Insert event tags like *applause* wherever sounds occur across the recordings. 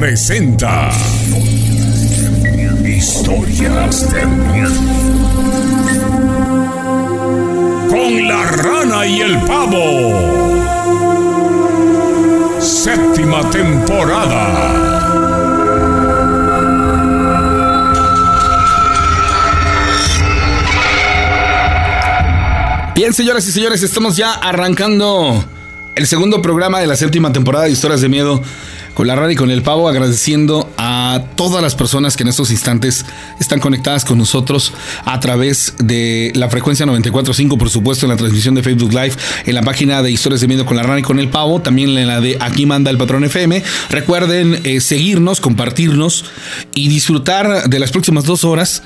presenta Historias de miedo. Con la rana y el pavo. Séptima temporada. Bien, señoras y señores, estamos ya arrancando el segundo programa de la séptima temporada de Historias de Miedo con la radio con el pavo, agradeciendo a todas las personas que en estos instantes están conectadas con nosotros a través de la frecuencia 94.5, por supuesto, en la transmisión de Facebook Live, en la página de Historias de Miedo con la rana y con el pavo, también en la de Aquí manda el patrón FM. Recuerden eh, seguirnos, compartirnos y disfrutar de las próximas dos horas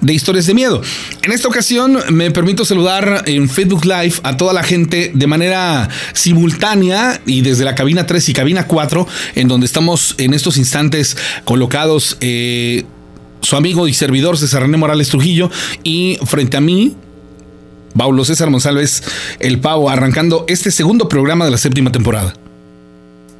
de historias de miedo. En esta ocasión me permito saludar en Facebook Live a toda la gente de manera simultánea y desde la cabina 3 y cabina 4, en donde estamos en estos instantes colocados eh, su amigo y servidor César René Morales Trujillo y frente a mí. Paulo César González, el Pavo, arrancando este segundo programa de la séptima temporada.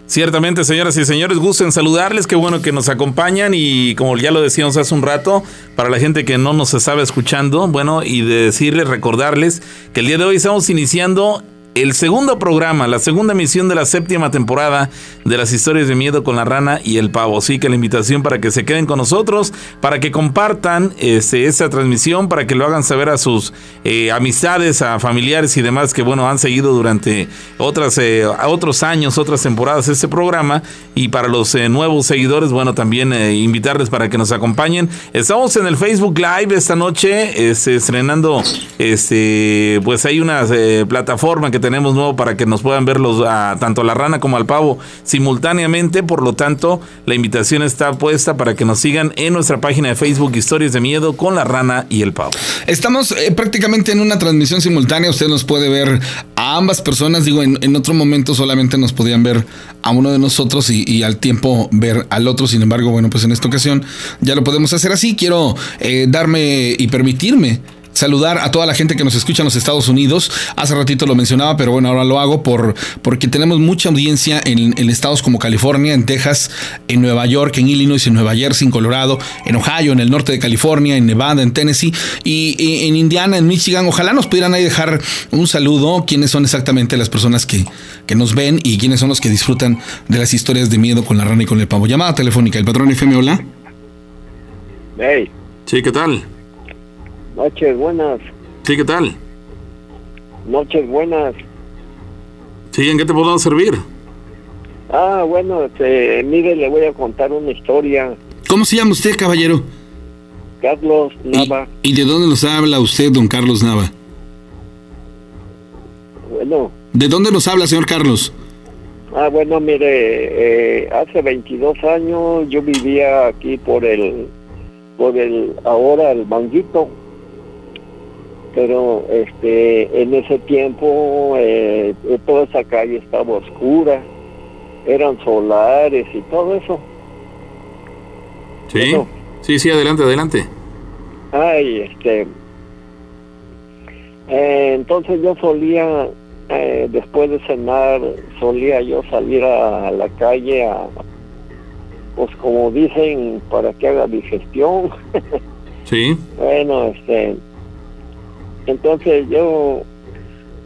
Ciertamente, señoras y señores, gusto en saludarles, qué bueno que nos acompañan y como ya lo decíamos hace un rato, para la gente que no nos estaba escuchando, bueno, y de decirles, recordarles que el día de hoy estamos iniciando el segundo programa, la segunda emisión de la séptima temporada de las historias de miedo con la rana y el pavo. Así que la invitación para que se queden con nosotros, para que compartan este, esta transmisión, para que lo hagan saber a sus eh, amistades, a familiares y demás que bueno han seguido durante otras, eh, otros años, otras temporadas este programa. Y para los eh, nuevos seguidores, bueno, también invitarles para que nos acompañen. Estamos en el Facebook Live esta noche, este, estrenando, este, pues hay una plataforma que tenemos nuevo para que nos puedan ver los, a, tanto a la rana como al pavo simultáneamente. Por lo tanto, la invitación está puesta para que nos sigan en nuestra página de Facebook Historias de Miedo con la rana y el pavo. Estamos eh, prácticamente en una transmisión simultánea. Usted nos puede ver a ambas personas. Digo, en, otro momento solamente nos podían ver a uno de nosotros y, al tiempo ver al otro. Sin embargo, bueno, pues en esta ocasión ya lo podemos hacer así. Quiero eh, darme y permitirme saludar a toda la gente que nos escucha en los Estados Unidos. Hace ratito lo mencionaba, pero bueno, ahora lo hago por, porque tenemos mucha audiencia en, estados como California, en Texas, en Nueva York, en Illinois, en Nueva Jersey, en Colorado, en Ohio, en el norte de California, en Nevada, en Tennessee y, en Indiana, en Michigan. Ojalá nos pudieran ahí dejar un saludo. ¿Quiénes son exactamente las personas que, que nos ven y quiénes son los que disfrutan de las historias de miedo con la rana y con el pavo? Llamada telefónica, el patrón FM, hola. Hey. Sí, ¿qué tal? Noches buenas. Sí, ¿qué tal? Noches buenas. Sí, ¿en qué te puedo servir? Ah, bueno, este, mire, le voy a contar una historia. ¿Cómo se llama usted, caballero? Carlos Nava. ¿Y, de dónde nos habla usted, don Carlos Nava? Bueno. ¿De dónde nos habla, señor Carlos? Ah, bueno, mire, eh, hace 22 años yo vivía aquí por el, por el, ahora el Manguito pero este en ese tiempo eh, toda esa calle estaba oscura eran solares y todo eso. Sí sí sí adelante adelante. Ay este eh, entonces yo solía eh, después de cenar solía yo salir a, la calle a pues como dicen para que haga digestión. *laughs* Sí. Bueno este entonces yo,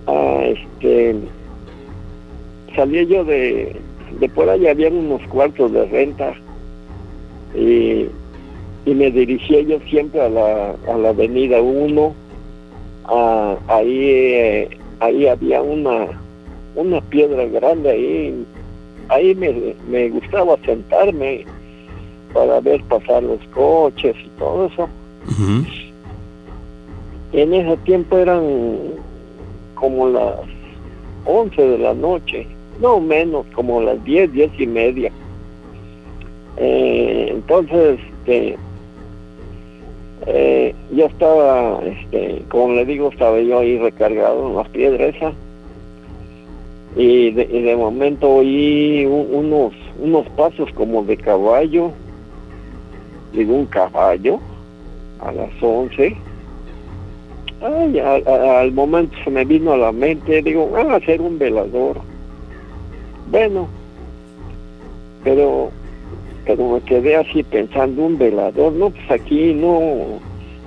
ah, este, salí yo de, de por allá, había unos cuartos de renta y, me dirigí yo siempre a la, a la avenida 1. ahí, eh, ahí había una, una piedra grande ahí. Ahí me, me gustaba sentarme para ver pasar los coches y todo eso. En ese tiempo eran como las 11 de la noche, no menos, como las 10, 10 y media. Eh, entonces, este, eh, yo estaba, este, como le digo, estaba yo ahí recargado en las piedras y de, y de momento oí unos, unos pasos como de caballo, digo un caballo, a las 11 Ay, al momento se me vino a la mente, digo, a hacer un velador. Bueno, pero pero me quedé así pensando un velador, no, pues aquí no,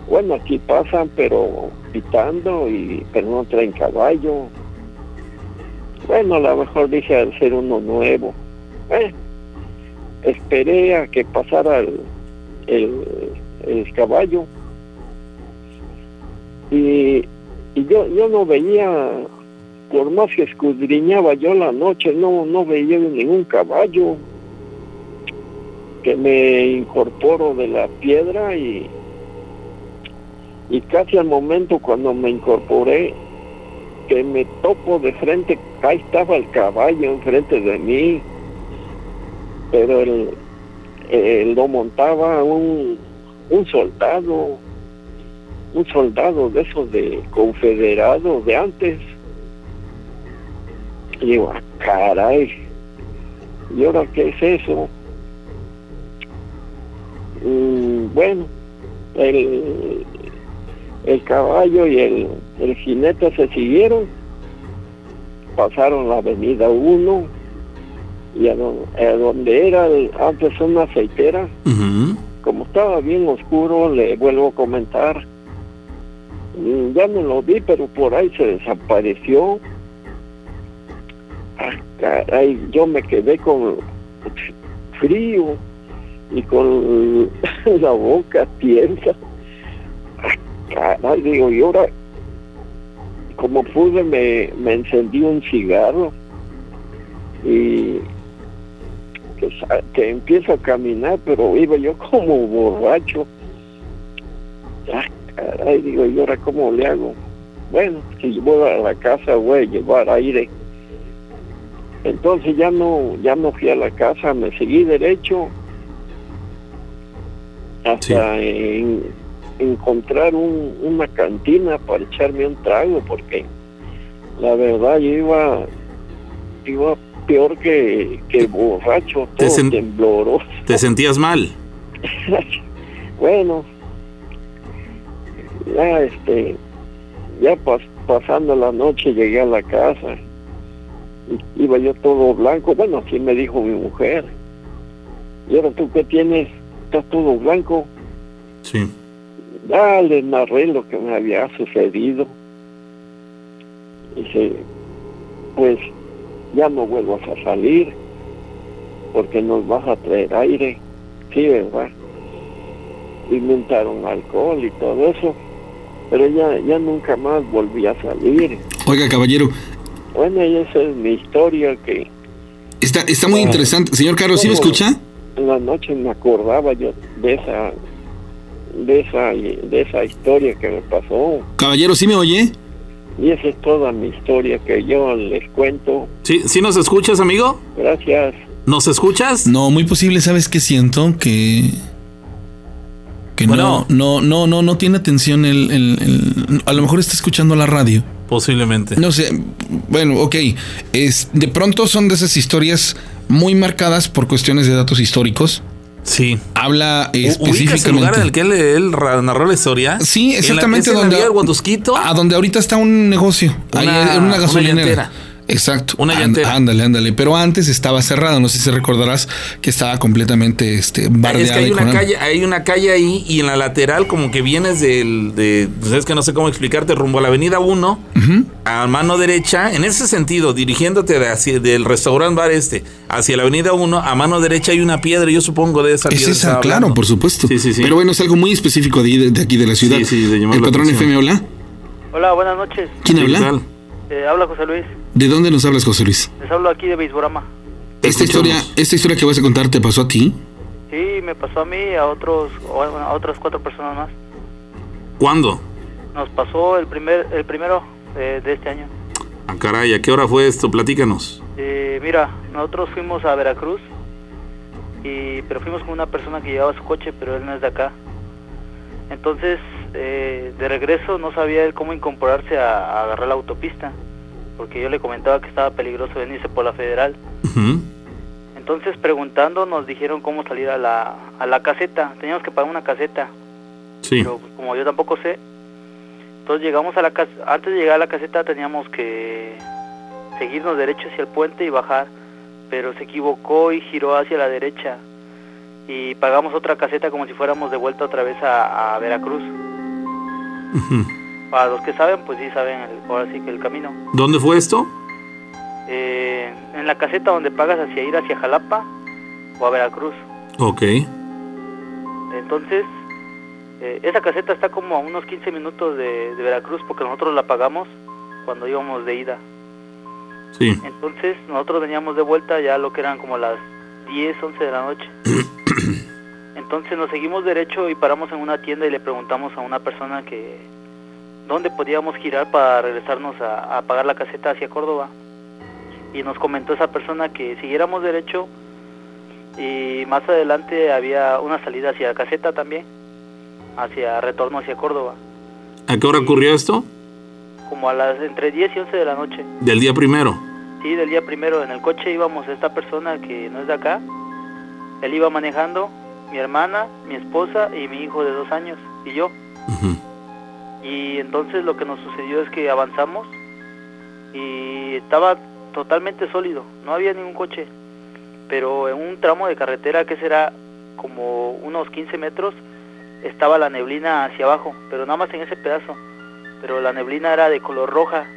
bueno, aquí pasan, pero pitando, y pero no traen caballo. Bueno, a lo mejor dije al ser uno nuevo. Eh, esperé a que pasara el, el, el caballo. Y, y yo, yo no veía, por más que escudriñaba yo la noche, no, no veía ningún caballo que me incorporo de la piedra y, y casi al momento cuando me incorporé, que me topo de frente, ahí estaba el caballo enfrente de mí, pero el, lo montaba un, un soldado, un soldado de esos de confederado de antes. Y digo, ah, caray, ¿y ahora qué es eso? Mm, bueno, el, el caballo y el, el jinete se siguieron, pasaron la avenida 1 y a donde, a donde era el- antes una aceitera, como estaba bien oscuro, le vuelvo a comentar, ya no lo vi, pero por ahí se desapareció. Ah, yo me quedé con frío y con *laughs* la boca tiesa. Ah, digo, y ahora, como pude, me, me encendí un cigarro y que, sa- que empiezo a caminar, pero iba yo *laughs* como borracho. Ah, caray, digo, ¿y ahora cómo le hago? Bueno, si voy a la casa voy a llevar aire. Entonces ya no, ya no fui a la casa, me seguí derecho hasta en- encontrar un- una cantina para echarme un trago, porque la verdad yo iba, iba peor que, que borracho, Te todo sen- tembloroso. ¿Te sentías mal? *laughs* bueno, ya este, ya pas- pasando la noche llegué a la casa. Y iba yo todo blanco, bueno, así me dijo mi mujer. ¿Y ahora tú qué tienes? ¿Estás todo blanco? Sí. Ya le narré lo que me había sucedido. Dice, pues ya no vuelvas a salir porque nos vas a traer aire. Sí, ¿verdad? Inventaron alcohol y todo eso. Pero ya, ya nunca más volví a salir. Oiga, caballero, Bueno, y esa es mi historia que está, está muy Ah. interesante. Señor Carlos, ¿sí me escucha? en la noche me acordaba yo de esa de esa de esa historia que me pasó. Caballero, ¿sí me oye? Y esa es toda mi historia que yo les cuento. ¿Sí, ¿Sí nos escuchas, amigo? Gracias. ¿Nos escuchas? No, muy posible, ¿sabes qué siento? Que. Que Bueno. no, no, no, no, no tiene atención el, el- el- A lo mejor está escuchando la radio. Posiblemente. No sé, bueno, ok. Es, de pronto son de esas historias muy marcadas por cuestiones de datos históricos. Sí. Habla ¿Ubicas el lugar específicamente. en el que él, él narró la historia? Sí, exactamente En la, donde, a donde ahorita está un negocio. ahí Una- en una una gasolinera. llantera. Exacto. Una llantera. Ándale, ándale. Pero antes estaba cerrado. No sé si recordarás que estaba completamente este, bardeada. Es que hay una calle, hay una calle ahí y en la lateral como que vienes del, de, pues es que no sé cómo explicarte, rumbo a la avenida 1, Ujú. a mano derecha, en ese sentido, dirigiéndote de hacia- del restaurante bar este hacia la avenida 1, a mano derecha hay una piedra, yo supongo de esa Es piedra. esa, claro, hablando. por supuesto. Sí, sí, sí. Pero bueno, es algo muy específico de, aquí de la ciudad. Sí, sí, de llamar El la patrón atención. FM habla. Hola, buenas noches. ¿Quién habla? Eh, habla José Luis. ¿De dónde nos hablas, José Luis? Les hablo aquí de Beisborama. Esta escuchamos. historia, esta historia que vas a contar te pasó a ti. Sí, me pasó a mí y a otros a a otras cuatro personas más. ¿Cuándo? Nos pasó el primer el primero eh, de este año. Ah, caray, ¿a qué hora fue esto? Platícanos. Eh, mira, nosotros fuimos a Veracruz y pero fuimos con una persona que llevaba su coche, pero él no es de acá. Entonces, eh, de regreso no sabía él cómo incorporarse a, a agarrar la autopista, porque yo le comentaba que estaba peligroso venirse por la federal. Entonces, preguntando, nos dijeron cómo salir a la, a la caseta. Teníamos que pagar una caseta, Sí. pero pues, como yo tampoco sé. Entonces llegamos a la casa, antes de llegar a la caseta teníamos que seguirnos derecho hacia el puente y bajar, pero se equivocó y giró hacia la derecha. y pagamos otra caseta como si fuéramos de vuelta otra vez a, a Veracruz. Ujú. Para los que saben, pues sí saben el- ahora sí que el camino. ¿Dónde fue esto? Eh, en la caseta donde pagas hacia ir hacia Jalapa o a Veracruz. Ok. Entonces, eh, esa caseta está como a unos 15 minutos de, de Veracruz porque nosotros la pagamos cuando íbamos de ida. Sí. Entonces, nosotros veníamos de vuelta ya lo que eran como las 10, 11 de la noche. *coughs* Entonces nos seguimos derecho y paramos en una tienda y le preguntamos a una persona que dónde podíamos girar para regresarnos a, a pagar la caseta hacia Córdoba. Y nos comentó esa persona que siguiéramos derecho y más adelante había una salida hacia caseta también, hacia retorno hacia Córdoba, ¿A qué hora ocurrió esto? como a las entre 10 y 11 de la noche. Del día primero. Sí, del día primero en el coche íbamos esta persona que no es de acá. Él iba manejando, mi hermana, mi esposa y mi hijo de dos años y yo. Ujú. Y entonces lo que nos sucedió es que avanzamos y estaba totalmente sólido, no había ningún coche. Pero en un tramo de carretera que será como unos 15 metros, estaba la neblina hacia abajo, pero nada más en ese pedazo. Pero la neblina era de color roja.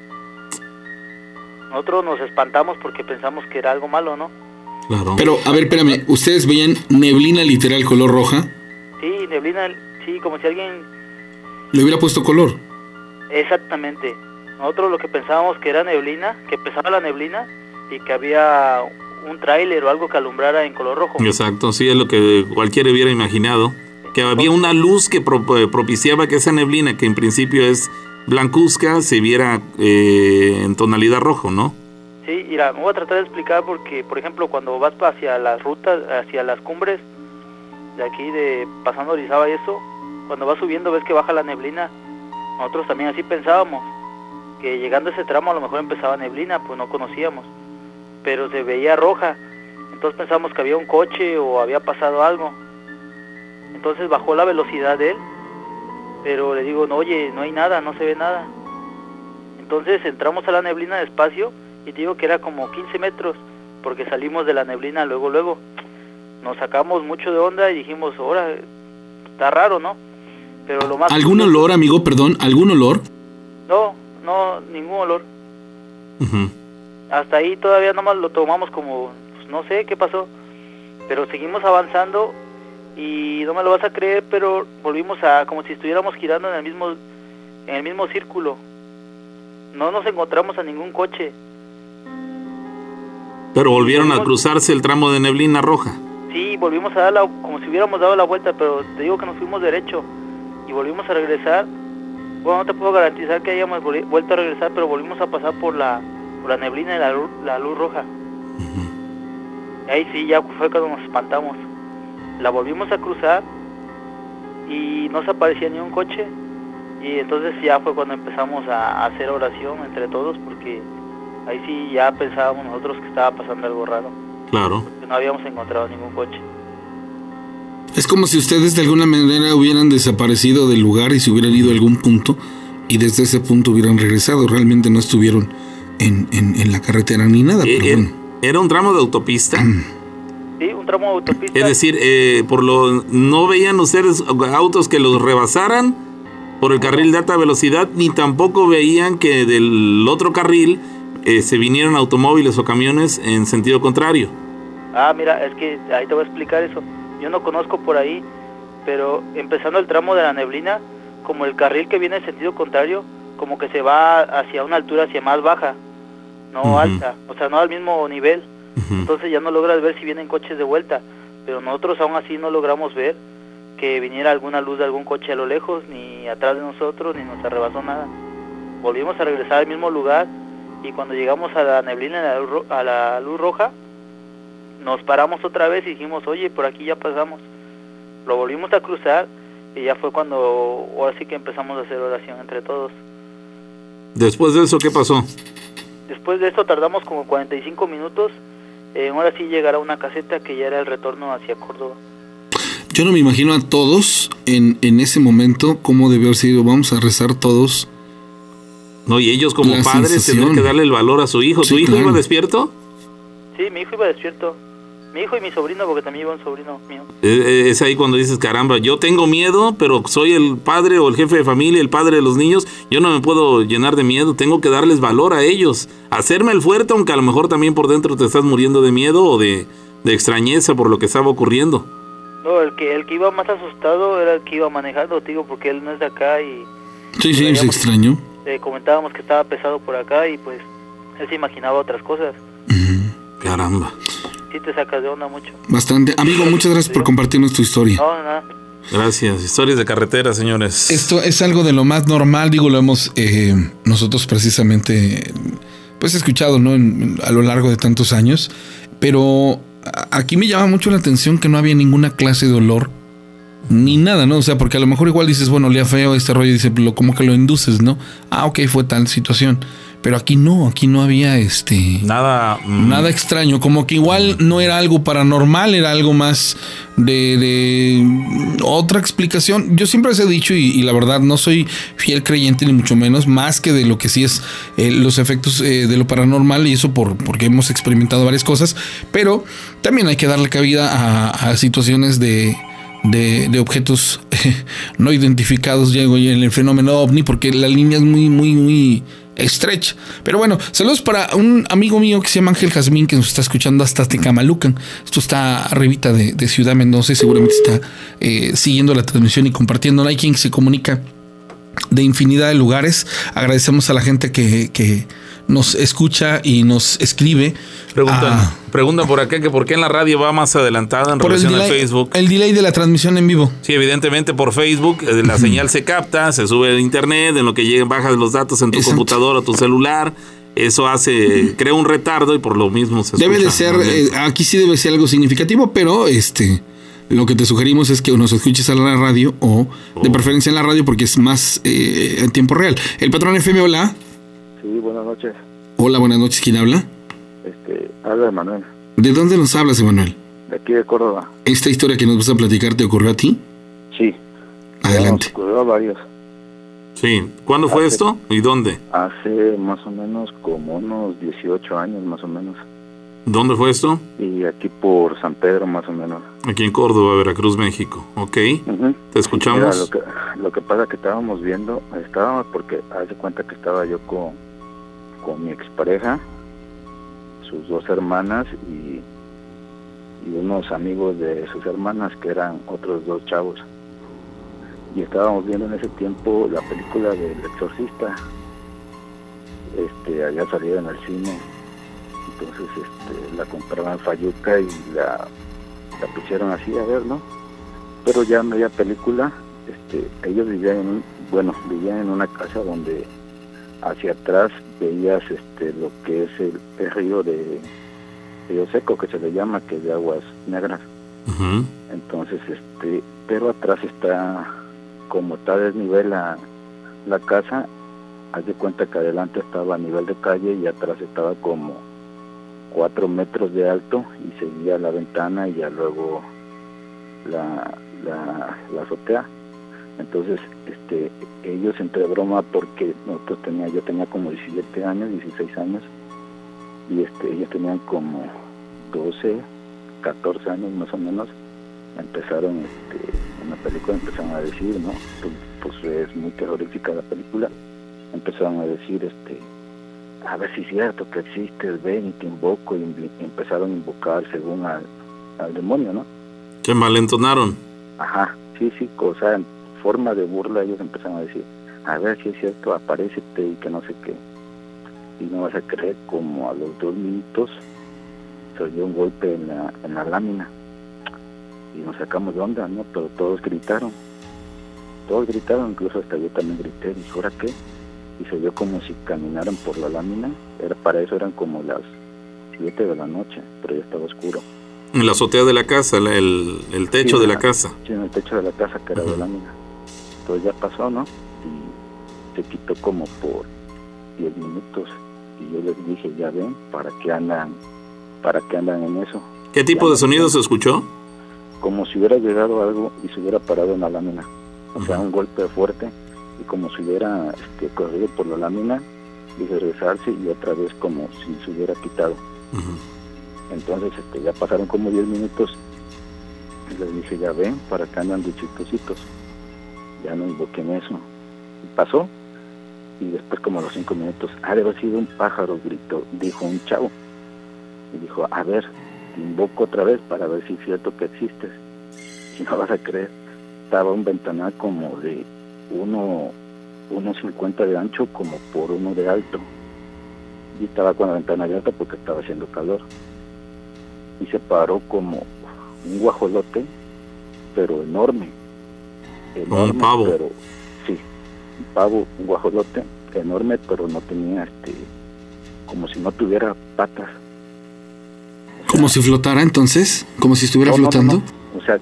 Nosotros nos espantamos porque pensamos que era algo malo, ¿no? Claro. Pero, a ver, espérame, ¿ustedes veían neblina literal color roja? Sí, neblina, sí, como si alguien... Le hubiera puesto color. Exactamente. Nosotros lo que pensábamos que era neblina, que pesaba la neblina y que había un tráiler o algo que alumbrara en color rojo. Exacto, sí, es lo que cualquiera hubiera imaginado. Que había una luz que eh, propiciaba que esa neblina, que en principio es blancuzca, se viera eh, en tonalidad rojo, ¿no? Sí, mira, me voy a tratar de explicar porque, por ejemplo, cuando vas hacia las rutas, hacia las cumbres de aquí, de pasando Orizaba y eso, cuando vas subiendo ves que baja la neblina. Nosotros también así pensábamos, que llegando a ese tramo a lo mejor empezaba neblina, pues no conocíamos, pero se veía roja. Entonces pensamos que había un coche o había pasado algo. Entonces bajó la velocidad de él, pero le digo, no, oye, no hay nada, no se ve nada. Entonces entramos a la neblina despacio y te digo que era como 15 metros, porque salimos de la neblina luego, luego. Nos sacamos mucho de onda y dijimos, ahora está raro, ¿no? Pero lo más... ¿Algún olor, amigo? Perdón, ¿algún olor? No, no, ningún olor. Hasta ahí todavía nomás lo tomamos como, pues, no sé qué pasó. Pero seguimos avanzando y no me lo vas a creer, pero volvimos a como si estuviéramos girando en el mismo en el mismo círculo. No nos encontramos a ningún coche. Pero volvieron a cruzarse el tramo de neblina roja. Sí, volvimos a dar la, como si hubiéramos dado la vuelta, pero te digo que nos fuimos derecho volvimos a regresar. Bueno, no te puedo garantizar que hayamos vuelto a regresar, pero volvimos a pasar por la, por la neblina y la luz, la luz roja. Y ahí sí, ya fue cuando nos espantamos. La volvimos a cruzar y no se aparecía ni un coche. Y entonces ya fue cuando empezamos a, a hacer oración entre todos, porque ahí sí ya pensábamos nosotros que estaba pasando algo raro, Claro. que no habíamos encontrado ningún coche. Es como si ustedes de alguna manera hubieran desaparecido del lugar y se hubieran ido a algún punto y desde ese punto hubieran regresado. Realmente no estuvieron en, en- en la carretera ni nada. Eh, pero eh, bueno. Era un tramo de autopista. *clears throat* Sí, un tramo de autopista. Es decir, eh, por lo no veían ustedes autos que los rebasaran por el carril de alta velocidad, ni tampoco veían que del otro carril eh, se vinieran automóviles o camiones en sentido contrario. Ah, mira, es que ahí te voy a explicar eso. Yo no conozco por ahí, pero empezando el tramo de la neblina, como el carril que viene en sentido contrario, como que se va hacia una altura hacia más baja, no alta, o sea, no al mismo nivel. Entonces ya no logras ver si vienen coches de vuelta, pero nosotros aún así no logramos ver que viniera alguna luz de algún coche a lo lejos, ni atrás de nosotros, ni nos arrebasó nada. Volvimos a regresar al mismo lugar y cuando llegamos a la neblina, a la luz roja, nos paramos otra vez y dijimos, oye, por aquí ya pasamos. Lo volvimos a cruzar y ya fue cuando ahora sí que empezamos a hacer oración entre todos. Después de eso, ¿qué pasó? Después de esto tardamos como 45 minutos. Eh, ahora sí llegar a una caseta que ya era el retorno hacia Córdoba. Yo no me imagino a todos en, en ese momento cómo debió haber sido. Vamos a rezar todos. No, y ellos como La padres sensación. tenían que darle el valor a su hijo. Sí, ¿Tu hijo claro. iba despierto? Sí, mi hijo iba despierto. Mi hijo y mi sobrino, porque también iba un sobrino mío. Eh, eh, Es ahí cuando dices, caramba, yo tengo miedo, pero soy el padre o el jefe de familia, el padre de los niños, yo no me puedo llenar de miedo, tengo que darles valor a ellos, hacerme el fuerte, aunque a lo mejor también por dentro te estás muriendo de miedo o de, de extrañeza por lo que estaba ocurriendo. No, el que, el que iba más asustado era el que iba manejando, digo, porque él no es de acá y Sí, sí, se extrañó. le comentábamos que estaba pesado por acá y pues él se imaginaba otras cosas. Caramba. Sí te sacas de onda mucho. Bastante. Amigo, muchas gracias por compartirnos tu historia. No, nada. Gracias. Historias de carretera, señores. Esto es algo de lo más normal, digo, lo hemos eh, nosotros precisamente pues escuchado, ¿no? En- a lo largo de tantos años, pero aquí me llama mucho la atención que no había ninguna clase de olor ni nada, ¿no? O sea, porque a lo mejor igual dices, bueno, olía feo este rollo y dices, lo, como que lo induces, ¿no? Ah, ok, fue tal situación. Pero aquí no, aquí no había este Nada. mm, nada extraño, como que igual no era algo paranormal, era algo más de, de otra explicación. Yo siempre les he dicho, y, y la verdad no soy fiel creyente ni mucho menos, más que de lo que sí es eh, los efectos eh, de lo paranormal, y eso por, porque hemos experimentado varias cosas, pero también hay que darle cabida a, a situaciones de, de, de objetos *laughs* no identificados ya en el fenómeno ovni, porque la línea es muy, muy, muy estrecha. Pero bueno, saludos para un amigo mío que se llama Ángel Jazmín, que nos está escuchando hasta Tecamalucan. Esto está arribita de, de Ciudad Mendoza y seguramente está eh, siguiendo la transmisión y compartiendo. Hay quien se comunica de infinidad de lugares. Agradecemos a la gente que, que nos escucha y nos escribe. Preguntan, Ah, preguntan por acá que por qué en la radio va más adelantada en por relación al Facebook. el delay de la transmisión en vivo. Sí, evidentemente por Facebook eh, la señal se capta, se sube al internet, en lo que lleguen bajas los datos en tu Exacto. computadora o tu celular. Eso hace, crea un retardo y por lo mismo se Debe de ser, eh, aquí sí debe ser algo significativo, pero este lo que te sugerimos es que nos escuches a la radio o de preferencia en la radio porque es más eh, en tiempo real. El patrón FM, hola. Sí, buenas noches. Hola, buenas noches. ¿Quién habla? Este, habla Manuel, ¿De dónde nos hablas, Emanuel? de aquí de Córdoba. ¿Esta historia que nos vas a platicar te ocurrió a ti? Sí. Adelante. Nos ocurrió a varios. Sí, ¿cuándo fue Hace- esto y dónde? Hace más o menos como unos 18 años más o menos. ¿Dónde fue esto? Y aquí por San Pedro más o menos. Aquí en Córdoba, Veracruz, México. Ok, te escuchamos. Mira, lo que, lo que pasa que estábamos viendo, estábamos porque hace cuenta que estaba yo con, con mi expareja, sus dos hermanas y, y unos amigos de sus hermanas que eran otros dos chavos. Y estábamos viendo en ese tiempo la película del exorcista. Este, había salido en el cine. Entonces este, la compraron en Fayuca y la, la pusieron así a ver, ¿no? pero ya no había película. Este, ellos vivían en bueno, vivían en una casa donde hacia atrás veías este lo que es el, el río de río seco que se le llama, que es de aguas negras. Entonces, este, pero atrás está como está desnivel la, la casa, haz de cuenta que adelante estaba a nivel de calle y atrás estaba como cuatro metros de alto y seguía la ventana y ya luego la, la, la azotea. Entonces, este, ellos entre broma porque nosotros tenía, yo tenía como 17 años, 16 años, y este, ellos tenían como 12, 14 años más o menos, empezaron este, en la película empezaron a decir, ¿no? Pues, pues es muy terrorífica la película, empezaron a decir, este, a ver si es cierto que existes, ven y te invoco, y empezaron a invocar según al, al demonio, ¿no? ¿Qué malentonaron? Ajá, sí, sí, en forma de burla ellos empezaron a decir, a ver si es cierto, aparécete y que no sé qué. Y no vas a creer como a los dos minutos se oyó un golpe en la, en la lámina. Y nos sacamos de onda, ¿no? Pero todos gritaron. Todos gritaron, incluso hasta yo también grité, dije, ¿ahora qué? Y se oyó como si caminaran por la lámina. Era, para eso eran como las 7 de la noche, pero ya estaba oscuro. En la azotea de la casa, la- el, el techo Sí, de la la- casa. Sí, en el techo de la casa que era Ujú. de lámina. Entonces ya pasó, ¿no? Y se quitó como por 10 minutos. Y yo les dije, ya ven, ¿para qué andan, para qué andan en eso? ¿Qué tipo de sonido se escuchó? Como si hubiera llegado algo y se hubiera parado en la lámina. O sea, Ujú. un golpe fuerte y como si hubiera este, corrido por la lámina y regresarse y otra vez como si se hubiera quitado. Ujú. Entonces este, ya pasaron como 10 minutos y les dije, ya ven, para acá andan de chistositos. Ya no invoqué en eso. Y pasó. Y después como a los 5 minutos, ha de haber sido un pájaro, gritó, dijo un chavo. Y dijo, a ver, te invoco otra vez para ver si es cierto que existes. Y no vas a creer, estaba un ventanal como de uno, 1.50 de ancho como por uno de alto. Y estaba con la ventana abierta porque estaba haciendo calor. Y se paró como un guajolote, pero enorme. Como un pavo. Pero, sí, un pavo, un guajolote enorme, pero no tenía este, como si no tuviera patas. Como si flotara entonces, como si estuviera No, no, no, flotando. no. O sea,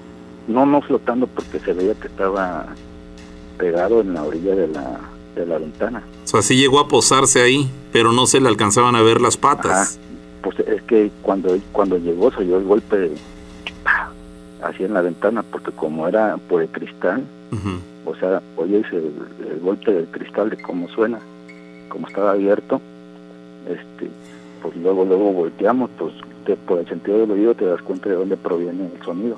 no, no flotando porque se veía que estaba pegado en la orilla de la, de la ventana. O sea, sí llegó a posarse ahí, pero no se le alcanzaban a ver las patas. Ajá. Pues es que cuando, cuando llegó se oyó el golpe ¡pah! Así en la ventana, porque como era por el cristal, o sea, oyes el, el golpe del cristal de cómo suena, como estaba abierto, este, pues luego, luego volteamos, pues te- por el sentido del oído te das cuenta de dónde proviene el sonido.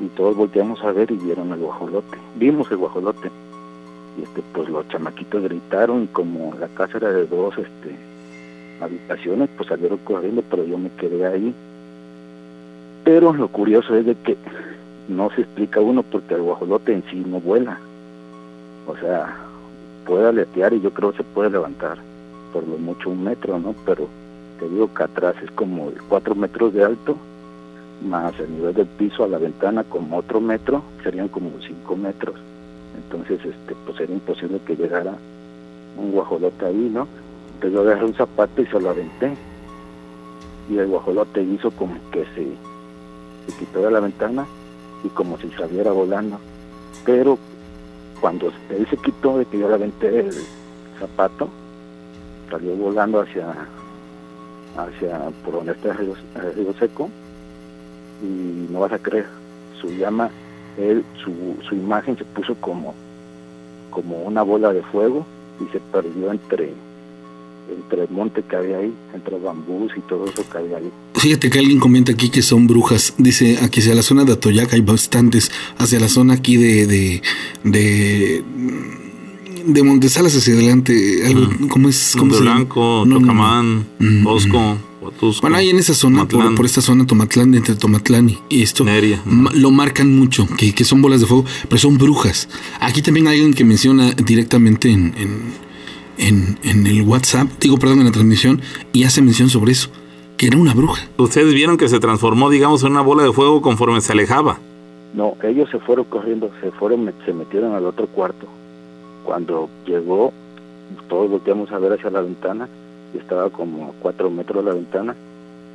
Y todos volteamos a ver y vieron el guajolote, vimos el guajolote. Y este, pues los chamaquitos gritaron y como la casa era de dos este, habitaciones, pues salieron corriendo, pero yo me quedé ahí. Pero lo curioso es de que no se explica uno porque el guajolote en sí no vuela. O sea, puede aletear y yo creo que se puede levantar por lo mucho un metro, ¿no? Pero te digo que atrás es como cuatro metros de alto, más el nivel del piso a la ventana como otro metro, serían como cinco metros. Entonces, este, pues era imposible que llegara un guajolote ahí, ¿no? Entonces yo agarré un zapato y se lo aventé. Y el guajolote hizo como que se, se quitó de la ventana y como si saliera volando. Pero cuando él se quitó de que yo le aventé el zapato, salió volando hacia, hacia por donde está el río, seco y no vas a creer, su llama, él, su, su imagen se puso como, como una bola de fuego y se perdió entre, entre el monte que había ahí, entre bambús y todo eso que había ahí. Fíjate que alguien comenta aquí que son brujas. Dice aquí hacia la zona de Atoyac hay bastantes. Hacia la zona aquí de de de, de Montesalas hacia adelante. Algo, ¿Cómo es? ¿Cómo Monte se llama? Blanco, No, no, no. Tocamán, Mm, Bosco, Huatusco. Bueno, ahí en esa zona, por, por esta zona Tomatlán, entre Tomatlán y, y esto, Neria. ma- lo marcan mucho, que, que son bolas de fuego, pero son brujas. Aquí también hay alguien que menciona directamente en, en, en- en el WhatsApp, digo, perdón, en la transmisión, y hace mención sobre eso, que era una bruja. Ustedes vieron que se transformó, digamos, en una bola de fuego conforme se alejaba. No, ellos se fueron corriendo, se fueron, me- se metieron al otro cuarto. Cuando llegó, todos volteamos a ver hacia la ventana y estaba como a cuatro metros de la ventana.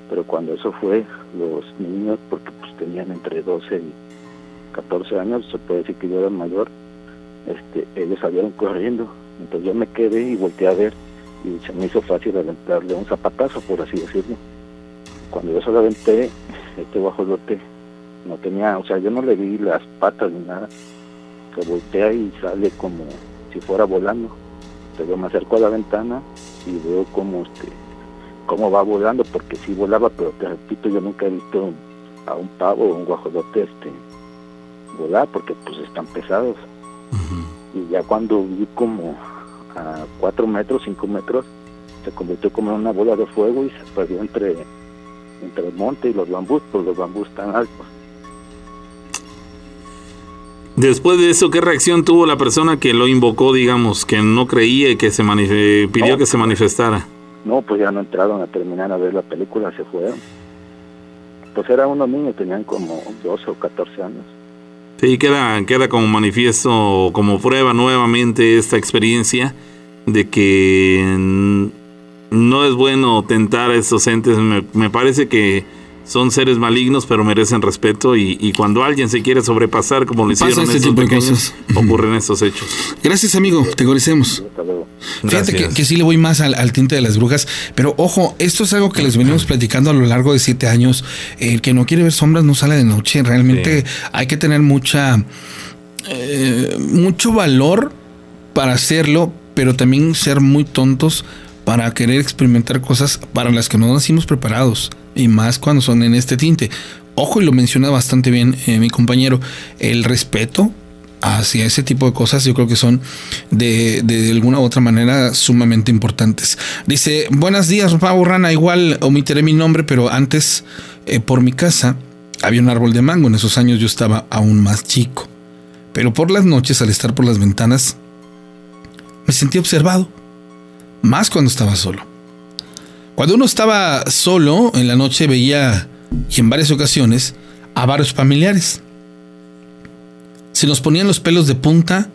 Pero cuando eso fue, los niños, porque pues tenían entre 12 y 14 años, se puede decir que yo era mayor, este, ellos salieron corriendo. Entonces yo me quedé y volteé a ver y se me hizo fácil aventarle un zapatazo, por así decirlo. Cuando yo se lo aventé, este guajolote no tenía, o sea, yo no le vi las patas ni nada. Se voltea y sale como si fuera volando. Entonces yo me acerco a la ventana y veo cómo este cómo va volando, porque sí volaba, pero te repito, yo nunca he visto a un pavo o un guajolote este volar, porque pues están pesados. Y ya cuando vi como a cuatro metros, cinco metros, se convirtió como en una bola de fuego y se perdió entre, entre el monte y los bambús, pues los bambús tan altos. Después de eso, ¿qué reacción tuvo la persona que lo invocó, digamos, que no creía y que se pidió No. que se manifestara? No, pues ya no entraron a terminar a ver la película, se fueron. Pues eran unos niños, tenían como 12 o 14 años. Sí, queda, queda como manifiesto, como prueba nuevamente esta experiencia de que no es bueno tentar a estos entes. Me, me parece que son seres malignos, pero merecen respeto. Y, y cuando alguien se quiere sobrepasar, como lo hicieron este estos tipo de pequeños, cosas. ocurren estos hechos. Gracias, amigo, te agradecemos. Fíjate que, sí le voy más al, al tinte de las brujas, pero ojo, esto es algo que les venimos platicando a lo largo de siete años. El que no quiere ver sombras no sale de noche. Realmente hay que tener mucha, eh, mucho valor para hacerlo, pero también ser muy tontos para querer experimentar cosas para las que no nacimos preparados y más cuando son en este tinte. Ojo, y lo menciona bastante bien eh, mi compañero, el respeto hacia ese tipo de cosas yo creo que son de, de alguna u otra manera sumamente importantes. Dice, buenos días, Pavo Rana, igual omitiré mi nombre, pero antes eh, por mi casa había un árbol de mango, en esos años yo estaba aún más chico, pero por las noches al estar por las ventanas me sentí observado, más cuando estaba solo. Cuando uno estaba solo en la noche veía, y en varias ocasiones, a varios familiares se nos ponían los pelos de punta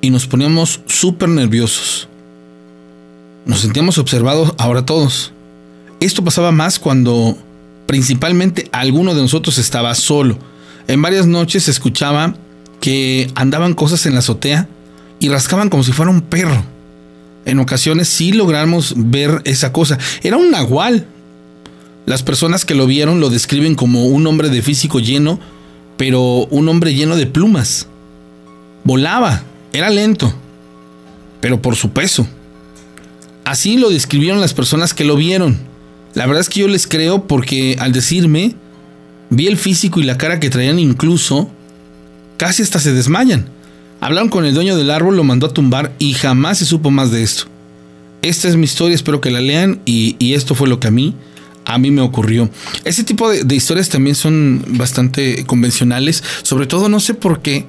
y nos poníamos súper nerviosos. Nos sentíamos observados ahora todos. Esto pasaba más cuando principalmente alguno de nosotros estaba solo. En varias noches se escuchaba que andaban cosas en la azotea y rascaban como si fuera un perro. En ocasiones sí logramos ver esa cosa. Era un nahual. Las personas que lo vieron lo describen como un hombre de físico lleno pero un hombre lleno de plumas. Volaba, era lento, pero por su peso. Así lo describieron las personas que lo vieron. La verdad es que yo les creo porque al decirme, vi el físico y la cara que traían incluso, casi hasta se desmayan. Hablaron con el dueño del árbol, lo mandó a tumbar y jamás se supo más de esto. Esta es mi historia, espero que la lean y, esto fue lo que a mí a mí me ocurrió. Ese tipo de, historias también son bastante convencionales, sobre todo no sé por qué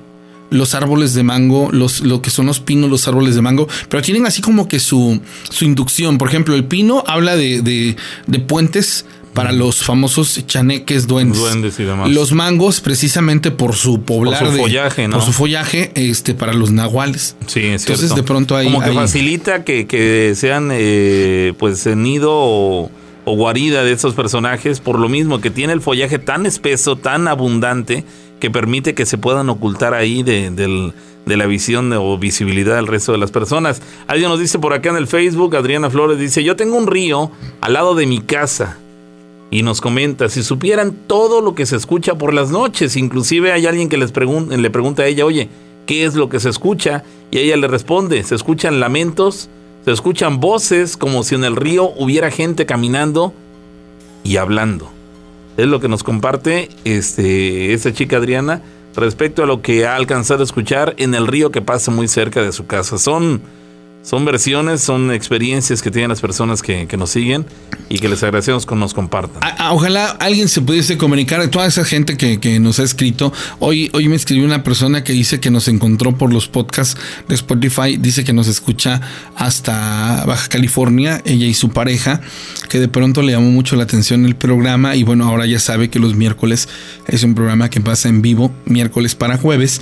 los árboles de mango, los, lo que son los pinos, los árboles de mango, pero tienen así como que su, su inducción. Por ejemplo, el pino habla de, de, puentes para los famosos chaneques duendes. Duendes y demás. Los mangos, precisamente por su poblar. Por su follaje, ¿no? Por su follaje, este, para los nahuales. Sí, es Entonces, de pronto hay. Como que facilita que, que sean, eh, pues, nido o o guarida de estos personajes por lo mismo que tiene el follaje tan espeso, tan abundante, que permite que se puedan ocultar ahí de, la visión o visibilidad del resto de las personas. Alguien nos dice por acá en el Facebook, Adriana Flores dice, yo tengo un río al lado de mi casa. Y nos comenta, si supieran todo lo que se escucha por las noches, inclusive hay alguien que les le pregunta a ella, oye, ¿qué es lo que se escucha? Y ella le responde, se escuchan lamentos, se escuchan voces como si en el río hubiera gente caminando y hablando. Es lo que nos comparte este, esta chica Adriana respecto a lo que ha alcanzado a escuchar en el río que pasa muy cerca de su casa. Son son versiones, son experiencias que tienen las personas que, nos siguen y que les agradecemos que nos compartan. ojalá alguien se pudiese comunicar, toda esa gente que, nos ha escrito. Hoy, hoy me escribió una persona que dice que nos encontró por los podcasts de Spotify, dice que nos escucha hasta Baja California, ella y su pareja, que de pronto le llamó mucho la atención el programa y bueno, ahora ya sabe que los miércoles es un programa que pasa en vivo, miércoles para jueves.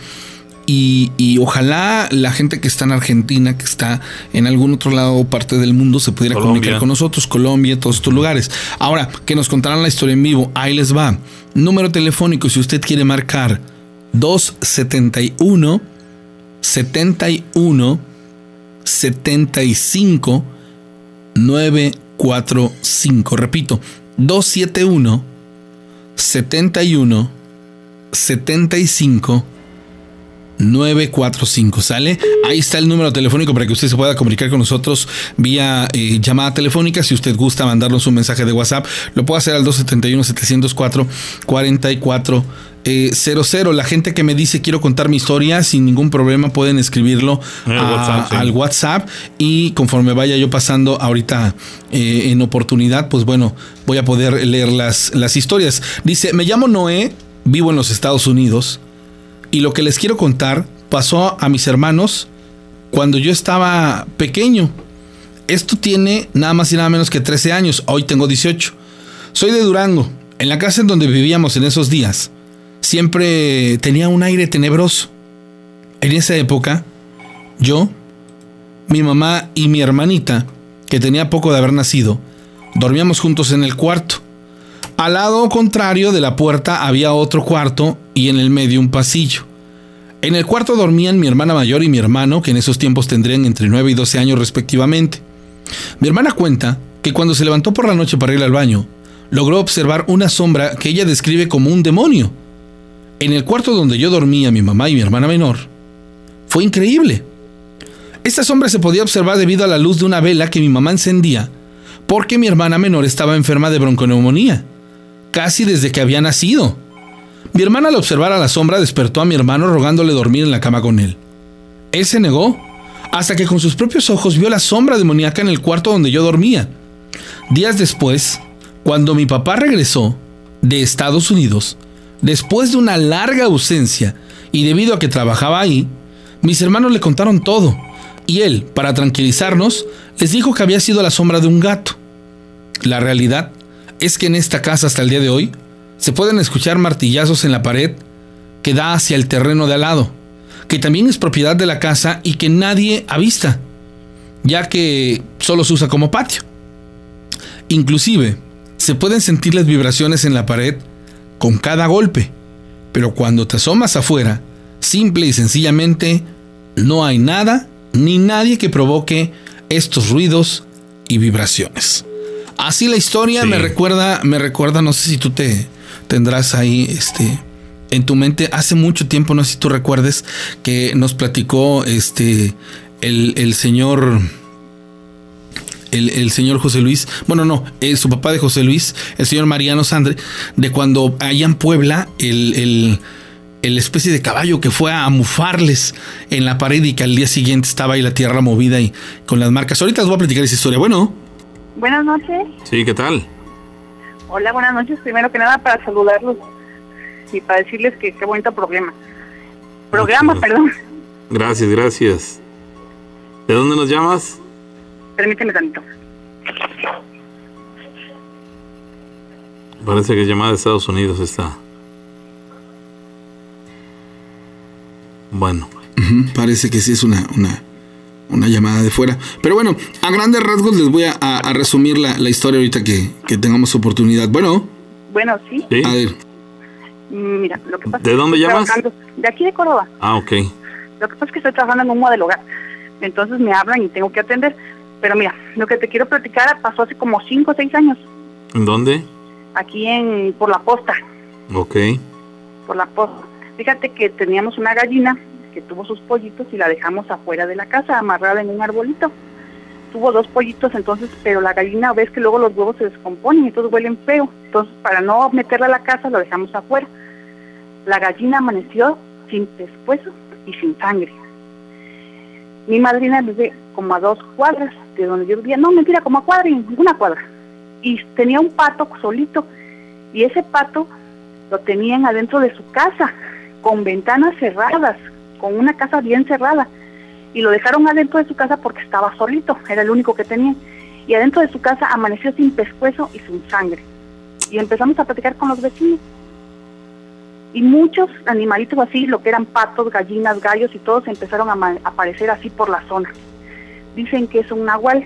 Y, ojalá la gente que está en Argentina, que está en algún otro lado o parte del mundo, se pudiera comunicar con nosotros, Colombia, todos estos lugares. Ahora, que nos contaran la historia en vivo, ahí les va. Número telefónico, si usted quiere marcar 271 71 75 945. Repito, 271 71 75 945, ¿sale? Ahí está el número telefónico para que usted se pueda comunicar con nosotros vía eh, llamada telefónica. Si usted gusta mandarnos un mensaje de WhatsApp, lo puede hacer al 271-704-4400. Eh, La gente que me dice quiero contar mi historia sin ningún problema pueden escribirlo al WhatsApp y conforme vaya yo pasando ahorita eh, en oportunidad, pues bueno, voy a poder leer las, las historias. Dice, me llamo Noé, vivo en los Estados Unidos. Y lo que les quiero contar pasó a mis hermanos cuando yo estaba pequeño. Esto tiene nada más y nada menos que 13 años. Hoy tengo 18. Soy de Durango. En la casa en donde vivíamos en esos días, siempre tenía un aire tenebroso. En esa época, yo, mi mamá y mi hermanita, que tenía poco de haber nacido, dormíamos juntos en el cuarto. Al lado contrario de la puerta había otro cuarto y en el medio un pasillo. En el cuarto dormían mi hermana mayor y mi hermano, que en esos tiempos tendrían entre 9 y 12 años respectivamente. Mi hermana cuenta que cuando se levantó por la noche para ir al baño, logró observar una sombra que ella describe como un demonio. En el cuarto donde yo dormía, mi mamá y mi hermana menor, fue increíble. Esta sombra se podía observar debido a la luz de una vela que mi mamá encendía porque mi hermana menor estaba enferma de bronconeumonía, casi desde que había nacido. Mi hermana al observar a la sombra despertó a mi hermano rogándole dormir en la cama con él. Él se negó, hasta que con sus propios ojos vio la sombra demoníaca en el cuarto donde yo dormía. Días después, cuando mi papá regresó de Estados Unidos, después de una larga ausencia y debido a que trabajaba ahí, mis hermanos le contaron todo, y él, para tranquilizarnos, les dijo que había sido la sombra de un gato. La realidad es que en esta casa hasta el día de hoy se pueden escuchar martillazos en la pared que da hacia el terreno de al lado, que también es propiedad de la casa y que nadie avista, ya que solo se usa como patio. Inclusive, se pueden sentir las vibraciones en la pared con cada golpe, pero cuando te asomas afuera, simple y sencillamente, no hay nada ni nadie que provoque estos ruidos y vibraciones. Así la historia me recuerda, me recuerda, no sé si tú te tendrás ahí, este, en tu mente, hace mucho tiempo, no sé si tú recuerdes, que nos platicó, este, el, señor, el, señor José Luis, bueno, no, eh, su papá de José Luis, el señor Mariano Sandre, de cuando allá en Puebla, el, el, el, especie de caballo que fue a mufarles en la pared y que al día siguiente estaba ahí la tierra movida y con las marcas. Ahorita os voy a platicar esa historia. Bueno. Buenas noches. Sí, ¿qué tal? Hola, buenas noches. Primero que nada para saludarlos y para decirles que qué bonito problema. Programa, perdón. Gracias, gracias. ¿De dónde nos llamas? Permíteme tanto. Parece que es llamada de Estados Unidos está. Bueno. Parece que sí es una, una, una llamada de fuera. Pero bueno, a grandes rasgos les voy a, resumir la, historia ahorita que, tengamos oportunidad. Bueno. Bueno, sí. A ver. Mira, lo que pasa ¿De dónde llamas? De aquí de Córdoba. Ah, ok. Lo que pasa es que estoy trabajando en un modelo hogar. Entonces me hablan y tengo que atender. Pero mira, lo que te quiero platicar pasó hace como 5 o 6 años. ¿En dónde? Aquí en por la posta. Ok. Por la posta. Fíjate que teníamos una gallina que tuvo sus pollitos y la dejamos afuera de la casa, amarrada en un arbolito. Tuvo dos pollitos entonces, pero la gallina ves que luego los huevos se descomponen y todos huelen feo. Entonces, para no meterla a la casa, lo dejamos afuera. La gallina amaneció sin pescuezo y sin sangre. Mi madrina vive como a dos cuadras de donde yo vivía. No, mentira, como a cuadra, una cuadra. Y tenía un pato solito. Y ese pato lo tenían adentro de su casa, con ventanas cerradas, con una casa bien cerrada y lo dejaron adentro de su casa porque estaba solito, era el único que tenía. Y adentro de su casa amaneció sin pescuezo y sin sangre. Y empezamos a platicar con los vecinos. Y muchos animalitos así, lo que eran patos, gallinas, gallos y todos empezaron a aparecer así por la zona. Dicen que es un nahual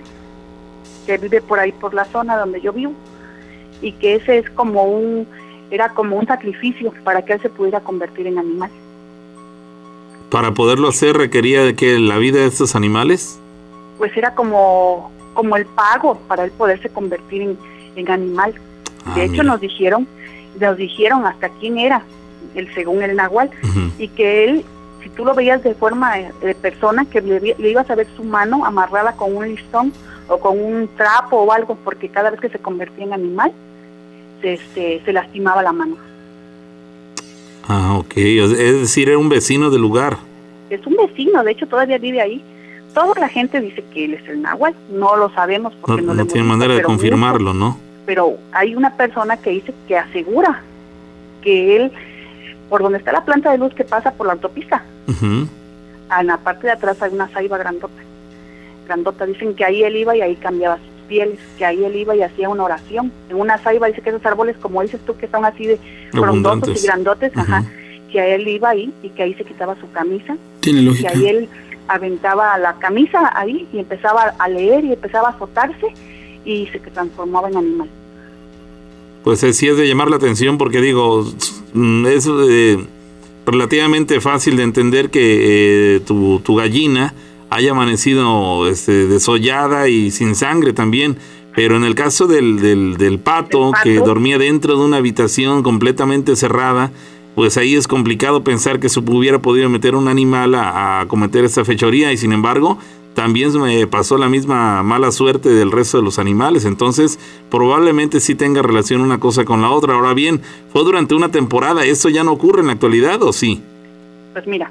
que vive por ahí por la zona donde yo vivo y que ese es como un era como un sacrificio para que él se pudiera convertir en animal. Para poderlo hacer requería de que la vida de estos animales. Pues era como, como el pago para él poderse convertir en, animal. Ah, de hecho nos dijeron, nos dijeron hasta quién era, el según el nahual, y que él, si tú lo veías de forma de, persona, que le, ibas a ver su mano amarrada con un listón o con un trapo o algo, porque cada vez que se convertía en animal, se, este, se lastimaba la mano. Ah, ok. Es decir, era un vecino del lugar. Es un vecino, de hecho todavía vive ahí. Toda la gente dice que él es el náhuatl, no lo sabemos porque no, no, no tiene manera de confirmarlo, ¿no? Pero hay una persona que dice que asegura que él, por donde está la planta de luz que pasa por la autopista, en la parte de atrás hay una saiba grandota. Grandota, dicen que ahí él iba y ahí cambiaba pieles, que ahí él iba y hacía una oración. En una saiba dice que esos árboles, como dices tú, que son así de frondosos y grandotes, ajá, que a él iba ahí y que ahí se quitaba su camisa. Tiene lógica. Que ahí él aventaba la camisa ahí y empezaba a leer y empezaba a azotarse y se transformaba en animal. Pues sí es de llamar la atención porque digo, mm, es eh, relativamente fácil de entender que eh, tu, tu gallina haya amanecido este, desollada y sin sangre también. Pero en el caso del, del, pato, que dormía dentro de una habitación completamente cerrada, pues ahí es complicado pensar que se hubiera podido meter un animal a, cometer esta fechoría y sin embargo también me pasó la misma mala suerte del resto de los animales. Entonces, probablemente sí tenga relación una cosa con la otra. Ahora bien, fue durante una temporada. ¿Eso ya no ocurre en la actualidad o sí? Pues mira,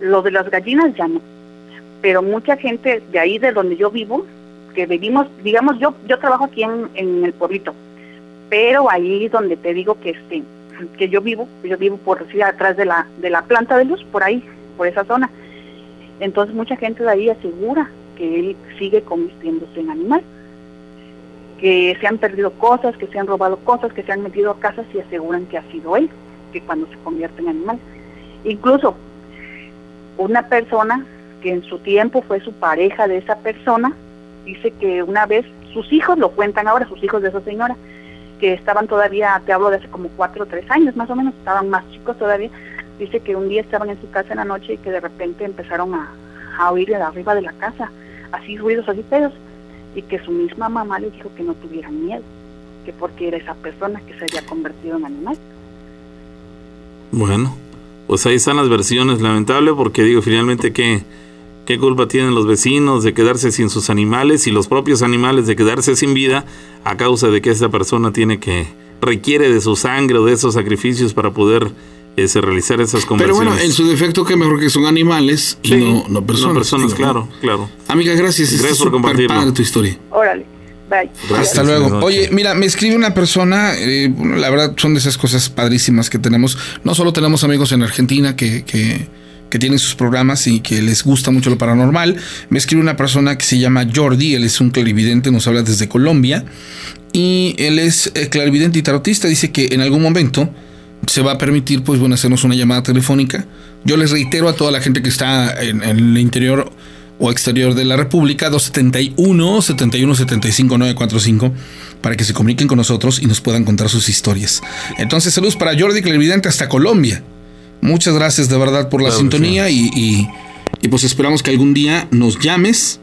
lo de las gallinas ya no. Pero mucha gente de ahí, de donde yo vivo, que vivimos, digamos, yo yo trabajo aquí en, en el pueblito, pero ahí donde te digo que este que yo vivo, yo vivo por decir atrás de la de la planta de luz, por ahí, por esa zona. Entonces mucha gente de ahí asegura que él sigue convirtiéndose en animal, que se han perdido cosas, que se han robado cosas, que se han metido a casas y aseguran que ha sido él, que cuando se convierte en animal. Incluso una persona que en su tiempo fue su pareja de esa persona, dice que una vez sus hijos lo cuentan ahora, sus hijos de esa señora, que estaban todavía, te hablo de hace como cuatro o tres años más o menos, estaban más chicos todavía, dice que un día estaban en su casa en la noche y que de repente empezaron a, a oír de arriba de la casa, así ruidos, así pedos, y que su misma mamá le dijo que no tuvieran miedo, que porque era esa persona que se había convertido en animal. Bueno, pues ahí están las versiones, lamentable porque digo, finalmente que ¿Qué culpa tienen los vecinos de quedarse sin sus animales y los propios animales de quedarse sin vida a causa de que esta persona tiene que requiere de su sangre o de esos sacrificios para poder ese, realizar esas conversiones? Pero bueno, en su defecto, que mejor que son animales y no, no personas. No personas, digo, claro, ¿no? claro. Amiga, gracias. Gracias Está por padre tu historia. Órale, bye. Hasta luego. Oye, mira, me escribe una persona, eh, bueno, la verdad son de esas cosas padrísimas que tenemos. No solo tenemos amigos en Argentina que, que, que tienen sus programas y que les gusta mucho lo paranormal. Me escribe una persona que se llama Jordi, él es un clarividente, nos habla desde Colombia. Y él es eh, clarividente y tarotista, dice que en algún momento se va a permitir, pues bueno, hacernos una llamada telefónica. Yo les reitero a toda la gente que está en, el interior o exterior de la República, 271 71 75 945 para que se comuniquen con nosotros y nos puedan contar sus historias. Entonces, saludos para Jordi Clarividente hasta Colombia. Muchas gracias de verdad por la Claro sintonía y, y- y pues esperamos que algún día nos llames.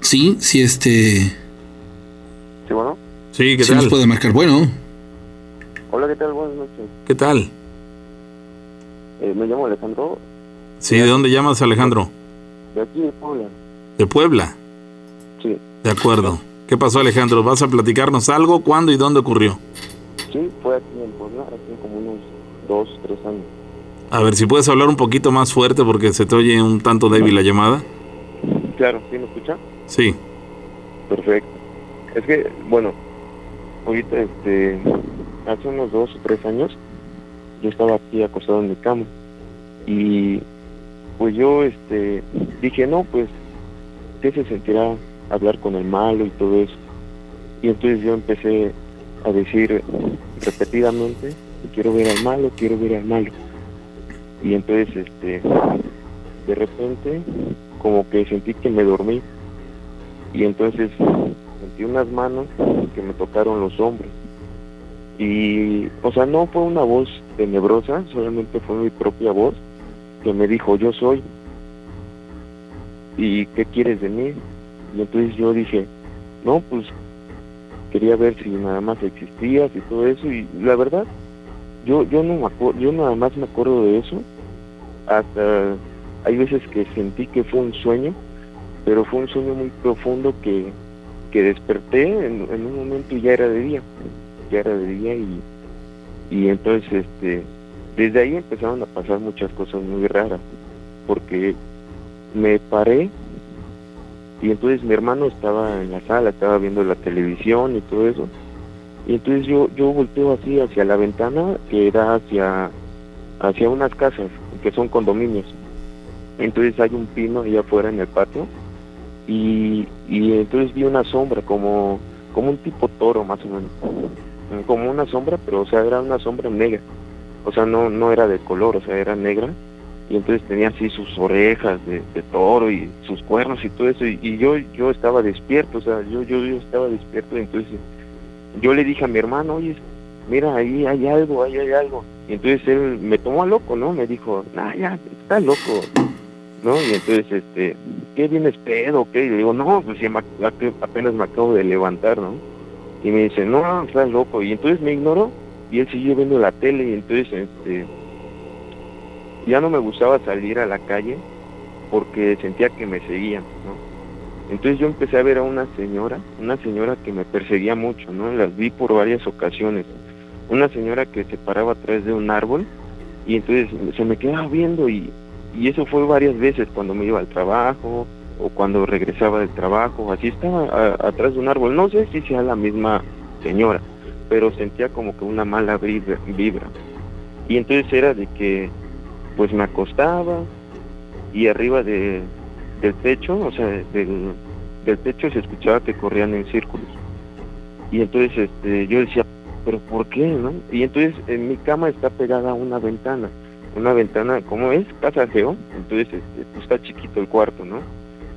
Sí, si este. Sí, bueno. Sí, ¿qué Si nos puede marcar. Bueno, Hola, ¿qué tal? Buenas noches. ¿Qué tal? Eh, me llamo Alejandro, Sí, ¿de dónde llamas, Alejandro? de aquí de Puebla. ¿De Puebla? Sí, De acuerdo. ¿Qué pasó, Alejandro? ¿Vas a platicarnos algo? ¿Cuándo y dónde ocurrió? sí, fue aquí en Puebla, hace como unos dos, tres años. A ver, si puedes hablar un poquito más fuerte porque se te oye un tanto débil la llamada. Claro, ¿sí me escucha? Sí. Perfecto. Es que, bueno, ahorita, este, hace unos dos o tres años, yo estaba aquí acostado en mi cama y pues yo, este, dije, no, pues, ¿qué se sentirá hablar con el malo y todo eso? Y entonces yo empecé a decir repetidamente, quiero ver al malo, quiero ver al malo. Y entonces, este, de repente, como que sentí que me dormí. Y entonces sentí unas manos que me tocaron los hombros. Y o sea no fue una voz tenebrosa solamente fue mi propia voz que me dijo yo soy y qué quieres de mí y entonces yo dije no pues quería ver si nada más existías y todo eso y la verdad yo yo no me acuerdo yo nada más me acuerdo de eso hasta hay veces que sentí que fue un sueño pero fue un sueño muy profundo que, que desperté en, un momento y ya era de día, ya era de día y, y entonces este desde ahí empezaron a pasar muchas cosas muy raras, porque me paré y entonces mi hermano estaba en la sala, estaba viendo la televisión y todo eso, y entonces yo, yo volteo así hacia la ventana que da hacia, hacia unas casas que son condominios. Entonces hay un pino allá afuera en el patio y, y entonces vi una sombra como como un tipo toro más o menos. Como una sombra pero o sea era una sombra negra. O sea no no era de color o sea era negra. Y entonces tenía así sus orejas de, de toro y sus cuernos y todo eso. Y, yo yo estaba despierto o sea yo, yo yo estaba despierto. Y entonces yo le dije a mi hermano oye mira ahí hay algo ahí hay algo y entonces él me tomó a loco no me dijo nah ya estás loco ¿no? Y entonces, este, ¿qué vienes pedo? ¿Qué? Y le digo, no, pues apenas me acabo de levantar, ¿no? Y me dice, no, estás loco. Y entonces me ignoró y él siguió viendo la tele y entonces, este, ya no me gustaba salir a la calle porque sentía que me seguían, ¿no? Entonces yo empecé a ver a una señora, una señora que me perseguía mucho, ¿no? Las vi por varias ocasiones. Una señora que se paraba atrás de un árbol y entonces se me quedaba viendo y, y eso fue varias veces cuando me iba al trabajo o cuando regresaba del trabajo, así estaba atrás de un árbol. No sé si sea la misma señora, pero sentía como que una mala vibra. vibra. Y entonces era de que pues me acostaba y arriba de, del techo, o sea, del, del techo se escuchaba que corrían en círculos. Y entonces este, yo decía, pero ¿por qué? no? Y entonces en mi cama está pegada una ventana, una ventana, como es casa geo, entonces este, pues, está chiquito el cuarto, ¿no?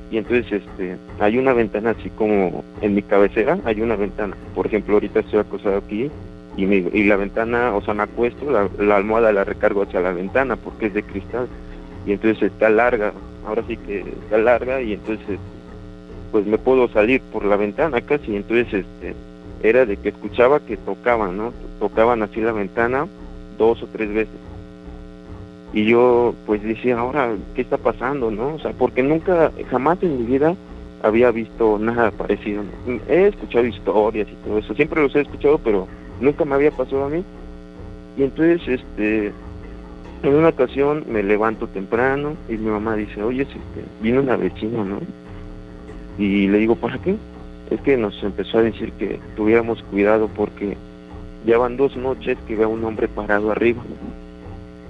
Y entonces este, hay una ventana así como en mi cabecera, hay una ventana. Por ejemplo, ahorita estoy acostado aquí y, mi- y la ventana, o sea, me acuesto, la, la almohada la recargo hacia la ventana porque es de cristal. Y entonces está larga, ahora sí que está larga y entonces pues me puedo salir por la ventana casi. Entonces este, era de que escuchaba que tocaban, ¿no? Tocaban así la ventana dos o tres veces. Y yo pues decía, ahora, ¿qué está pasando, no? O sea, porque nunca, jamás en mi vida había visto nada parecido. He escuchado historias y todo eso, siempre los he escuchado, pero nunca me había pasado a mí. Y entonces, este, en una ocasión me levanto temprano y mi mamá dice, oye, este, vino una vecina, ¿no? Y le digo, ¿para qué? Es que nos empezó a decir que tuviéramos cuidado porque ya van dos noches que veo un hombre parado arriba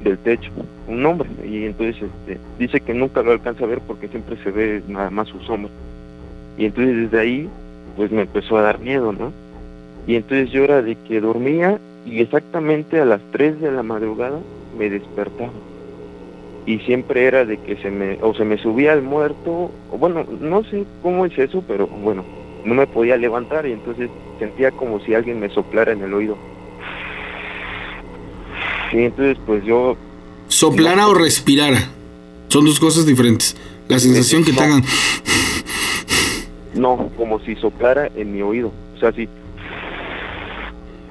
del techo, un hombre, y entonces este, dice que nunca lo alcanza a ver porque siempre se ve nada más su sombra. Y entonces desde ahí, pues me empezó a dar miedo, ¿no? Y entonces yo era de que dormía y exactamente a las 3 de la madrugada me despertaba. Y siempre era de que se me, o se me subía el muerto, bueno, no sé cómo es eso, pero bueno, no me podía levantar y entonces sentía como si alguien me soplara en el oído. Y entonces pues yo Soplara o respirara. Son dos cosas diferentes. La sensación que te hagan. No, como si soplara en mi oído. O sea, así.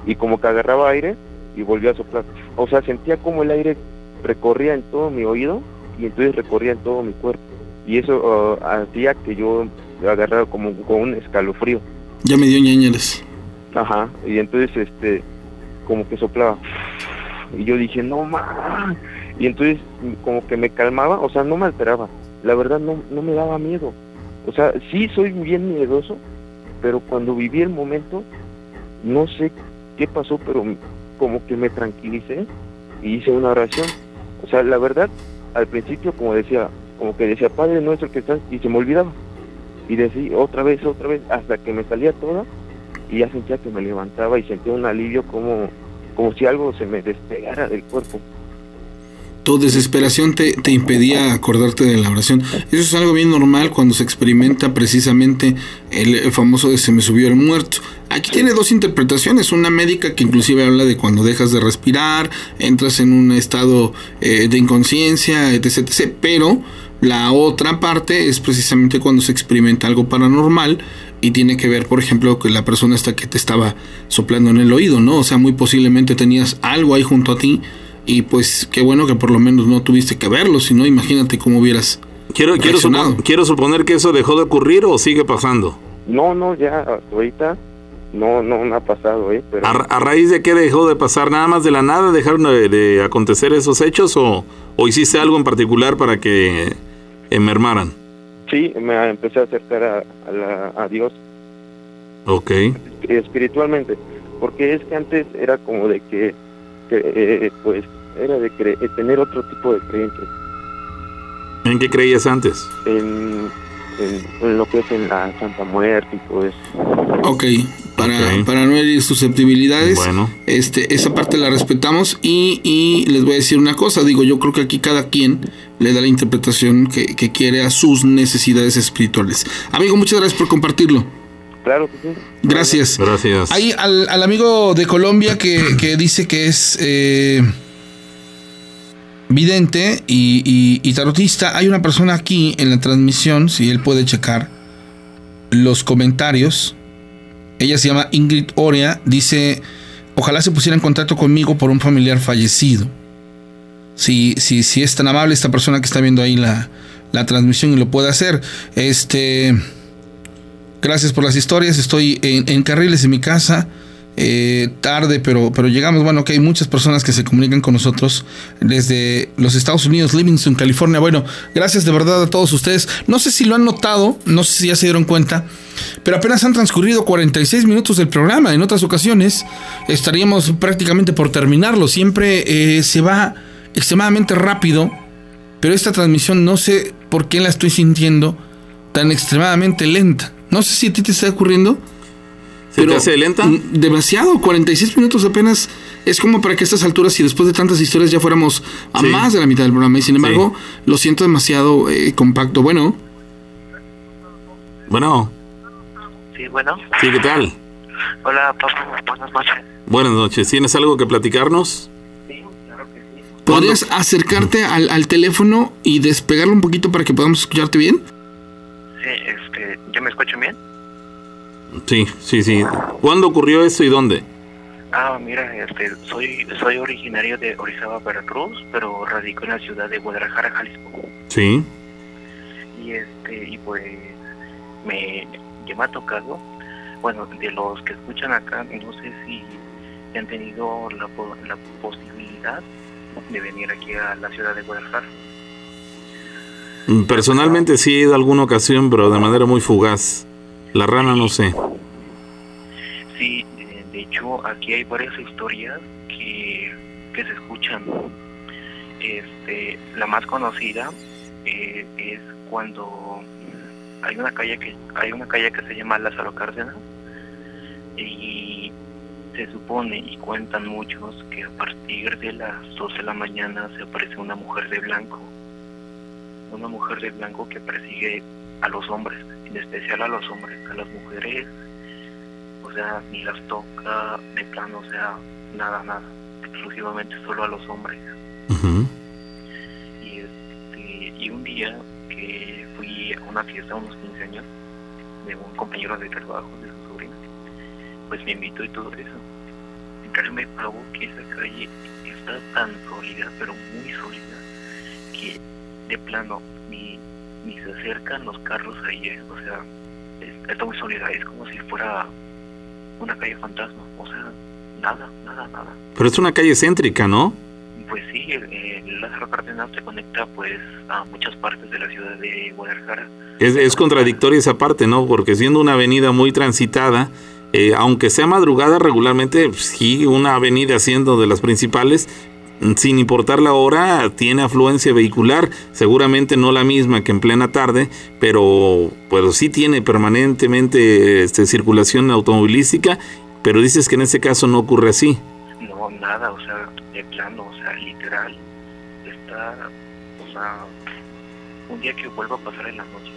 Y como que agarraba aire y volvía a soplar. O sea, sentía como el aire recorría en todo mi oído y entonces recorría en todo mi cuerpo. Y eso ah, hacía que yo agarrara como con un escalofrío. Ya me dio ñañeras. Ajá. Y entonces, este, como que soplaba. Y yo dije, no más. Y entonces, como que me calmaba, o sea, no me alteraba. La verdad, no, no me daba miedo. O sea, sí soy bien miedoso, pero cuando viví el momento, no sé qué pasó, pero como que me tranquilicé y hice una oración. O sea, la verdad, al principio, como decía, como que decía, Padre nuestro que estás, y se me olvidaba. Y decía otra vez, otra vez, hasta que me salía toda y ya sentía que me levantaba y sentía un alivio como, como si algo se me despegara del cuerpo. Tu desesperación te, te impedía acordarte de la oración. Eso es algo bien normal cuando se experimenta precisamente el, el famoso de se me subió el muerto. Aquí tiene dos interpretaciones, una médica que inclusive habla de cuando dejas de respirar, entras en un estado eh, de inconsciencia, etc, etc. Pero la otra parte es precisamente cuando se experimenta algo paranormal y tiene que ver, por ejemplo, que la persona esta que te estaba soplando en el oído, ¿no? O sea, muy posiblemente tenías algo ahí junto a ti y pues qué bueno que por lo menos no tuviste que verlo, si no, imagínate cómo hubieras Quiero, quiero, reaccionado. supo- quiero suponer que eso dejó de ocurrir o sigue pasando. No, no, ya ahorita no, no me ha pasado, ¿eh? Pero ¿A, a raíz de qué dejó de pasar? ¿Nada más de la nada dejaron de, de acontecer esos hechos o, o hiciste algo en particular para que eh, mermaran? sí, me empecé a acercar a, a, la- a Dios Ok. espiritualmente, porque es que antes era como de que, que, eh, pues, era de cre- eh, tener otro tipo de creencias ¿En qué creías antes? en, en, en lo que es en la Santa Muerte y todo eso. Ok, para, para no herir susceptibilidades, Bueno. este, esa parte la respetamos y, y les voy a decir una cosa, digo, yo creo que aquí cada quien le da la interpretación que, que quiere a sus necesidades espirituales. Amigo, muchas gracias por compartirlo. Claro que sí. Gracias. Gracias. Hay al, al amigo de Colombia que, que dice que es eh, vidente y, y- y tarotista. Hay una persona aquí en la transmisión, si él puede checar los comentarios. Ella se llama Ingrid Orea. Dice, ojalá se pusiera en contacto conmigo por un familiar fallecido. Si, si, si es tan amable esta persona que está viendo ahí la, la transmisión y lo puede hacer. Este, gracias por las historias. Estoy en, en carriles en mi casa. Eh, tarde, pero, pero llegamos. Bueno, que hay muchas personas que se comunican con nosotros desde los Estados Unidos, Livingston, California. Bueno, gracias de verdad a todos ustedes. No sé si lo han notado, no sé si ya se dieron cuenta, pero apenas han transcurrido 46 minutos del programa. En otras ocasiones estaríamos prácticamente por terminarlo. Siempre eh, se va extremadamente rápido, pero esta transmisión no sé por qué la estoy sintiendo tan extremadamente lenta. No sé si a ti te está ocurriendo. ¿Se te hace lenta? Demasiado, 46 minutos apenas. Es como para que a estas alturas y después de tantas historias ya fuéramos a Sí. más de la mitad del programa. Y sin embargo, lo siento demasiado eh, compacto. Bueno, Bueno, Sí, bueno. sí, ¿qué tal? Hola, papá. Buenas noches. Buenas noches. ¿Tienes algo que platicarnos? Sí, claro que sí. ¿podrías acercarte al, al teléfono y despegarlo un poquito para que podamos escucharte bien? Sí, este, ¿ya me escuchan bien? Sí, sí, sí. ¿Cuándo ocurrió esto y dónde? Ah, mira, este, soy, soy originario de Orizaba, Veracruz, pero radico en la ciudad de Guadalajara, Jalisco. Sí. Y este, y pues, me, ya me ha tocado, bueno, de los que escuchan acá, no sé si han tenido la, la posibilidad de venir aquí a la ciudad de Guadalajara. Mm, Personalmente sí he ido alguna ocasión, pero de manera muy fugaz. La rana no sé. Sí, de hecho aquí hay varias historias que, que se escuchan. Este, la más conocida eh, es cuando hay una calle que hay una calle que se llama Lázaro Cárdenas y se supone y cuentan muchos que a partir de las 12 de la mañana se aparece una mujer de blanco, una mujer de blanco que persigue a los hombres, en especial a los hombres, a las mujeres o sea, ni las toca de plano, o sea, nada, nada, exclusivamente solo a los hombres. Y, este, y un día que fui a una fiesta, unos 15 años, de un compañero de trabajo, de su sobrina, pues me invitó y todo eso. Créeme, Pavo, que esa calle está tan sólida, pero muy sólida, que de plano ni, ni se acercan los carros ahí, eh, o sea, es- está muy sólida, es como si fuera una calle fantasma, o sea, nada, nada, nada. Pero es una calle céntrica, ¿no? Pues sí, el, el Lázaro Cárdenas se conecta pues a muchas partes de la ciudad de Guadalajara. Es, es contradictoria esa parte, ¿no? Porque siendo una avenida muy transitada, eh, aunque sea madrugada regularmente, pues, sí, una avenida siendo de las principales, sin importar la hora, tiene afluencia vehicular, seguramente no la misma que en plena tarde, pero, pero sí tiene permanentemente este, circulación automovilística, pero dices que en este caso no ocurre así. No, nada, o sea, de plano, o sea, literal, está, o sea, un día que vuelva a pasar en la noche,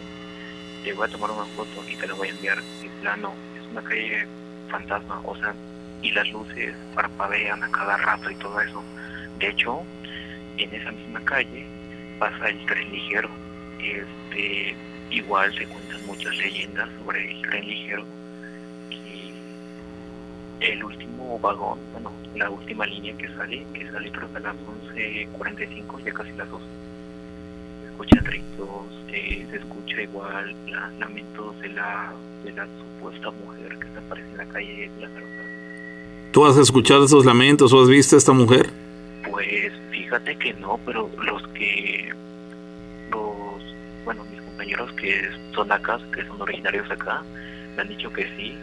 te voy a tomar una foto y te la voy a enviar de plano, es una calle fantasma, o sea, y las luces parpadean a cada rato y todo eso. De hecho, en esa misma calle pasa el tren ligero, este, igual se cuentan muchas leyendas sobre el tren ligero, que el último vagón, bueno, la última línea que sale, que sale creo que a las 11.45, ya casi las 12. Se escuchan gritos, eh, se escucha igual la- lamentos de la, de la supuesta mujer que se aparece en la calle de Cárdenas. ¿Tú has escuchado esos lamentos o has visto a esta mujer? Pues fíjate que no, pero los que, los, bueno, mis compañeros que son acá, que son originarios acá, me han dicho que sí,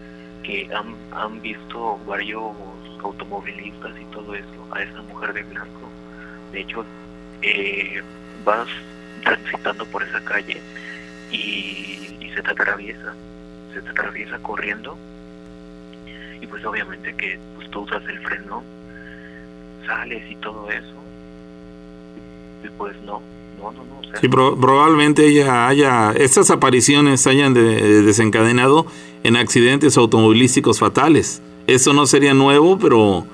que han, han visto varios automovilistas y todo eso, a esa mujer de blanco. De hecho, eh, vas transitando por esa calle y, y se te atraviesa, se te atraviesa corriendo y pues obviamente que pues, tú usas el freno, y todo eso pues no, no, no, no, Sí, pro- probablemente ella haya, estas apariciones hayan de- desencadenado en accidentes automovilísticos fatales. Eso no sería nuevo, pero,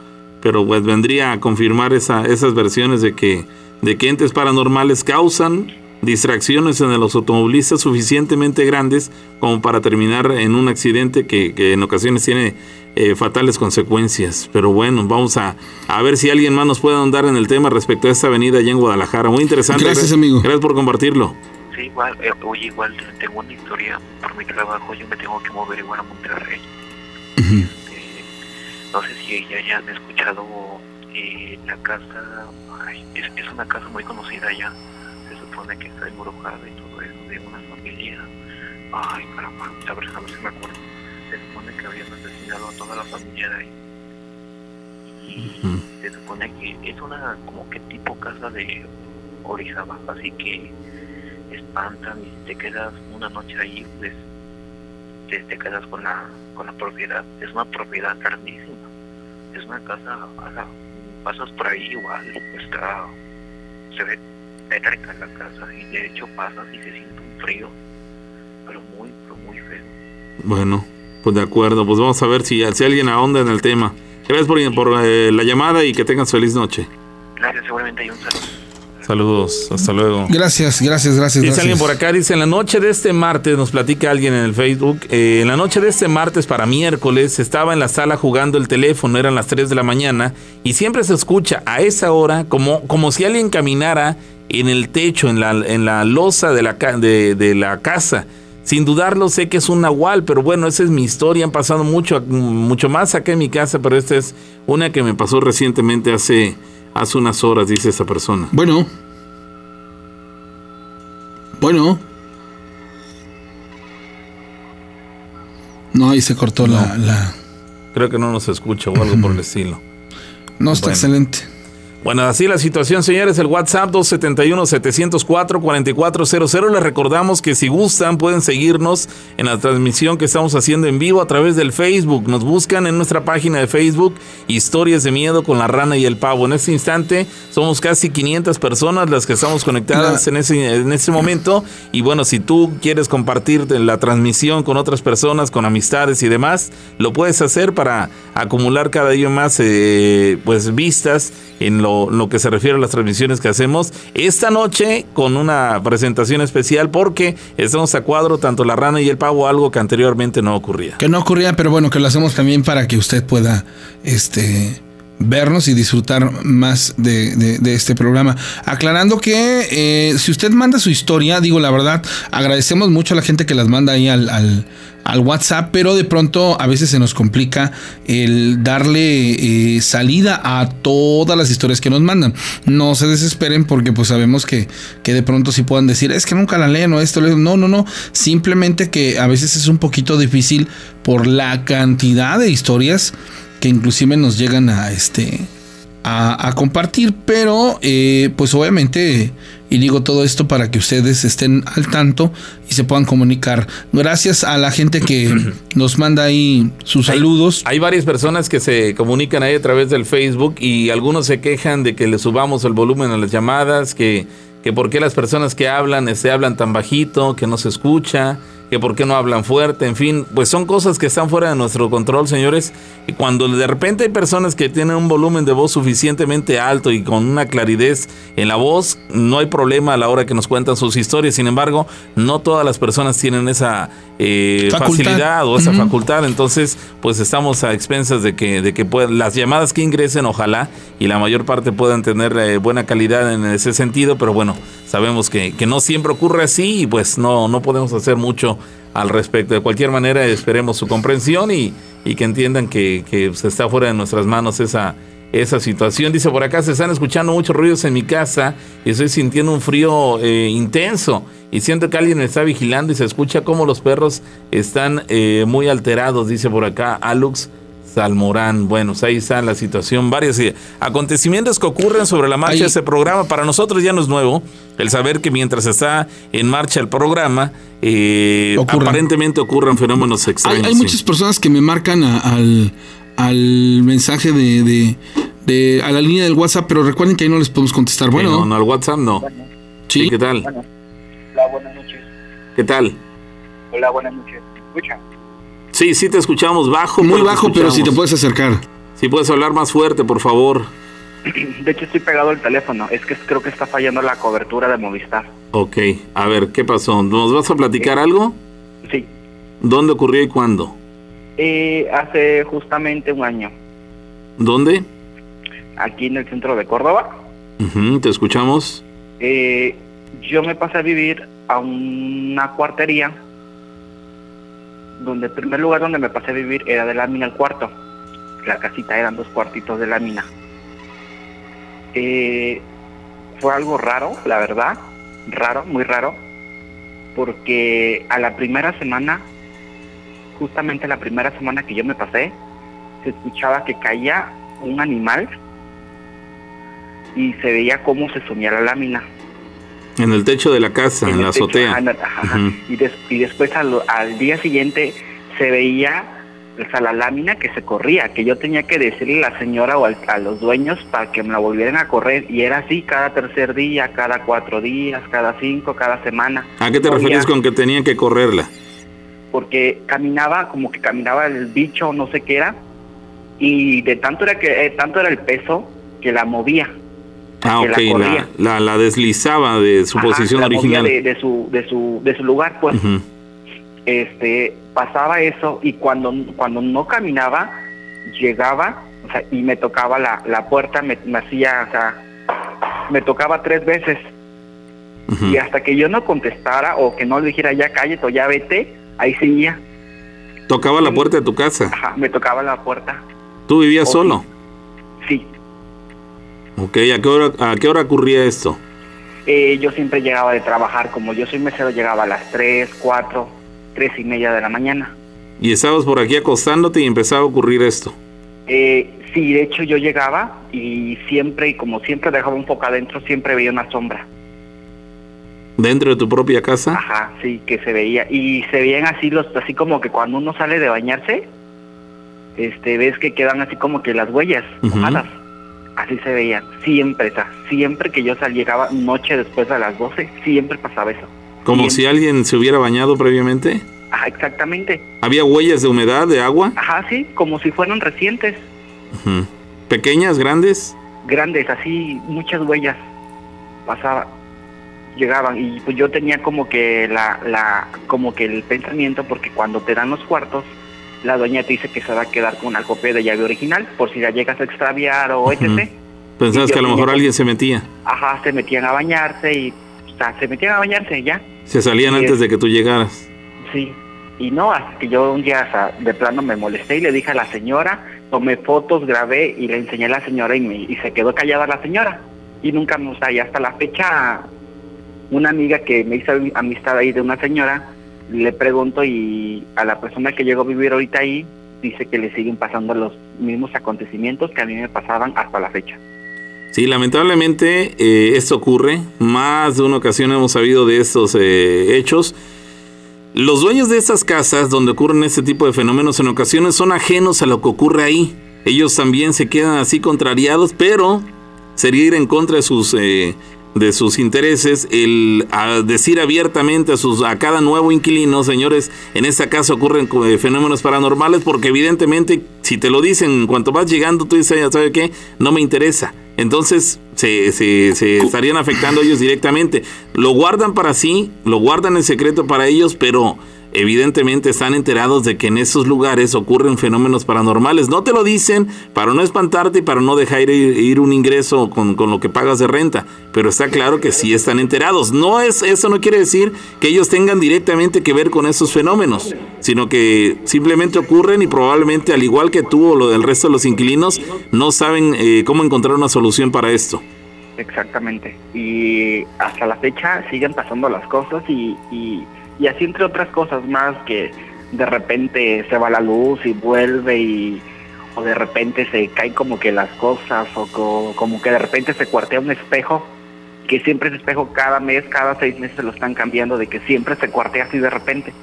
pero pues vendría a confirmar esa- esas versiones de que, de que entes paranormales causan distracciones en los automovilistas suficientemente grandes como para terminar en un accidente que, que en ocasiones tiene eh, fatales consecuencias. Pero bueno, vamos a, a ver si alguien más nos puede ahondar en el tema respecto a esta avenida allá en Guadalajara. Muy interesante. Gracias, amigo. Gracias por compartirlo. sí, igual, eh, oye, igual tengo una historia por mi trabajo, yo me tengo que mover igual a Monterrey. Este, no sé si ya hayan escuchado eh, la casa, ay, es, es una casa muy conocida allá, supone que está embrujada y todo eso, de una familia, ay, caramba, a ver, a ver si me acuerdo, se supone que habían asesinado a toda la familia de ahí. Y se supone que es una como que tipo casa de Orizaba, así que espantan y te quedas una noche ahí, pues te, te quedas con la, con la propiedad. Es una propiedad grandísima. Es una casa, pasas por ahí igual, está, se ve tétrica la casa y de hecho pasas y se siente un frío, pero muy, pero muy feo. Bueno, pues de acuerdo, pues vamos a ver si, si alguien ahonda en el tema. Gracias por, por eh, la llamada y que tengas feliz noche. Gracias, seguramente hay un saludo. Saludos, hasta luego. Gracias, gracias, gracias. Dice gracias. alguien por acá, dice, en la noche de este martes, nos platica alguien en el Facebook, eh, en la noche de este martes para miércoles estaba en la sala jugando el teléfono, eran las 3 de la mañana, y siempre se escucha a esa hora como, como si alguien caminara en el techo, en la, en la losa de la, de, de la casa. Sin dudarlo, sé que es un nahual, pero bueno, esa es mi historia. Han pasado mucho, mucho más acá en mi casa, pero esta es una que me pasó recientemente hace, hace unas horas, dice esa persona. Bueno. Bueno. No, ahí se cortó la, la- Creo que no nos escucha o algo por el *laughs* estilo. No, está Bueno. excelente. Bueno, así la situación, señores. El WhatsApp 271-704-4400. Les recordamos que si gustan pueden seguirnos en la transmisión que estamos haciendo en vivo a través del Facebook. Nos buscan en nuestra página de Facebook Historias de Miedo con la Rana y el Pavo. En este instante somos casi 500 personas las que estamos conectadas en, ese, en ese momento. Y bueno, si tú quieres compartir la transmisión con otras personas, con amistades y demás, lo puedes hacer para acumular cada día más eh, pues vistas en lo, que se refiere a las transmisiones que hacemos esta noche con una presentación especial porque estamos a cuadro tanto la rana y el pavo, algo que anteriormente no ocurría. Que no ocurría, pero bueno, que lo hacemos también para que usted pueda este, vernos y disfrutar más de, este programa. Aclarando que eh, si usted manda su historia, digo la verdad, agradecemos mucho a la gente que las manda ahí al- al WhatsApp, pero de pronto a veces se nos complica el darle eh, salida a todas las historias que nos mandan. No se desesperen porque pues sabemos que, que de pronto sí puedan decir, es que nunca la leen o esto, no, no, no, simplemente que a veces es un poquito difícil por la cantidad de historias que inclusive nos llegan a este a, a compartir, pero eh, pues obviamente, y digo todo esto para que ustedes estén al tanto y se puedan comunicar. Gracias a la gente que *clears throat* nos manda ahí sus saludos. Hay varias personas que se comunican ahí a través del Facebook y algunos se quejan de que le subamos el volumen a las llamadas, que, que por qué las personas que hablan se hablan tan bajito, que no se escucha, que por qué no hablan fuerte, en fin, pues son cosas que están fuera de nuestro control, señores. Y cuando de repente hay personas que tienen un volumen de voz suficientemente alto y con una claridad en la voz, no hay problema a la hora que nos cuentan sus historias. Sin embargo, no todas las personas tienen esa eh, facilidad o esa facultad. Entonces, pues estamos a expensas de que, de que puedan- las llamadas que ingresen, ojalá, y la mayor parte puedan tener eh, buena calidad en ese sentido, pero bueno, sabemos que, que no siempre ocurre así y pues no, no podemos hacer mucho al respecto. De cualquier manera, esperemos su comprensión y, y que entiendan que, que se está fuera de nuestras manos esa, esa situación. Dice por acá, se están escuchando muchos ruidos en mi casa y estoy sintiendo un frío eh, intenso y siento que alguien me está vigilando y se escucha como los perros están eh, muy alterados, dice por acá Alux Salmorán. Bueno, pues ahí está la situación. Varios eh, acontecimientos que ocurren sobre la marcha Ahí- de ese programa. Para nosotros ya no es nuevo el saber que mientras está en marcha el programa, eh, Ocurren. aparentemente ocurren fenómenos extraños. hay sí. muchas personas que me marcan a- al, al mensaje de, de- de- a la línea del WhatsApp, pero recuerden que ahí no les podemos contestar. Sí, Bueno, no, no, al WhatsApp no. sí. ¿Qué tal? Hola, buenas noches. ¿Qué tal? Hola, buenas noches. ¿Escucha? Sí, sí te escuchamos bajo. muy bajo, pero si te puedes acercar. Si puedes hablar más fuerte, por favor. De hecho, estoy pegado al teléfono. Es que creo que está fallando la cobertura de Movistar. Ok, a ver, ¿qué pasó? ¿Nos vas a platicar algo? Sí. ¿Dónde ocurrió y cuándo? Eh, hace justamente un año, ¿Dónde? aquí en el centro de Córdoba, te escuchamos. eh, yo me pasé a vivir a una cuartería donde el primer lugar donde me pasé a vivir era de lámina el cuarto. La casita eran dos cuartitos de lámina. Eh, fue algo raro, la verdad, raro, muy raro, porque a la primera semana, justamente la primera semana que yo me pasé, se escuchaba que caía un animal y se veía cómo se sumía la lámina. En el techo de la casa, en, la techo, azotea. ajá, y, des- y después al, al día siguiente se veía o sea, la lámina que se corría, que yo tenía que decirle a la señora o al- a los dueños para que me la volvieran a correr. Y era así cada tercer día, cada cuatro días, cada cinco, cada semana. ¿A qué te refieres con que tenían que correrla? Porque caminaba, como que caminaba el bicho, no sé qué era. Y de tanto era, que, eh, tanto era el peso que la movía. Ah, ok, la, la, la deslizaba de su Ajá, posición la original. De, de su, de, su, de su lugar, pues. Este pasaba eso y cuando cuando no caminaba llegaba o sea, y me tocaba la, la puerta me, me hacía o sea me tocaba tres veces y hasta que yo no contestara o que no le dijera ya cállate o ya vete ahí seguía Tocaba la puerta de tu casa. Ajá, me tocaba la puerta ¿Tú vivías solo? sí Ok, ¿a qué hora, a qué hora ocurría esto? Eh, yo siempre llegaba de trabajar como yo soy mesero llegaba a las tres cuatro tres y media de la mañana Y estabas por aquí acostándote y empezaba a ocurrir esto. Eh, sí, de hecho yo llegaba y siempre, y como siempre dejaba un poco adentro, siempre veía una sombra. ¿Dentro de tu propia casa? Ajá, sí, que se veía. Y se veían así, los, así como que cuando uno sale de bañarse, este, ves que quedan así como que las huellas Ujú. mojadas. Así se veían, siempre, o sea, siempre que yo salía, llegaba noche después de las 12, siempre pasaba eso. Como si alguien se hubiera bañado previamente. Ajá, exactamente. ¿Había huellas de humedad, de agua? Ajá, sí, como si fueran recientes. ¿Pequeñas, grandes? grandes, así, muchas huellas. Pasaba, llegaban y pues yo tenía como que la, la, como que el pensamiento porque cuando te dan los cuartos, la dueña te dice que se va a quedar con una copia de llave original por si la llegas a extraviar o etc. Pensabas que a lo mejor alguien se metía. Ajá, se metían a bañarse y, o sea, se metían a bañarse ya. Se salían Y antes es- de que tú llegaras. Sí, y no, hasta que yo un día o sea, de plano me molesté y le dije a la señora, tomé fotos, grabé y le enseñé a la señora y, me, y se quedó callada la señora. Y nunca, o sea, y hasta la fecha, una amiga que me hizo amistad ahí de una señora, le pregunto y a la persona que llegó a vivir ahorita ahí, dice que le siguen pasando los mismos acontecimientos que a mí me pasaban hasta la fecha. Sí, lamentablemente eh, esto ocurre. Más de una ocasión hemos sabido de estos eh, hechos. Los dueños de estas casas donde ocurren este tipo de fenómenos en ocasiones son ajenos a lo que ocurre ahí. Ellos también se quedan así contrariados, pero sería ir en contra de sus eh, de sus intereses el a decir abiertamente a sus a cada nuevo inquilino, señores, en esta casa ocurren eh, fenómenos paranormales porque evidentemente si te lo dicen en cuanto vas llegando tú dices, ¿sabe qué? No me interesa. Entonces se, se, se estarían afectando ellos directamente. Lo guardan para sí, lo guardan en secreto para ellos, pero evidentemente están enterados de que en esos lugares ocurren fenómenos paranormales. No te lo dicen para no espantarte y para no dejar ir, un ingreso con, con lo que pagas de renta, pero está claro que sí están enterados. No es eso no quiere decir que ellos tengan directamente que ver con esos fenómenos, sino que simplemente ocurren y probablemente al igual que tú o lo del resto de los inquilinos no saben eh, cómo encontrar una solución para esto. Exactamente. Y hasta la fecha siguen pasando las cosas y, y, y así entre otras cosas más que de repente se va la luz y vuelve y o de repente se caen como que las cosas o co- como que de repente se cuartea un espejo que siempre ese espejo cada mes, cada seis meses se lo están cambiando de que siempre se cuartea así de repente.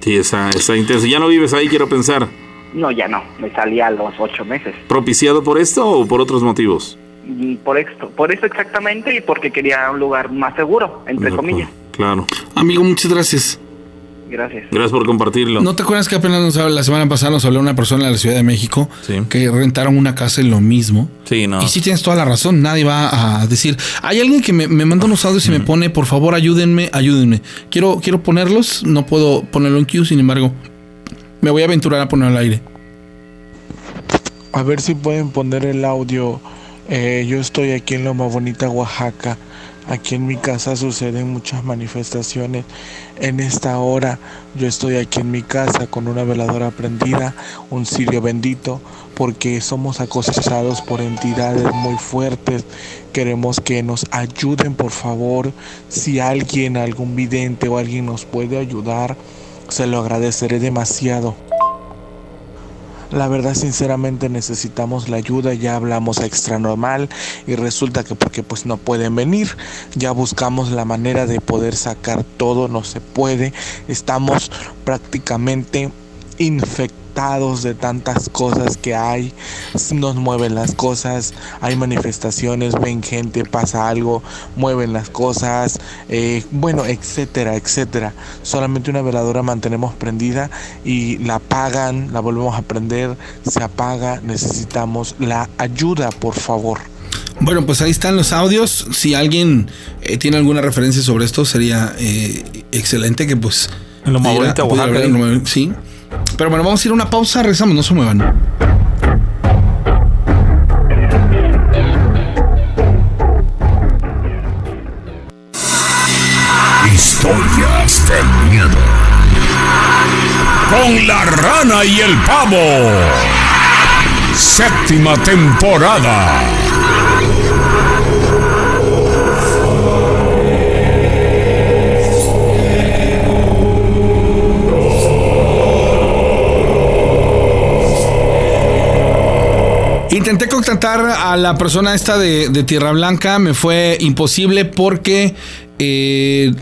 Sí, está, está intenso. Ya no vives ahí, quiero pensar. No, ya no, me salía a los ocho meses. ¿Propiciado por esto o por otros motivos? Mm, Por esto, por eso exactamente y porque quería un lugar más seguro, entre comillas. Claro. Amigo, muchas gracias. Gracias. Gracias por compartirlo. ¿No te acuerdas que apenas nos habla- la semana pasada nos habló una persona de la Ciudad de México que rentaron una casa en lo mismo? Sí, no. Y sí tienes toda la razón, nadie va a decir, hay alguien que me, me manda unos audios y me pone, por favor, ayúdenme, ayúdenme. Quiero, quiero ponerlos, no puedo ponerlo en queue, sin embargo, me voy a aventurar a ponerlo al aire. A ver si pueden poner el audio. Eh, yo estoy aquí en Loma Bonita, Oaxaca. Aquí en mi casa suceden muchas manifestaciones. En esta hora yo estoy aquí en mi casa con una veladora prendida, un cirio bendito, porque somos acosados por entidades muy fuertes. Queremos que nos ayuden, por favor. Si alguien, algún vidente o alguien nos puede ayudar, se lo agradeceré demasiado. La verdad, sinceramente, necesitamos la ayuda. Ya hablamos extra normal y resulta que porque pues no pueden venir, ya buscamos la manera de poder sacar todo, no se puede. Estamos prácticamente infectados de tantas cosas que hay, nos mueven las cosas, hay manifestaciones, ven gente, pasa algo, mueven las cosas, eh, bueno, etcétera, etcétera. Solamente una veladora mantenemos prendida y la apagan, la volvemos a prender, se apaga, necesitamos la ayuda, por favor. Bueno, pues ahí están los audios. Si alguien eh, tiene alguna referencia sobre esto, sería eh, excelente que pues... En Sí. Pero bueno, vamos a ir a una pausa, rezamos, no se muevan. Historias de miedo. Con la rana y el pavo. Séptima temporada. Intenté contactar a la persona esta de, Tierra Blanca, me fue imposible porque eh,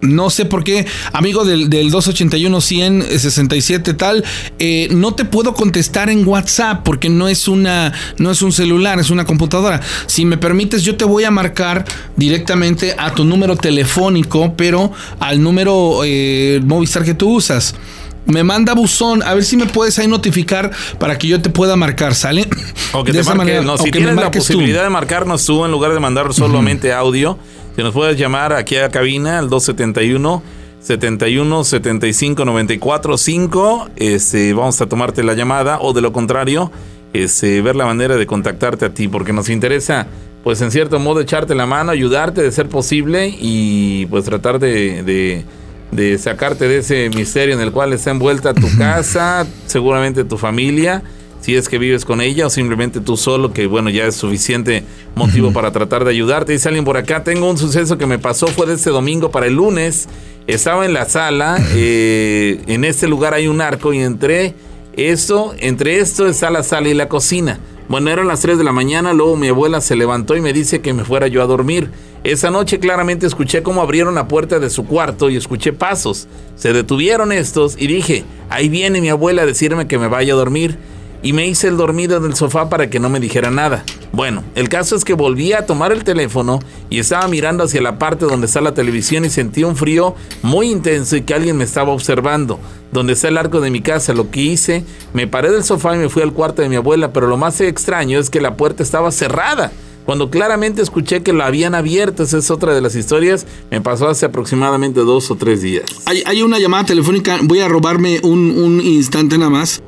no sé por qué, amigo del, del 281 100 67 tal, eh, no te puedo contestar en WhatsApp porque no es una no es un celular, es una computadora. Si me permites, yo te voy a marcar directamente a tu número telefónico, pero al número eh, Movistar que tú usas. Me manda buzón, a ver si me puedes ahí notificar para que yo te pueda marcar, ¿sale? O que De te esa marque, manera, no, o si que me tienes la tú. posibilidad de marcarnos tú en lugar de mandar solamente audio, si nos puedes llamar aquí a cabina al 271 71 75 94 5, este, vamos a tomarte la llamada o de lo contrario, este, ver la manera de contactarte a ti porque nos interesa pues en cierto modo echarte la mano, ayudarte de ser posible y pues tratar de, de, de sacarte de ese misterio en el cual está envuelta tu *laughs* casa, seguramente tu familia si es que vives con ella o simplemente tú solo, que bueno, ya es suficiente motivo para tratar de ayudarte. Dice alguien por acá, tengo un suceso que me pasó, fue de este domingo para el lunes, estaba en la sala, *laughs* eh, en este lugar hay un arco y entré, esto, entre esto está la sala y la cocina. Bueno, eran las 3 de la mañana, luego mi abuela se levantó y me dice que me fuera yo a dormir. Esa noche claramente escuché cómo abrieron la puerta de su cuarto y escuché pasos. Se detuvieron estos y dije, ahí viene mi abuela a decirme que me vaya a dormir y me hice el dormido en el sofá para que no me dijera nada. Bueno, el caso es que volví a tomar el teléfono y estaba mirando hacia la parte donde está la televisión y sentí un frío muy intenso y que alguien me estaba observando. Donde está el arco de mi casa, lo que hice, me paré del sofá y me fui al cuarto de mi abuela, pero lo más extraño es que la puerta estaba cerrada. Cuando claramente escuché que la habían abierto, esa es otra de las historias, me pasó hace aproximadamente dos o tres días. Hay, hay una llamada telefónica, voy a robarme un, un instante nada más.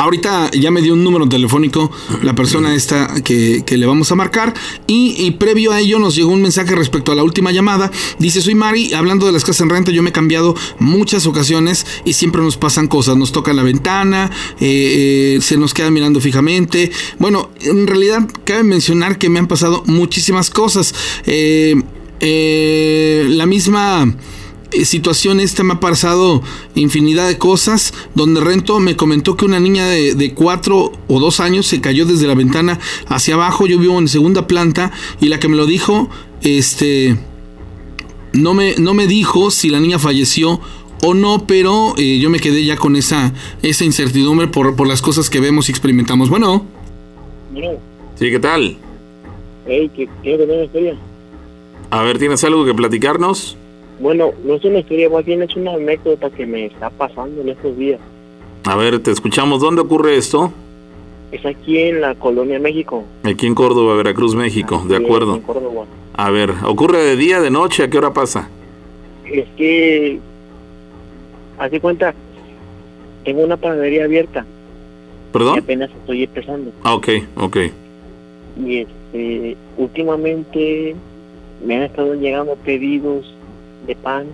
Ahorita ya me dio un número telefónico la persona esta que, que le vamos a marcar y, y previo a ello nos llegó un mensaje respecto a la última llamada. Dice, soy Mari, hablando de las casas en renta, yo me he cambiado muchas ocasiones y siempre nos pasan cosas. Nos tocan la ventana, eh, eh, se nos queda mirando fijamente. Bueno, en realidad cabe mencionar que me han pasado muchísimas cosas. Eh, eh, la misma eh, situación esta me ha pasado infinidad de cosas. Donde Rento me comentó que una niña de, de cuatro o dos años se cayó desde la ventana hacia abajo. Yo vivo en segunda planta y la que me lo dijo, este, no me, no me dijo si la niña falleció o no, pero eh, yo me quedé ya con esa, esa incertidumbre por, por las cosas que vemos y experimentamos. Bueno, Bueno, Sí, ¿qué tal? hey, ¿qué una historia? A ver, ¿tienes algo que platicarnos? Bueno, no es una historia, más bien es una anécdota que me está pasando en estos días. A ver, te escuchamos. ¿Dónde ocurre esto? Es aquí en la colonia México. Aquí en Córdoba, Veracruz, México. De acuerdo. En Córdoba. A ver, ¿ocurre de día, de noche? ¿A qué hora pasa? Es que, haz de cuenta, tengo una panadería abierta y ¿Perdón? apenas estoy empezando. Ah, ok, ok. Y este, últimamente me han estado llegando pedidos pan,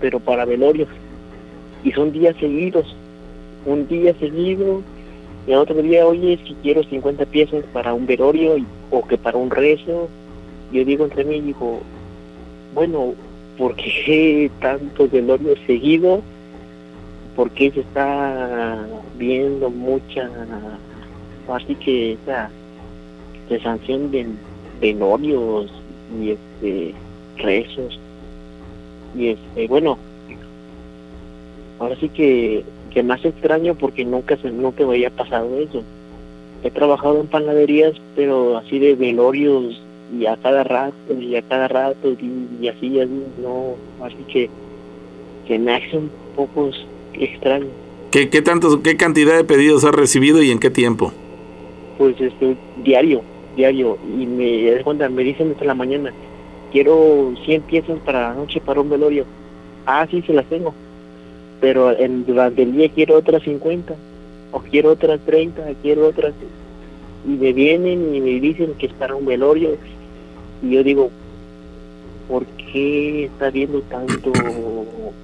pero para velorios. Y son días seguidos. Un día seguido y el otro día, oye, si quiero 50 piezas para un velorio o que para un rezo. Yo digo entre mí, digo, bueno, ¿por qué *laughs* tantos velorios seguidos? ¿Por qué se está viendo mucha, así que esa sanción de velorios y este rezos? Y este, bueno, ahora sí que, que más extraño porque nunca se, nunca me había pasado eso. He trabajado en panaderías, pero así de velorios y a cada rato y a cada rato y, y así, así, no, así que, que me hace un poco extraño. ¿Qué, qué, tantos, ¿Qué cantidad de pedidos has recibido y en qué tiempo? Pues este, diario, diario, y me, cuenta, me dicen hasta la mañana, quiero 100 piezas para la noche para un velorio. Ah, sí, se las tengo. Pero en, durante el día quiero otras 50, o quiero otras 30, quiero otras... Y me vienen y me dicen que es para un velorio. Y yo digo, ¿por qué está habiendo tanto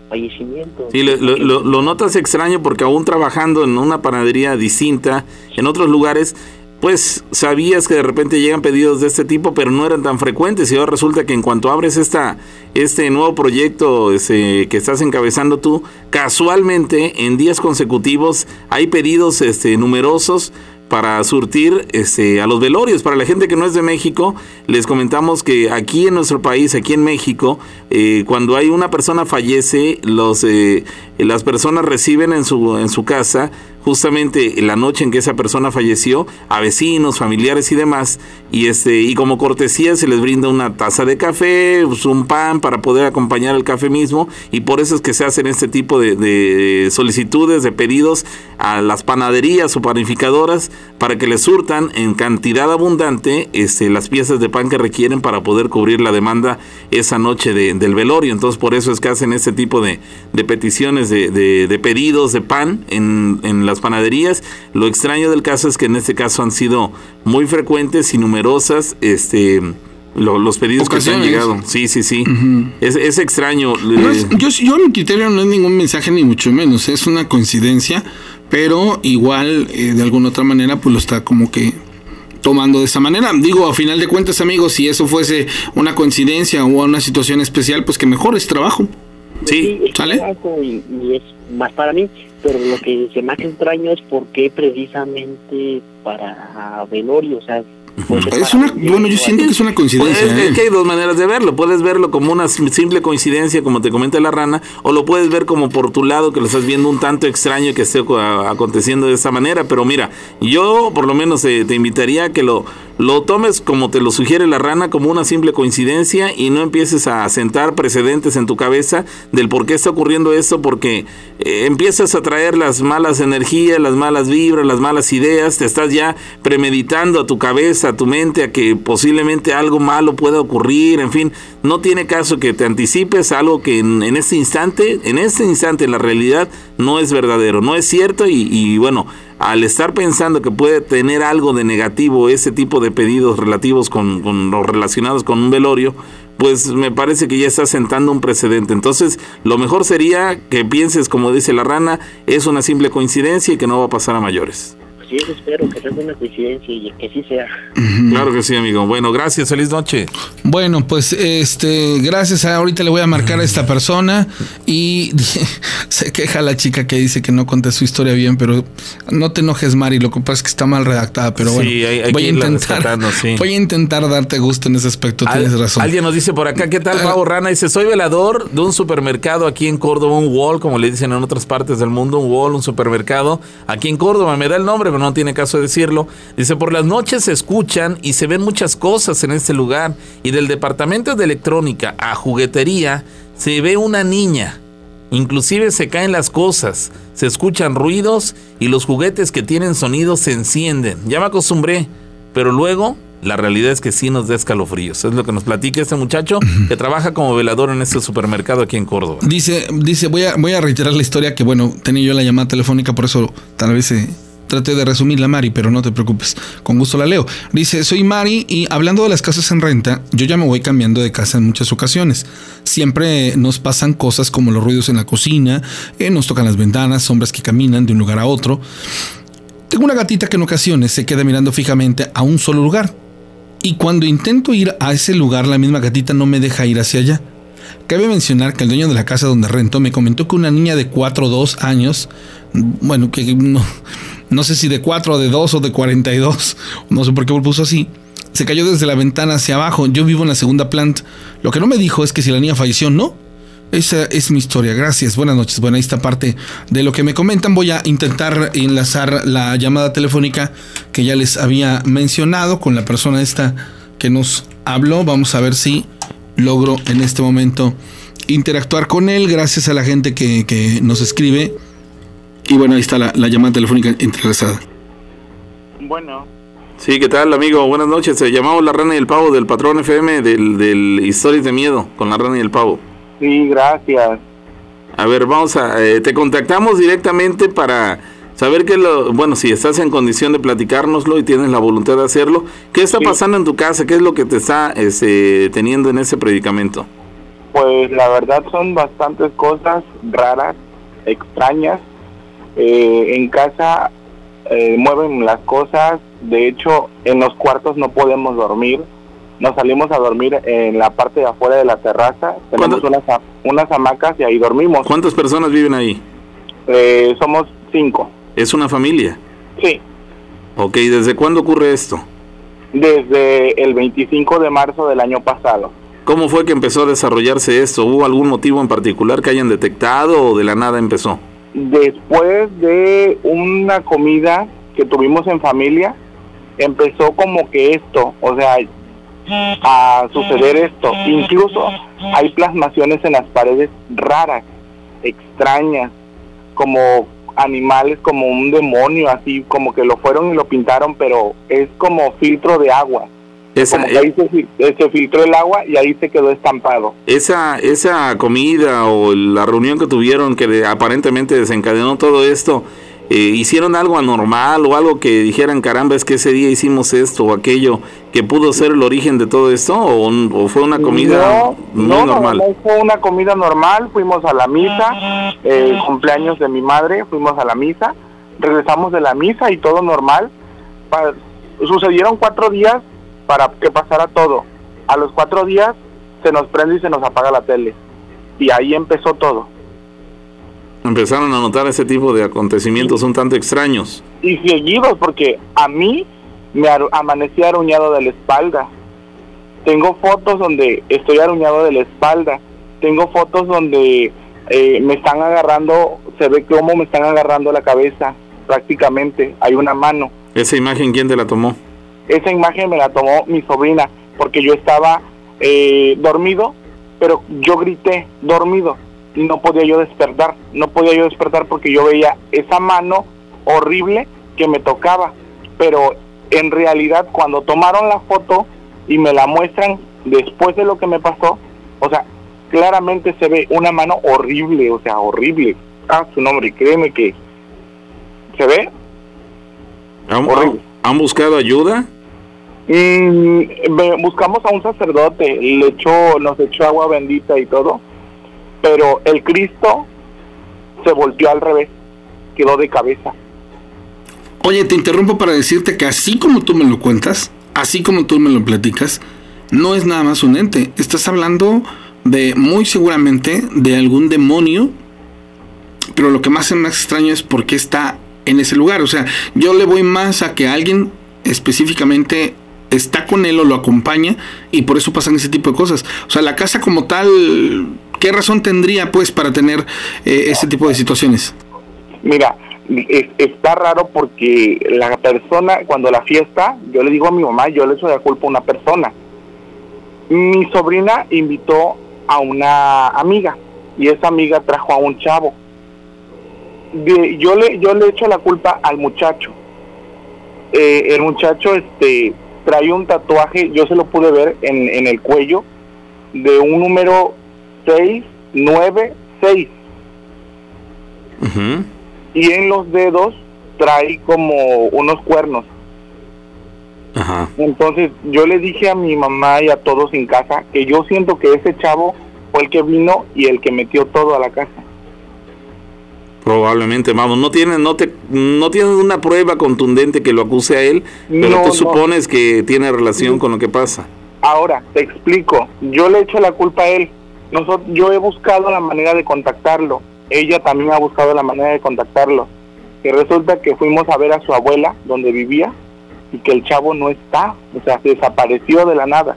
fallecimiento? Sí, lo, lo- lo- lo notas extraño porque aún trabajando en una panadería distinta, en otros lugares, pues sabías que de repente llegan pedidos de este tipo, pero no eran tan frecuentes. Y ahora resulta que en cuanto abres esta, este nuevo proyecto que estás encabezando tú, casualmente en días consecutivos hay pedidos este, numerosos para surtir este, a los velorios. Para la gente que no es de México, les comentamos que aquí en nuestro país, aquí en México, eh, cuando hay una persona fallece, los, eh, las personas reciben en su, en su casa justamente la noche en que esa persona falleció a vecinos, familiares y demás y este y como cortesía se les brinda una taza de café, pues, un pan para poder acompañar el café mismo y por eso es que se hacen este tipo de, de solicitudes, de pedidos a las panaderías o panificadoras para que les surtan en cantidad abundante este, las piezas de pan que requieren para poder cubrir la demanda esa noche de- del velorio. Entonces por eso es que hacen este tipo de, de peticiones de, de- de pedidos de pan en, en las panaderías. Lo extraño del caso es que en este caso han sido muy frecuentes y numerosas este, lo- los pedidos que se han llegado. Sí, sí, sí. es, es extraño. Yo, yo mi criterio no es ningún mensaje ni mucho menos, es una coincidencia, pero igual eh, de alguna otra manera pues lo está como que tomando de esa manera. Digo, a final de cuentas amigos, si eso fuese una coincidencia o una situación especial, pues que mejor es trabajo. Sí, es trabajo y, y es más para mí, pero lo que se me hace extraño es por qué precisamente para velorio, o sea, Es una, bueno, yo siento que es una coincidencia. Pues, es, ¿eh? es que hay dos maneras de verlo. Puedes verlo como una sim- simple coincidencia, como te comenta la rana, o lo puedes ver como por tu lado, que lo estás viendo un tanto extraño que esté aconteciendo de esa manera. Pero mira, yo por lo menos eh, te invitaría a que lo, lo tomes como te lo sugiere la rana, como una simple coincidencia y no empieces a sentar precedentes en tu cabeza del por qué está ocurriendo esto, porque eh, empiezas a traer las malas energías, las malas vibras, las malas ideas, te estás ya premeditando a tu cabeza, a tu mente, a que posiblemente algo malo pueda ocurrir, en fin, no tiene caso que te anticipes algo que en, este instante, en este instante en la realidad no es verdadero, no es cierto y, y bueno, al estar pensando que puede tener algo de negativo ese tipo de pedidos relativos con, con los relacionados con un velorio, pues me parece que ya está sentando un precedente. Entonces, lo mejor sería que pienses, como dice la rana, es una simple coincidencia y que no va a pasar a mayores. Sí, eso espero que sea una coincidencia y que sí sea. Claro que sí, amigo. Bueno, gracias, feliz noche. Bueno, pues este, gracias. A, ahorita le voy a marcar a esta persona y *laughs* se queja la chica que dice que no conté su historia bien, pero no te enojes, Mari. Lo que pasa es que está mal redactada, pero Sí, bueno, hay- hay voy que a intentar, sí. *laughs* voy a intentar darte gusto en ese aspecto. Al- tienes razón. Alguien nos dice por acá, ¿qué tal, Ah. Pavo Rana? Dice, soy velador de un supermercado aquí en Córdoba, un wall, como le dicen en otras partes del mundo, un wall, un supermercado. Aquí en Córdoba, me da el nombre, pero no tiene caso de decirlo. Dice, por las noches se escuchan y se ven muchas cosas en este lugar. Y del departamento de electrónica a juguetería, se ve una niña. Inclusive se caen las cosas, se escuchan ruidos y los juguetes que tienen sonidos se encienden. Ya me acostumbré, pero luego la realidad es que sí nos da escalofríos. Es lo que nos platica este muchacho *clears throat* que trabaja como velador en este supermercado aquí en Córdoba. Dice, dice, voy a, voy a reiterar la historia que, bueno, tenía yo la llamada telefónica, por eso tal vez se, traté de resumirla, Mari, pero no te preocupes, con gusto la leo. Dice, soy Mari y hablando de las casas en renta, yo ya me voy cambiando de casa en muchas ocasiones. Siempre nos pasan cosas como los ruidos en la cocina, eh, nos tocan las ventanas, sombras que caminan de un lugar a otro. Tengo una gatita que en ocasiones se queda mirando fijamente a un solo lugar. Y cuando intento ir a ese lugar, la misma gatita no me deja ir hacia allá. Cabe mencionar que el dueño de la casa donde rento me comentó que una niña de 4 o 2 años, bueno, que no, no sé si de 4 o de 2 o de 42, no sé por qué lo puso así, se cayó desde la ventana hacia abajo. Yo vivo en la segunda planta. Lo que no me dijo es que si la niña falleció, no. Esa es mi historia. Gracias. Buenas noches. Bueno, ahí está parte de lo que me comentan. Voy a intentar enlazar la llamada telefónica que ya les había mencionado con la persona esta que nos habló. Vamos a ver si logro en este momento interactuar con él. Gracias a la gente que, que nos escribe. Y bueno, ahí está la, la llamada telefónica entrelazada. Bueno, Sí, ¿qué tal, amigo? Buenas noches. Se llamamos La Rana y el Pavo del Patrón FM del, del Historias de Miedo con La Rana y el Pavo. sí, gracias. A ver, vamos a... eh, te contactamos directamente para saber qué es lo... Bueno, si estás en condición de platicárnoslo y tienes la voluntad de hacerlo, ¿qué está pasando en tu casa? ¿Qué es lo que te está este, teniendo en ese predicamento? Pues la verdad son bastantes cosas raras, extrañas. Eh, en casa eh, mueven las cosas, de hecho en los cuartos no podemos dormir. Nos salimos a dormir en la parte de afuera de la terraza, tenemos unas, unas hamacas y ahí dormimos. ¿Cuántas personas viven ahí? Eh, somos cinco, ¿Es una familia? sí. Ok, ¿desde cuándo ocurre esto? Desde el 25 de marzo del año pasado. ¿Cómo fue que empezó a desarrollarse esto? ¿Hubo algún motivo en particular que hayan detectado o de la nada empezó? Después de una comida que tuvimos en familia, empezó como que esto, o sea, a suceder esto. Incluso hay plasmaciones en las paredes raras, extrañas, como animales, como un demonio, así como que lo fueron y lo pintaron, pero es como filtro de agua. Esa, Como que ahí se, fi- eh, se filtró el agua y ahí se quedó estampado. esa, esa comida o la reunión que tuvieron que aparentemente desencadenó todo esto, eh, ¿hicieron algo anormal o algo que dijeran, caramba, es que ese día hicimos esto o aquello, que pudo ser el origen de todo esto o, fue una comida No, muy no, normal? no, fue una comida normal, fuimos a la misa, el cumpleaños de mi madre, fuimos a la misa, regresamos de la misa y todo normal. Pa- sucedieron cuatro días para que pasara todo. A los cuatro días se nos prende y se nos apaga la tele. Y ahí empezó todo. Empezaron a notar ese tipo de acontecimientos un tanto extraños. Y seguidos, porque a mí me amanecí aruñado de la espalda. Tengo fotos donde estoy aruñado de la espalda. Tengo fotos donde eh, me están agarrando, se ve cómo me están agarrando la cabeza, prácticamente. Hay una mano. ¿Esa imagen quién te la tomó? Esa imagen me la tomó mi sobrina, porque yo estaba eh, dormido, pero yo grité, dormido, y no podía yo despertar. No podía yo despertar porque yo veía esa mano horrible que me tocaba. Pero en realidad, cuando tomaron la foto y me la muestran después de lo que me pasó, o sea, claramente se ve una mano horrible, o sea, horrible. Ah, su nombre, créeme que se ve ¿Han, han- han buscado ayuda? Mm, buscamos a un sacerdote, le echó, nos echó agua bendita y todo, pero el Cristo se volteó al revés, quedó de cabeza. Oye, te interrumpo para decirte que así como tú me lo cuentas, así como tú me lo platicas, no es nada más un ente. Estás hablando de muy seguramente de algún demonio, pero lo que más es más extraño es por qué está en ese lugar. O sea, yo le voy más a que alguien específicamente está con él o lo acompaña y por eso pasan ese tipo de cosas. O sea, la casa como tal, ¿qué razón tendría pues para tener eh, ese tipo de situaciones? Mira, es- está raro porque la persona, cuando la fiesta, yo le digo a mi mamá, yo le echo la culpa a una persona. Mi sobrina invitó a una amiga y esa amiga trajo a un chavo. De- yo le yo le echo la culpa al muchacho. Eh, el muchacho este trae un tatuaje, yo se lo pude ver en, en el cuello de un número 696 y en los dedos trae como unos cuernos. Ajá. Entonces yo le dije a mi mamá y a todos en casa que yo siento que ese chavo fue el que vino y el que metió todo a la casa. Probablemente, vamos, no tienes, no te, no tienes una prueba contundente que lo acuse a él, pero No, tú no. supones que tiene relación con lo que pasa. Ahora, te explico, yo le echo la culpa a él. Nosotros, yo he buscado la manera de contactarlo. Ella también ha buscado la manera de contactarlo. Que resulta que fuimos a ver a su abuela, donde vivía, y que el chavo no está. O sea, desapareció de la nada.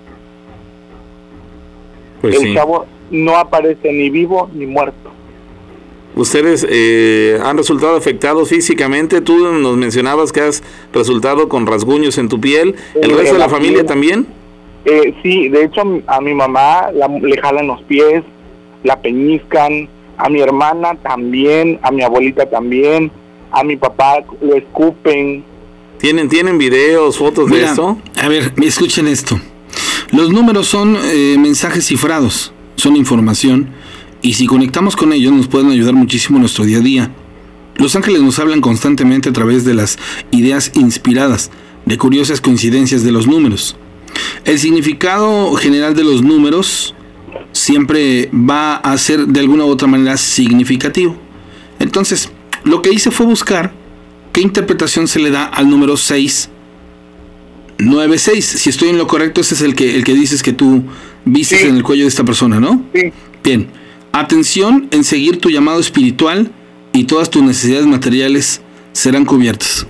Pues el sí. chavo no aparece ni vivo ni muerto. Ustedes eh, han resultado afectados físicamente. Tú nos mencionabas que has resultado con rasguños en tu piel. ¿El Eh, resto de la la familia piel. también? Eh, sí, de hecho a mi mamá la- le jalan los pies, la peñizcan, a mi hermana también, a mi abuelita también, a mi papá lo escupen. ¿Tienen, tienen videos, fotos de esto? A ver, escuchen esto. Los números son eh, mensajes cifrados, son información, y si conectamos con ellos nos pueden ayudar muchísimo en nuestro día a día. Los ángeles nos hablan constantemente a través de las ideas inspiradas, de curiosas coincidencias de los números. El significado general de los números siempre va a ser de alguna u otra manera significativo. Entonces, lo que hice fue buscar qué interpretación se le da al número 6 96. Si estoy en lo correcto, ese es el que, el que dices que tú vistes en el cuello de esta persona, ¿no? Sí. Bien. Atención en seguir tu llamado espiritual y todas tus necesidades materiales serán cubiertas.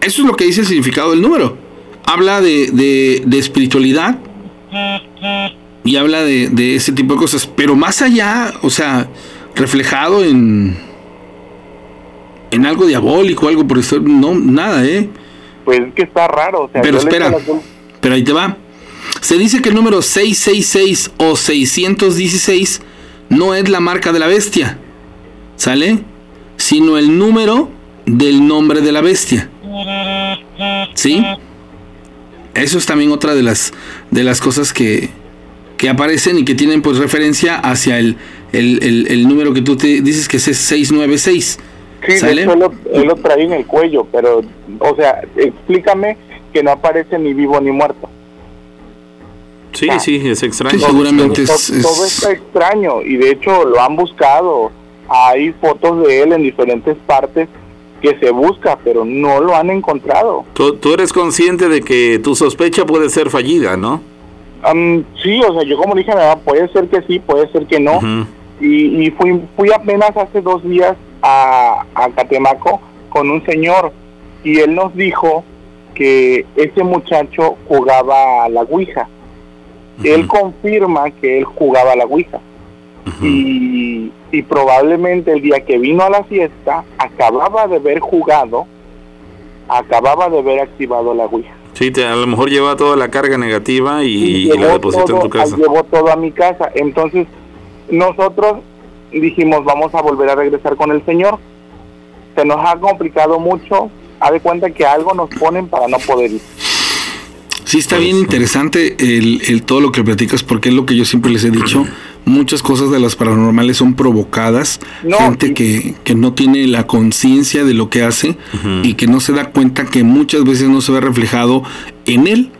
Eso es lo que dice el significado del número. Habla de, de- de espiritualidad y habla de, de ese tipo de cosas. Pero más allá, o sea, reflejado en, en algo diabólico, algo por eso, no, nada, ¿eh? Pues es que está raro. O sea, Pero espera, pero ahí te va. Se dice que el número 666 o 616 no es la marca de la bestia, ¿sale? Sino el número del nombre de la bestia. ¿Sí? Eso es también otra de las, de las cosas que, que aparecen y que tienen pues referencia hacia el, el, el- el número que tú te dices que es 696. Sí, de ¿Sale? hecho él lo, él lo trae en el cuello, pero, o sea, explícame que no aparece ni vivo ni muerto. Sí, sí, es extraño. Sí, seguramente todo, es- es- todo está extraño y de hecho lo han buscado. Hay fotos de él en diferentes partes que se busca, pero no lo han encontrado. Tú, tú eres consciente de que tu sospecha puede ser fallida, ¿no? Am, sí, o sea, yo como dije, puede ser que sí, puede ser que no. Y fui, fui apenas hace dos días a, a Catemaco con un señor y él nos dijo que ese muchacho jugaba a la Ouija. Él confirma que él jugaba a la Ouija. y, y probablemente el día que vino a la fiesta acababa de haber jugado, acababa de haber activado la Ouija. Sí, te- a lo mejor lleva toda la carga negativa y, y llevó la deposita en todo- tu casa. Llevó todo a mi casa. Entonces, nosotros dijimos, vamos a volver a regresar con el Señor. Se nos ha complicado mucho. Ha de cuenta que algo nos ponen para no poder ir. Sí, está bien interesante el, el todo lo que platicas, porque es lo que yo siempre les he dicho. Muchas cosas de las paranormales son provocadas. No, gente que, que no tiene la conciencia de lo que hace y que no se da cuenta que muchas veces no se ve reflejado en él,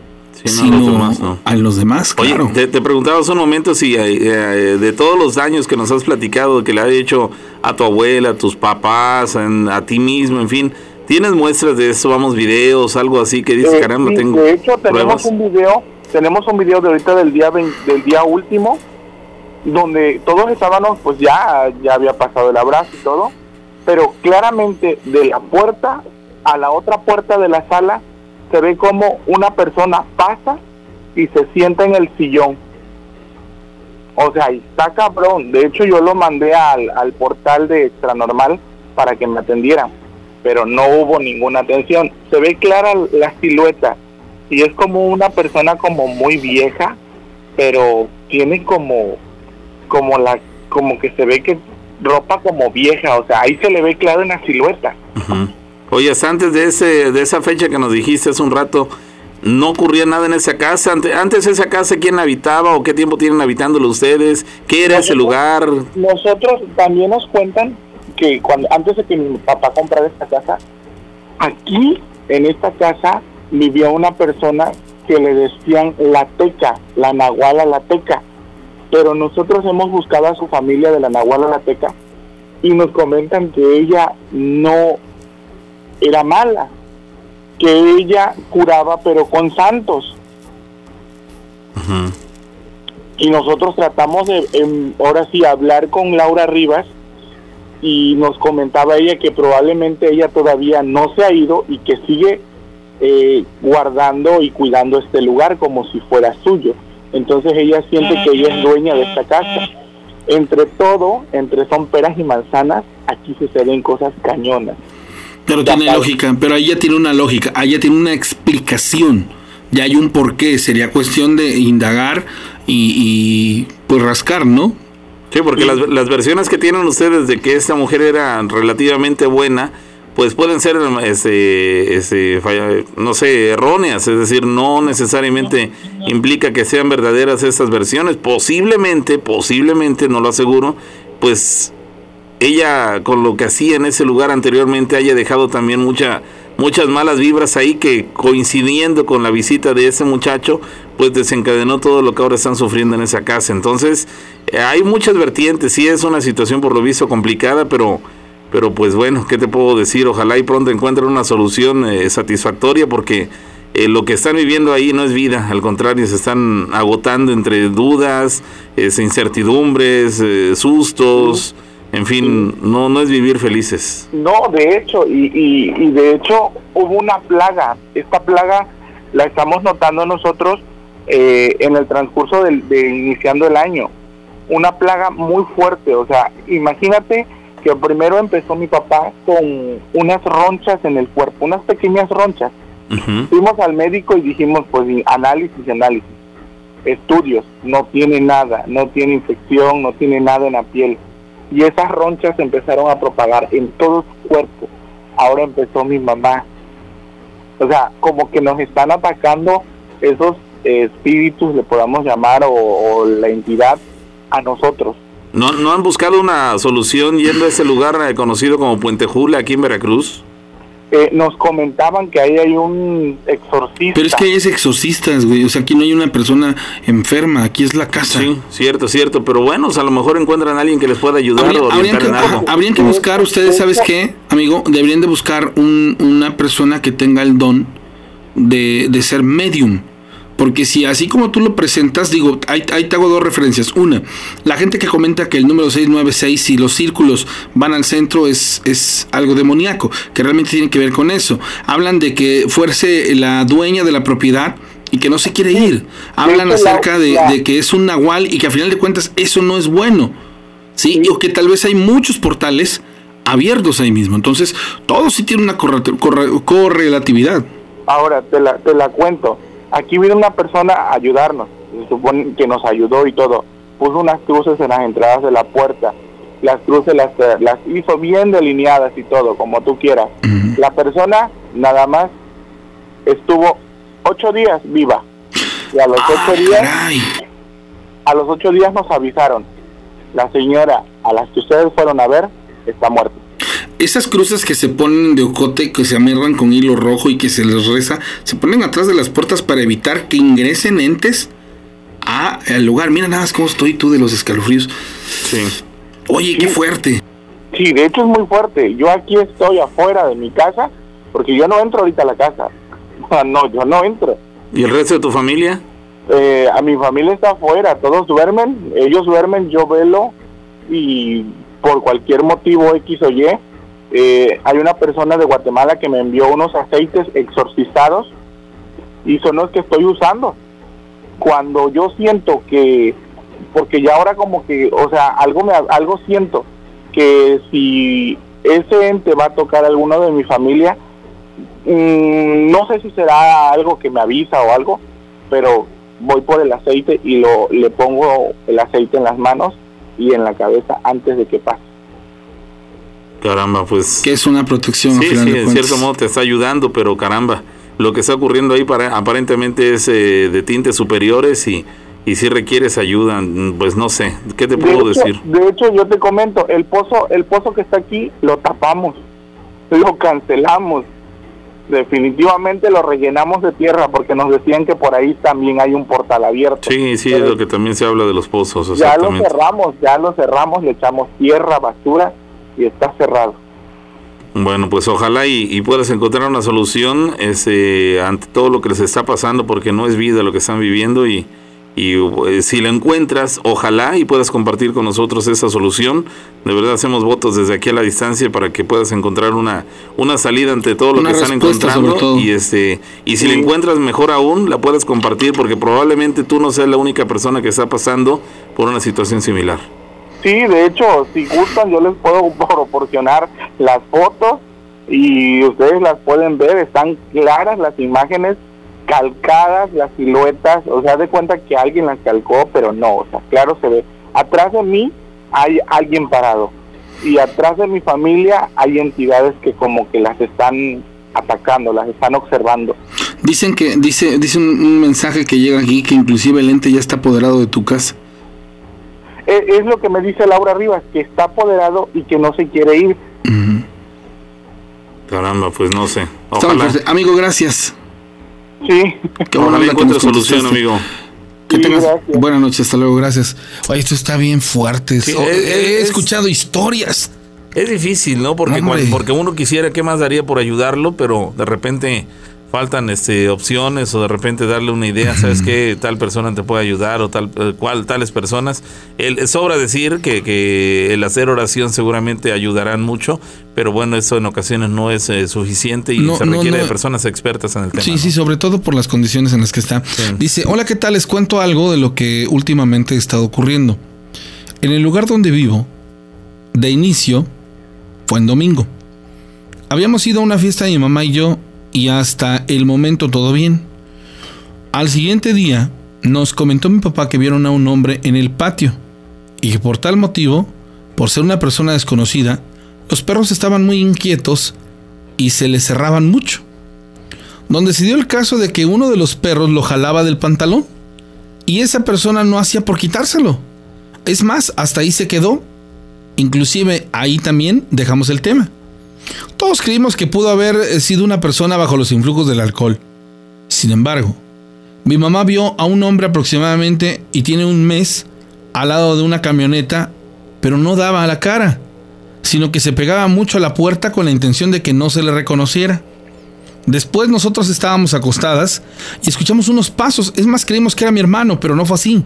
no, sino los demás, no. a los demás. Oye, claro. te, te preguntaba hace un momento si eh, eh, de todos los daños que nos has platicado, que le ha hecho a tu abuela, a tus papás, en- a ti mismo, en fin, ¿tienes muestras de eso? Vamos, videos, algo así que dices, Eh, caramba, sí, tengo de hecho, tenemos pruebas. un video, tenemos un video de ahorita del día 20 del día último, donde todos estábamos, pues ya, ya había pasado el abrazo y todo, pero claramente de la puerta a la otra puerta de la sala se ve como una persona pasa y se sienta en el sillón. O sea, y está cabrón. De hecho, yo lo mandé al, al portal de Extranormal para que me atendieran, pero no hubo ninguna atención. Se ve clara la silueta y es como una persona como muy vieja, pero tiene como, como la, como que se ve que ropa como vieja. O sea, ahí se le ve claro en la silueta. Oye, antes de ese de esa fecha que nos dijiste hace un rato, ¿no ocurría nada en esa casa? Ante- Antes esa casa, ¿quién habitaba o qué tiempo tienen habitándolo ustedes? ¿Qué era ese lugar? Nosotros también nos cuentan que cuando antes de que mi papá comprara esta casa, aquí en esta casa vivía una persona que le decían la teca, la nahuala la teca, pero nosotros hemos buscado a su familia de la nahuala la teca y nos comentan que ella no era mala, que ella curaba pero con santos. Y nosotros tratamos de, em, ahora sí, hablar con Laura Rivas y nos comentaba ella que probablemente ella todavía no se ha ido y que sigue eh, guardando y cuidando este lugar como si fuera suyo. Entonces ella siente que ella es dueña de esta casa. Entre todo, entre son peras y manzanas, aquí suceden cosas cañonas. Pero tiene lógica, pero ahí ya tiene una lógica, ahí ya tiene una explicación, ya hay un porqué, sería cuestión de indagar y, y pues rascar, ¿no? Sí, porque las, las versiones que tienen ustedes de que esta mujer era relativamente buena, pues pueden ser, este, este, falla- no sé, erróneas, es decir, no necesariamente implica que sean verdaderas estas versiones, posiblemente, posiblemente, no lo aseguro, pues ella con lo que hacía en ese lugar anteriormente haya dejado también mucha, muchas malas vibras ahí que coincidiendo con la visita de ese muchacho, pues desencadenó todo lo que ahora están sufriendo en esa casa. Entonces, eh, hay muchas vertientes, sí es una situación por lo visto complicada, pero, pero pues bueno, ¿qué te puedo decir? Ojalá y pronto encuentren una solución eh, satisfactoria porque eh, lo que están viviendo ahí no es vida, al contrario, se están agotando entre dudas, eh, incertidumbres, eh, sustos, en fin, no, no es vivir felices. No, de hecho, y, y, y de hecho hubo una plaga. Esta plaga la estamos notando nosotros eh, en el transcurso del, de iniciando el año. Una plaga muy fuerte, o sea, imagínate que primero empezó mi papá con unas ronchas en el cuerpo, unas pequeñas ronchas. Fuimos al médico y dijimos, pues análisis, análisis, estudios, no tiene nada, no tiene infección, no tiene nada en la piel. Y esas ronchas empezaron a propagar en todo su cuerpo. Ahora empezó mi mamá. O sea, como que nos están atacando esos espíritus, le podamos llamar, o, o la entidad, a nosotros. ¿No, ¿No han buscado una solución yendo a ese lugar eh, conocido como Puente Jula aquí en Veracruz? Eh, nos comentaban que ahí hay un exorcista. Pero es que es exorcistas, güey. O sea, aquí no hay una persona enferma, aquí es la casa. Sí, cierto, cierto. Pero bueno, o sea, a lo mejor encuentran a alguien que les pueda ayudar Habría- o habrían, que, en algo. habrían que buscar, ustedes, ¿sabes qué, amigo? Deberían de buscar un- una persona que tenga el don de, de ser medium. Porque si así como tú lo presentas, digo, ahí, ahí te hago dos referencias. Una, la gente que comenta que el número 696 y los círculos van al centro es, es algo demoníaco, que realmente tiene que ver con eso. Hablan de que fuerce la dueña de la propiedad y que no se quiere ir. Hablan la- acerca de, que es un nahual y que a final de cuentas eso no es bueno. ¿sí? O que tal vez hay muchos portales abiertos ahí mismo. Entonces, todo sí tiene una corre- corre- correlatividad. Ahora, te la, te la cuento. Aquí vino una persona a ayudarnos. Se supone que nos ayudó y todo. Puso unas cruces en las entradas de la puerta. Las cruces las, las hizo bien delineadas y todo, como tú quieras. La persona nada más estuvo ocho días viva. Y a los ocho días, a los ocho días nos avisaron. La señora a las que ustedes fueron a ver está muerta. Esas cruces que se ponen de ocote, que se amarran con hilo rojo y que se les reza, se ponen atrás de las puertas para evitar que ingresen entes a al lugar. Mira nada más cómo estoy tú de los escalofríos. Sí. Oye, qué fuerte. Sí, de hecho es muy fuerte. Yo aquí estoy afuera de mi casa porque yo no entro ahorita a la casa. *laughs* No, yo no entro. ¿Y el resto de tu familia? Eh, a mi familia está afuera, todos duermen, ellos duermen, yo velo y por cualquier motivo X o Y, eh, hay una persona de Guatemala que me envió unos aceites exorcizados y son los que estoy usando. Cuando yo siento que, porque ya ahora como que, o sea, algo me, algo siento que si ese ente va a tocar a alguno de mi familia, mm, no sé si será algo que me avisa o algo, pero voy por el aceite y lo le pongo el aceite en las manos y en la cabeza antes de que pase. Caramba, pues. Que es una protección. Sí, al final sí, de en cierto modo te está ayudando, pero caramba, lo que está ocurriendo ahí para, aparentemente es eh, de tintes superiores y, y si requieres ayuda, pues no sé, ¿qué te puedo de hecho, decir? De hecho, yo te comento, el pozo, el pozo que está aquí lo tapamos, lo cancelamos definitivamente lo rellenamos de tierra porque nos decían que por ahí también hay un portal abierto. Sí, sí, es lo que también se habla de los pozos. Ya lo cerramos, ya lo cerramos, le echamos tierra, basura y está cerrado. Bueno, pues ojalá y, y puedas encontrar una solución este, ante todo lo que les está pasando, porque no es vida lo que están viviendo y, y eh, si la encuentras, ojalá y puedas compartir con nosotros esa solución. De verdad hacemos votos desde aquí a la distancia para que puedas encontrar una, una salida ante todo lo Una que están encontrando y este y si la encuentras mejor aún la puedes compartir porque probablemente tú no seas la única persona que está pasando por una situación similar. Sí, de hecho, si gustan, yo les puedo *laughs* proporcionar las fotos y ustedes las pueden ver, están claras las imágenes, calcadas las siluetas, o sea, de cuenta que alguien las calcó, pero no, o sea, claro se ve. Atrás de mí hay alguien parado y atrás de mi familia hay entidades que como que las están atacando, las están observando. Dicen que, dice, dice un, un mensaje que llega aquí que inclusive el ente ya está apoderado de tu casa. Es, es lo que me dice Laura Rivas, que está apoderado y que no se quiere ir. Caramba, pues no sé. Ojalá. fuerte. Amigo, gracias. Sí. Qué buena onda que solución, contestaste. amigo. Que tengas buenas noches, hasta luego, gracias. Oye, esto está bien fuerte. Sí, Oh, es- he es- escuchado historias. Es difícil, ¿no? Porque, cuan- porque uno quisiera, ¿qué más daría por ayudarlo? Pero de repente faltan este opciones o de repente darle una idea, ¿sabes *clears throat* qué? Tal persona te puede ayudar o tal eh, cual tales personas. El, sobra decir que, que el hacer oración seguramente ayudarán mucho, pero bueno, eso en ocasiones no es eh, suficiente y No, se no, requiere no. de personas expertas en el tema. Sí, sí, sobre todo por las condiciones en las que está. Dice, hola, ¿qué tal? Les cuento algo de lo que últimamente ha estado ocurriendo. En el lugar donde vivo, de inicio, fue en domingo. Habíamos ido a una fiesta de mi mamá y yo y hasta el momento todo bien. Al siguiente día nos comentó mi papá que vieron a un hombre en el patio y que por tal motivo, por ser una persona desconocida, los perros estaban muy inquietos y se les cerraban mucho donde se dio el caso de que uno de los perros lo jalaba del pantalón y esa persona no hacía por quitárselo. Es más, hasta ahí se quedó. Inclusive ahí también dejamos el tema. Todos creímos que pudo haber eh, sido una persona bajo los influjos del alcohol. Sin embargo, mi mamá vio a un hombre aproximadamente y tiene un mes al lado de una camioneta, pero no daba a la cara, sino que se pegaba mucho a la puerta con la intención de que no se le reconociera. Después nosotros estábamos acostadas y escuchamos unos pasos. Es más, creímos que era mi hermano, pero no fue así.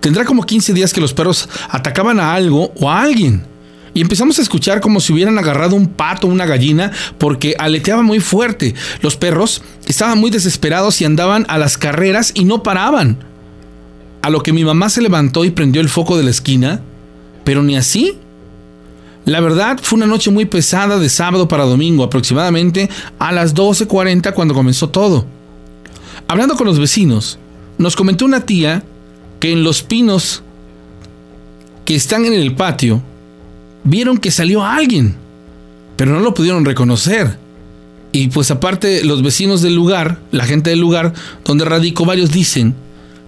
Tendrá como 15 días que los perros atacaban a algo o a alguien. Y empezamos a escuchar como si hubieran agarrado un pato o una gallina porque aleteaba muy fuerte. Los perros estaban muy desesperados y andaban a las carreras y no paraban. A lo que mi mamá se levantó y prendió el foco de la esquina, pero ni así. La verdad fue una noche muy pesada de sábado para domingo, aproximadamente a las 12.40 cuando comenzó todo. Hablando con los vecinos, nos comentó una tía que en los pinos que están en el patio vieron que salió alguien, pero no lo pudieron reconocer. Y pues aparte los vecinos del lugar, la gente del lugar donde radicó varios dicen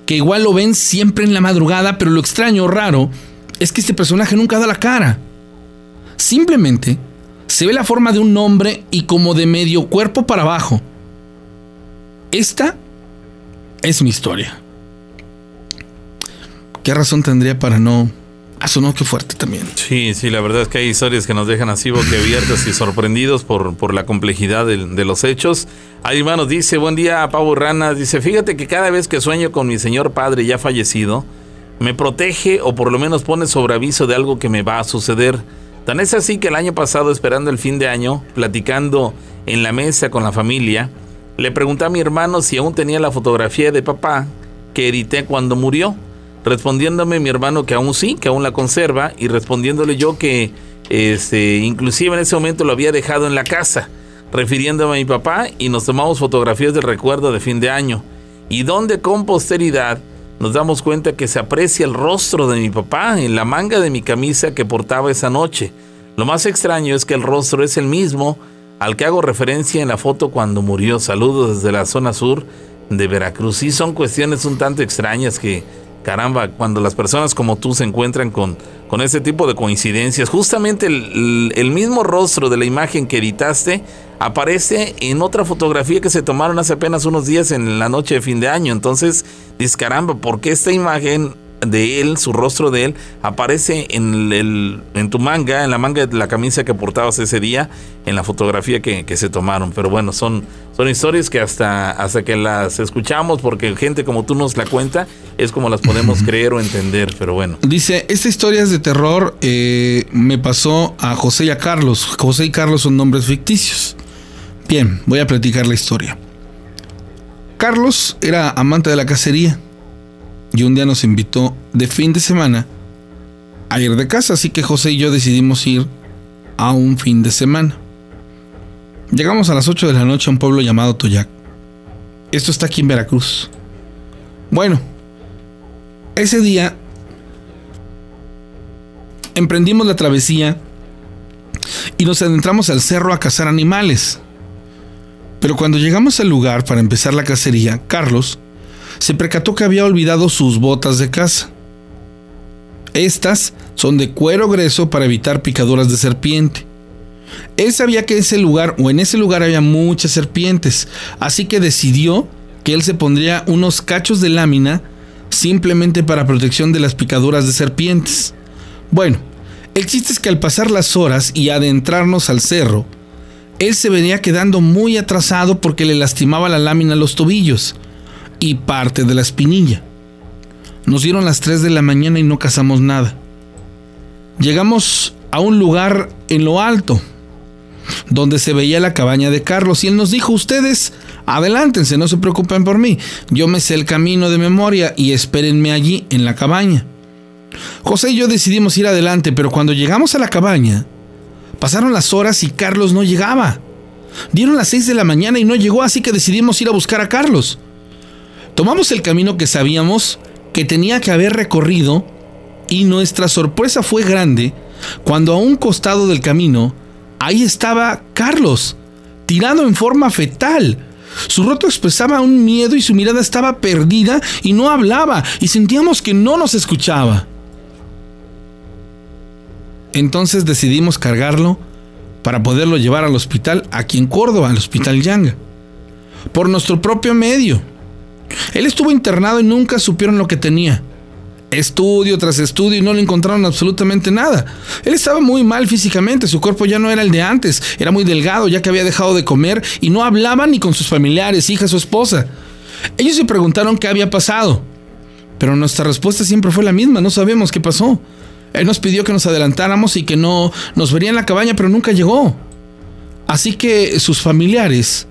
que igual lo ven siempre en la madrugada, pero lo extraño, raro, es que este personaje nunca da la cara. Simplemente se ve la forma de un hombre y como de medio cuerpo para abajo. Esta es mi historia. ¿Qué razón tendría para no... Ah, sonó que fuerte también. Sí, sí, la verdad es que hay historias que nos dejan así boquiabiertos y sorprendidos por, por la complejidad de, los hechos. Ahí nos dice, buen día, Pavo Rana. Dice, fíjate que cada vez que sueño con mi señor padre ya fallecido, me protege o por lo menos pone sobre aviso de algo que me va a suceder. Tan es así que el año pasado, esperando el fin de año, platicando en la mesa con la familia, le pregunté a mi hermano si aún tenía la fotografía de papá que edité cuando murió. Respondiéndome mi hermano que aún sí, que aún la conserva, y respondiéndole yo que este, inclusive en ese momento lo había dejado en la casa, refiriéndome a mi papá, y nos tomamos fotografías del recuerdo de fin de año. Y donde con posteridad nos damos cuenta que se aprecia el rostro de mi papá en la manga de mi camisa que portaba esa noche. Lo más extraño es que el rostro es el mismo al que hago referencia en la foto cuando murió. Saludos desde la zona sur de Veracruz. Sí, son cuestiones un tanto extrañas que, caramba, cuando las personas como tú se encuentran con, con ese tipo de coincidencias, justamente el, el, mismo rostro de la imagen que editaste aparece en otra fotografía que se tomaron hace apenas unos días en la noche de fin de año. Entonces, dices, caramba, ¿por qué esta imagen de él, su rostro de él, aparece en, el, en tu manga, en la manga de la camisa que portabas ese día, en la fotografía que, se tomaron. Pero bueno, son, son historias que hasta, hasta que las escuchamos, porque gente como tú nos la cuenta, es como las podemos creer o entender. Pero bueno. Dice, esta historia es de terror, eh, me pasó a José y a Carlos. José y Carlos son nombres ficticios. Bien, voy a platicar la historia. Carlos era amante de la cacería y un día nos invitó de fin de semana a ir de casa, así que José y yo decidimos ir a un fin de semana. Llegamos a las 8 de la noche a un pueblo llamado Toyac. Esto está aquí en Veracruz. Bueno, ese día emprendimos la travesía y nos adentramos al cerro a cazar animales. Pero cuando llegamos al lugar para empezar la cacería, Carlos se percató que había olvidado sus botas de caza. Estas son de cuero grueso para evitar picaduras de serpiente. Él sabía que ese lugar o en ese lugar había muchas serpientes, así que decidió que él se pondría unos cachos de lámina simplemente para protección de las picaduras de serpientes. Bueno, el chiste es que al pasar las horas y adentrarnos al cerro, él se venía quedando muy atrasado porque le lastimaba la lámina a los tobillos y parte de la espinilla. Nos dieron las 3 de la mañana y no cazamos nada. Llegamos a un lugar en lo alto, donde se veía la cabaña de Carlos, y él nos dijo, ustedes, adelántense, no se preocupen por mí, yo me sé el camino de memoria y espérenme allí en la cabaña. José y yo decidimos ir adelante, pero cuando llegamos a la cabaña, pasaron las horas y Carlos no llegaba. Dieron las 6 de la mañana y no llegó, así que decidimos ir a buscar a Carlos. Tomamos el camino que sabíamos que tenía que haber recorrido y nuestra sorpresa fue grande cuando a un costado del camino ahí estaba Carlos, tirado en forma fetal. Su rostro expresaba un miedo y su mirada estaba perdida y no hablaba y sentíamos que no nos escuchaba. Entonces decidimos cargarlo para poderlo llevar al hospital aquí en Córdoba, al hospital Yanga, por nuestro propio medio. Él estuvo internado y nunca supieron lo que tenía. Estudio tras estudio y no le encontraron absolutamente nada. Él estaba muy mal físicamente, su cuerpo ya no era el de antes, era muy delgado ya que había dejado de comer y no hablaba ni con sus familiares, hija, su esposa. Ellos se preguntaron qué había pasado, pero nuestra respuesta siempre fue la misma, no sabemos qué pasó. Él nos pidió que nos adelantáramos y que no nos vería en la cabaña, pero nunca llegó. Así que sus familiares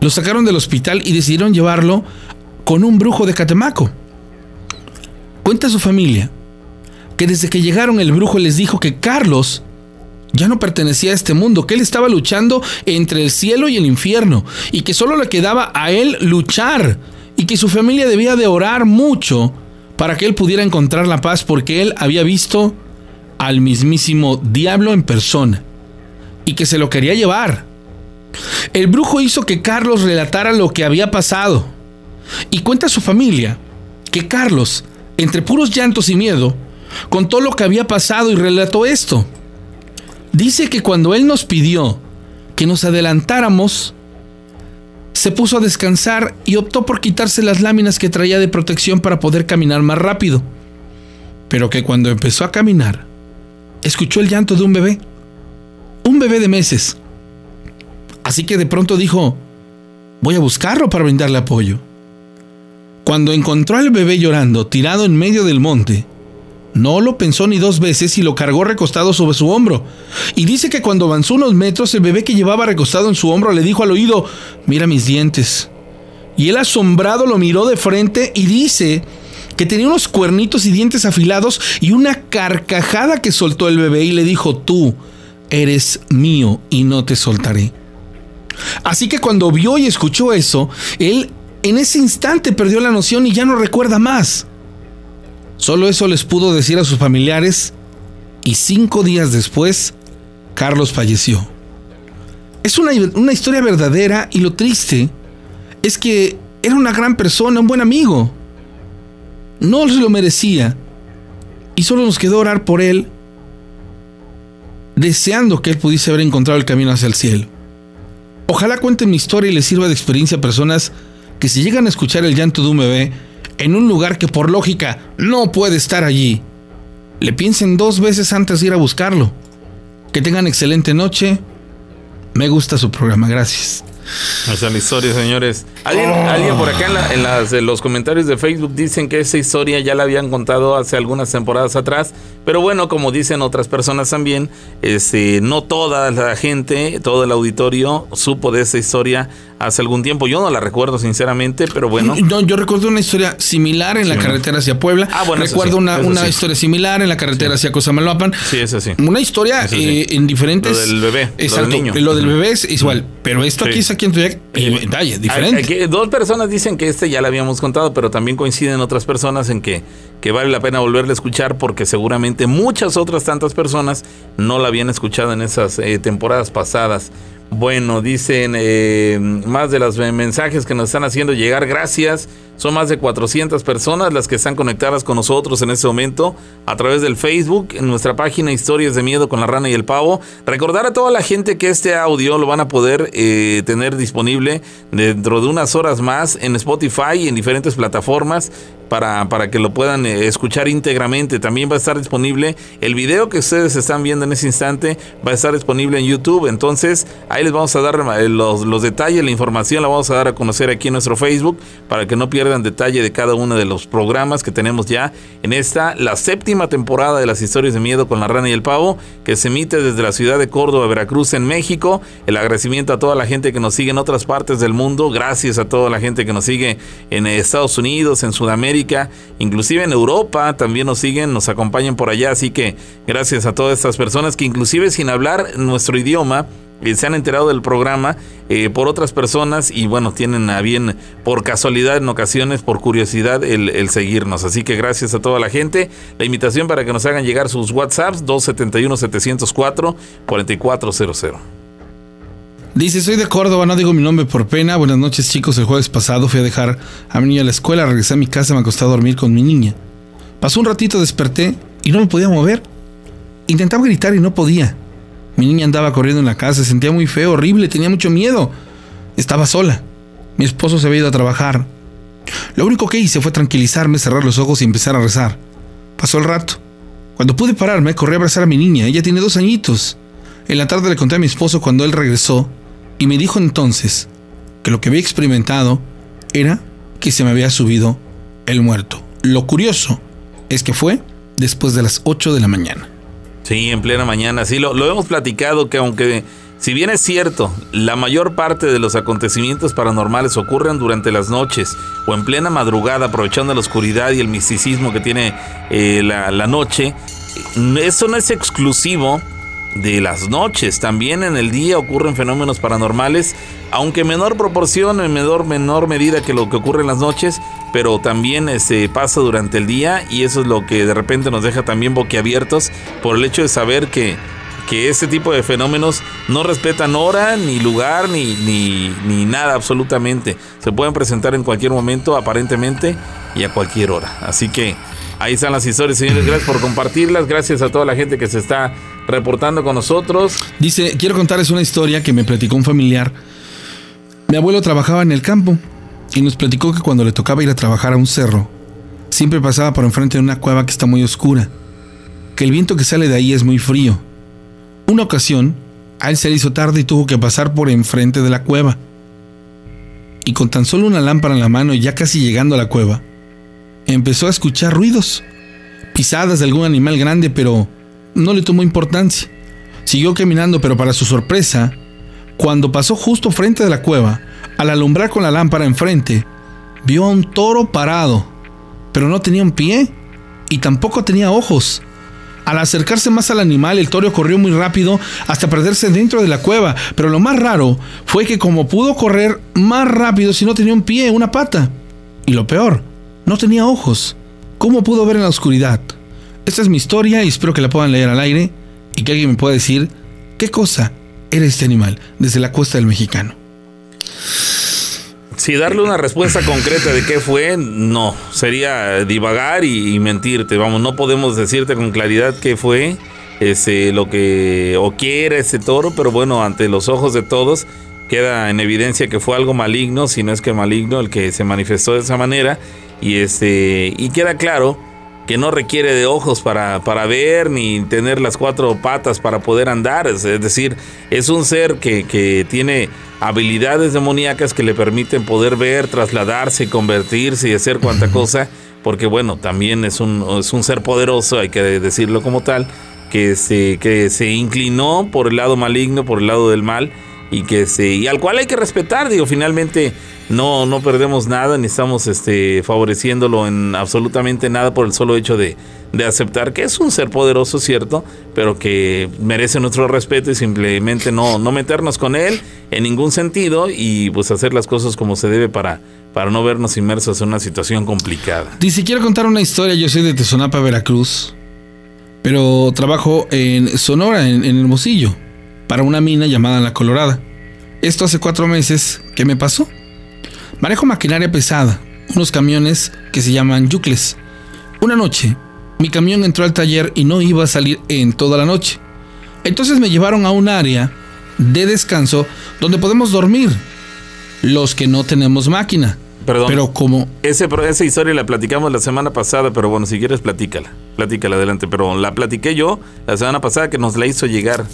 lo sacaron del hospital y decidieron llevarlo con un brujo de Catemaco. Cuenta su familia que desde que llegaron el brujo les dijo que Carlos ya no pertenecía a este mundo, que él estaba luchando entre el cielo y el infierno y que solo le quedaba a él luchar y que su familia debía de orar mucho para que él pudiera encontrar la paz porque él había visto al mismísimo diablo en persona y que se lo quería llevar. El brujo hizo que Carlos relatara lo que había pasado y cuenta a su familia que Carlos, entre puros llantos y miedo, contó lo que había pasado y relató esto. Dice que cuando él nos pidió que nos adelantáramos, se puso a descansar y optó por quitarse las láminas que traía de protección para poder caminar más rápido. Pero que cuando empezó a caminar, escuchó el llanto de un bebé. Un bebé de meses. Así que de pronto dijo, voy a buscarlo para brindarle apoyo. Cuando encontró al bebé llorando tirado en medio del monte, no lo pensó ni dos veces y lo cargó recostado sobre su hombro. Y dice que cuando avanzó unos metros, el bebé que llevaba recostado en su hombro le dijo al oído, mira mis dientes. Y él asombrado lo miró de frente y dice que tenía unos cuernitos y dientes afilados y una carcajada que soltó el bebé y le dijo, tú eres mío y no te soltaré. Así que cuando vio y escuchó eso, él en ese instante perdió la noción y ya no recuerda más. Solo eso les pudo decir a sus familiares y cinco días después, Carlos falleció. Es una, una, historia verdadera y lo triste es que era una gran persona, un buen amigo. no se lo merecía y solo nos quedó orar por él, deseando que él pudiese haber encontrado el camino hacia el cielo. Ojalá cuente mi historia y le sirva de experiencia a personas que si llegan a escuchar el llanto de un bebé en un lugar que por lógica no puede estar allí, le piensen dos veces antes de ir a buscarlo. Que tengan excelente noche. Me gusta su programa, gracias. Es la historia, señores. Alguien, Oh. alguien por acá en, la- en las- en los comentarios de Facebook dicen que esa historia ya la habían contado hace algunas temporadas atrás. Pero bueno, como dicen otras personas también, este, no toda la gente, todo el auditorio supo de esa historia hace algún tiempo. Yo no la recuerdo sinceramente, pero bueno. No, yo recuerdo una historia similar en la Sí. carretera hacia Puebla. Ah, bueno, recuerdo sí, una, una sí. historia similar en la carretera hacia Cosamaloapan. Sí, eso sí. Una historia eh, en diferentes. Lo del bebé, lo del Exacto. niño. Lo del bebé es igual. Pero esto aquí es Hay- hay- dos personas dicen que este ya lo habíamos contado, pero también coinciden otras personas en que, que vale la pena volverle a escuchar porque seguramente muchas otras tantas personas no la habían escuchado en esas eh, temporadas pasadas. Bueno, dicen eh, más de los mensajes que nos están haciendo llegar, gracias. Son más de 400 personas las que están conectadas con nosotros en este momento a través del Facebook, en nuestra página Historias de Miedo con la Rana y el Pavo. Recordar a toda la gente que este audio lo van a poder eh, tener disponible dentro de unas horas más en Spotify y en diferentes plataformas para, para que lo puedan eh, escuchar íntegramente. También va a estar disponible el video que ustedes están viendo en ese instante, va a estar disponible en YouTube. Entonces ahí les vamos a dar eh, los, los detalles, la información la vamos a dar a conocer aquí en nuestro Facebook para que no pierdan detalle de cada uno de los programas que tenemos ya en esta, la séptima temporada de las historias de miedo con la rana y el pavo, que se emite desde la ciudad de Córdoba, Veracruz, en México. El agradecimiento a toda la gente que nos sigue en otras partes del mundo. Gracias a toda la gente que nos sigue en Estados Unidos, en Sudamérica, inclusive en Europa también nos siguen, nos acompañan por allá. Así que gracias a todas estas personas que inclusive sin hablar nuestro idioma, eh, se han enterado del programa eh, por otras personas y bueno, tienen a bien por casualidad en ocasiones, por curiosidad, el, seguirnos. Así que gracias a toda la gente. La invitación para que nos hagan llegar sus WhatsApps 271-704-4400. Dice, soy de Córdoba, no digo mi nombre por pena. Buenas noches chicos, el jueves pasado fui a dejar a mi niña a la escuela, regresé a mi casa, me acosté a dormir con mi niña. Pasó un ratito, desperté y no me podía mover. Intentaba gritar y no podía. Mi niña andaba corriendo en la casa, se sentía muy feo, horrible, tenía mucho miedo. Estaba sola. Mi esposo se había ido a trabajar. Lo único que hice fue tranquilizarme, cerrar los ojos y empezar a rezar. Pasó el rato. Cuando pude pararme, corrí a abrazar a mi niña. Ella tiene dos añitos. En la tarde le conté a mi esposo cuando él regresó y me dijo entonces que lo que había experimentado era que se me había subido el muerto. Lo curioso es que fue después de las 8 de la mañana. Sí, en plena mañana. Sí, lo, lo hemos platicado que aunque, si bien es cierto, la mayor parte de los acontecimientos paranormales ocurren durante las noches o en plena madrugada, aprovechando la oscuridad y el misticismo que tiene eh, la, la noche, eso no es exclusivo de las noches. También en el día ocurren fenómenos paranormales, aunque en menor proporción, en menor, menor medida que lo que ocurre en las noches, pero también se pasa durante el día y eso es lo que de repente nos deja también boquiabiertos por el hecho de saber que, que ese tipo de fenómenos no respetan hora, ni lugar, ni, ni, ni nada absolutamente. Se pueden presentar en cualquier momento, aparentemente, y a cualquier hora. Así que ahí están las historias, señores. *clears throat* Gracias por compartirlas. Gracias a toda la gente que se está reportando con nosotros. Dice, quiero contarles una historia que me platicó un familiar. Mi abuelo trabajaba en el campo y nos platicó que cuando le tocaba ir a trabajar a un cerro, siempre pasaba por enfrente de una cueva que está muy oscura, que el viento que sale de ahí es muy frío. Una ocasión, él se le hizo tarde y tuvo que pasar por enfrente de la cueva. Y con tan solo una lámpara en la mano y ya casi llegando a la cueva, empezó a escuchar ruidos, pisadas de algún animal grande, pero no le tomó importancia. Siguió caminando, pero para su sorpresa, cuando pasó justo frente de la cueva, al alumbrar con la lámpara enfrente, vio a un toro parado, pero no tenía un pie y tampoco tenía ojos. Al acercarse más al animal, el toro corrió muy rápido hasta perderse dentro de la cueva, pero lo más raro fue que como pudo correr más rápido si no tenía un pie, una pata. Y lo peor, no tenía ojos. ¿Cómo pudo ver en la oscuridad? Esta es mi historia y espero que la puedan leer al aire y que alguien me pueda decir qué cosa era este animal desde la costa del mexicano. Si darle una respuesta concreta de qué fue, no. Sería divagar y, mentirte. Vamos, no podemos decirte con claridad qué fue ese, lo que o quiere ese toro, pero bueno, ante los ojos de todos queda en evidencia que fue algo maligno, si no es que maligno el que se manifestó de esa manera y este y queda claro que no requiere de ojos para, para ver ni tener las cuatro patas para poder andar, es, es decir, es un ser que, que tiene habilidades demoníacas que le permiten poder ver, trasladarse, convertirse y hacer cuanta *laughs* cosa, porque bueno, también es un, es un ser poderoso, hay que decirlo como tal, que se, que se inclinó por el lado maligno, por el lado del mal, y que se, y al cual hay que respetar, digo, finalmente no, no perdemos nada, ni estamos este, favoreciéndolo en absolutamente nada por el solo hecho de, de aceptar que es un ser poderoso, cierto, pero que merece nuestro respeto y simplemente no, no meternos con él en ningún sentido y pues hacer las cosas como se debe para, para no vernos inmersos en una situación complicada. Dice, quiero contar una historia, yo soy de Tezonapa, Veracruz, pero trabajo en Sonora, en, en Hermosillo, para una mina llamada La Colorada. Esto hace cuatro meses que me pasó. Manejo maquinaria pesada, unos camiones que se llaman yucles. Una noche, mi camión entró al taller y no iba a salir en toda la noche. Entonces me llevaron a un área de descanso donde podemos dormir los que no tenemos máquina. Perdón. Pero como Ese, esa historia la platicamos la semana pasada, pero bueno, si quieres platícala. Platícala adelante, pero la platiqué yo la semana pasada que nos la hizo llegar.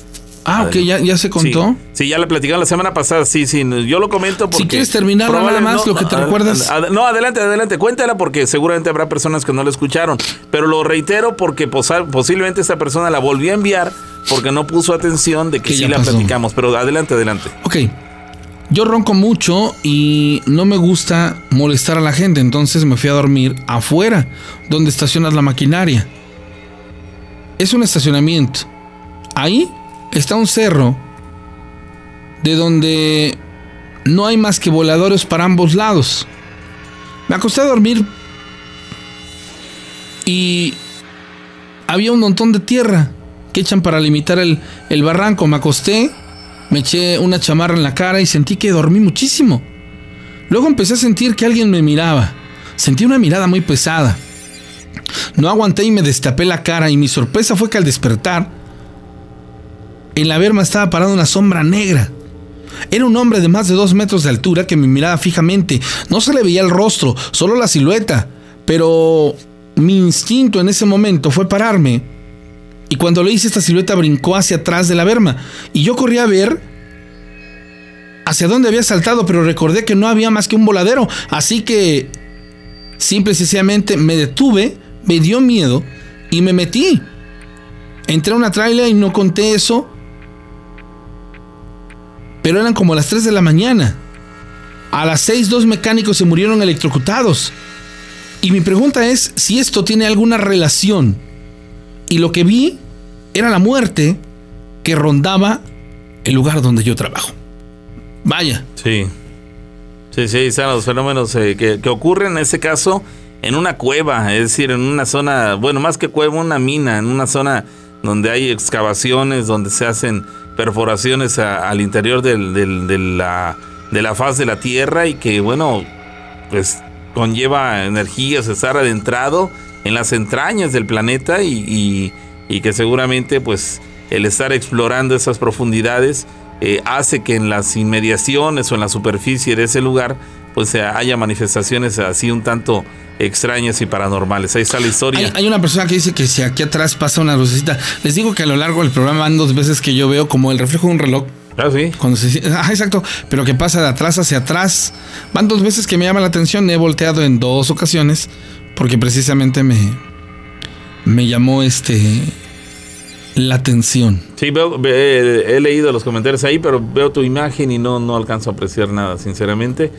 Ah, ok, ya, ya se contó. Sí, sí, ya la platicamos la semana pasada, sí, sí. Yo lo comento porque... Si quieres terminarla nada más, lo que te recuerdas. ad- no, adelante, adelante, cuéntala porque seguramente habrá personas que no la escucharon. Pero lo reitero porque posiblemente esa persona la volvió a enviar porque no puso atención de que, Que sí la pasó. platicamos. Pero adelante, adelante. Ok. Yo ronco mucho y no me gusta molestar a la gente, entonces me fui a dormir afuera, donde estacionas la maquinaria. Es un estacionamiento. Ahí está un cerro de donde no hay más que voladores para ambos lados. Me acosté a dormir y había un montón de tierra que echan para limitar el, barranco. Me acosté, me eché una chamarra en la cara y sentí que dormí muchísimo. Luego empecé a sentir que alguien me miraba. Sentí una mirada muy pesada. No aguanté y me destapé la cara y mi sorpresa fue que al despertar, en la verma estaba parada una sombra negra. Era un hombre de más de dos metros de altura que me miraba fijamente. No se le veía el rostro, solo la silueta. Pero mi instinto en ese momento fue pararme. Y cuando lo hice, esta silueta brincó hacia atrás de la verma. Y yo corrí a ver hacia dónde había saltado, pero recordé que no había más que un voladero. Así que, simple y sencillamente, me detuve, me dio miedo y me metí. Entré a una trailer y no conté eso. Pero eran como las 3 de la mañana. A las 6 dos mecánicos se murieron electrocutados. Y mi pregunta es si esto tiene alguna relación. Y lo que vi era la muerte que rondaba el lugar donde yo trabajo. Vaya. Sí. Sí, sí, son los fenómenos eh, que, que ocurren en ese caso en una cueva, es decir, en una zona, bueno, más que cueva, una mina, en una zona donde hay excavaciones, donde se hacen perforaciones a- al interior del- del- de, la, de la faz de la Tierra y que, bueno, pues conlleva energías, estar adentrado en las entrañas del planeta y, que seguramente pues el estar explorando esas profundidades eh, hace que en las inmediaciones o en la superficie de ese lugar pues haya manifestaciones así un tanto extrañas y paranormales. Ahí está la historia. Hay, hay una persona que dice que si aquí atrás pasa una lucecita. Les digo que a lo largo del programa van dos veces que yo veo como el reflejo de un reloj. Ah, sí. Cuando se, ah, exacto. Pero que pasa de atrás hacia atrás. Van dos veces que me llama la atención. He volteado en dos ocasiones. Porque precisamente me, me llamó este la atención. Sí, veo, ve- he leído los comentarios ahí, pero veo tu imagen y no, no alcanzo a apreciar nada, sinceramente.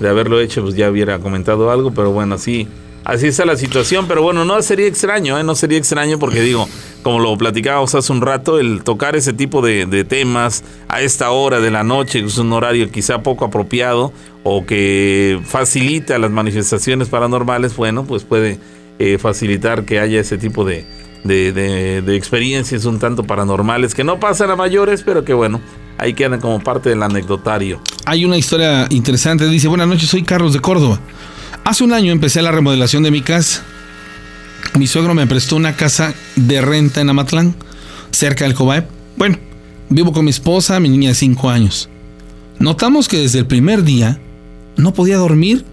De haberlo hecho, pues ya hubiera comentado algo, pero bueno, así, así está la situación. Pero bueno, no sería extraño, ¿eh? No sería extraño porque digo, como lo platicábamos hace un rato, el tocar ese tipo de, de temas a esta hora de la noche, que es un horario quizá poco apropiado o que facilita las manifestaciones paranormales, bueno, pues puede eh, facilitar que haya ese tipo de, de, de- de experiencias un tanto paranormales que no pasan a mayores, pero que bueno, ahí quedan como parte del anecdotario. Hay una historia interesante. Dice, buenas noches, soy Carlos de Córdoba. Hace un año empecé la remodelación de mi casa. Mi suegro me prestó una casa de renta en Amatlán, cerca del Cobaep. Bueno, vivo con mi esposa, mi niña de 5 años. Notamos que desde el primer día no podía dormir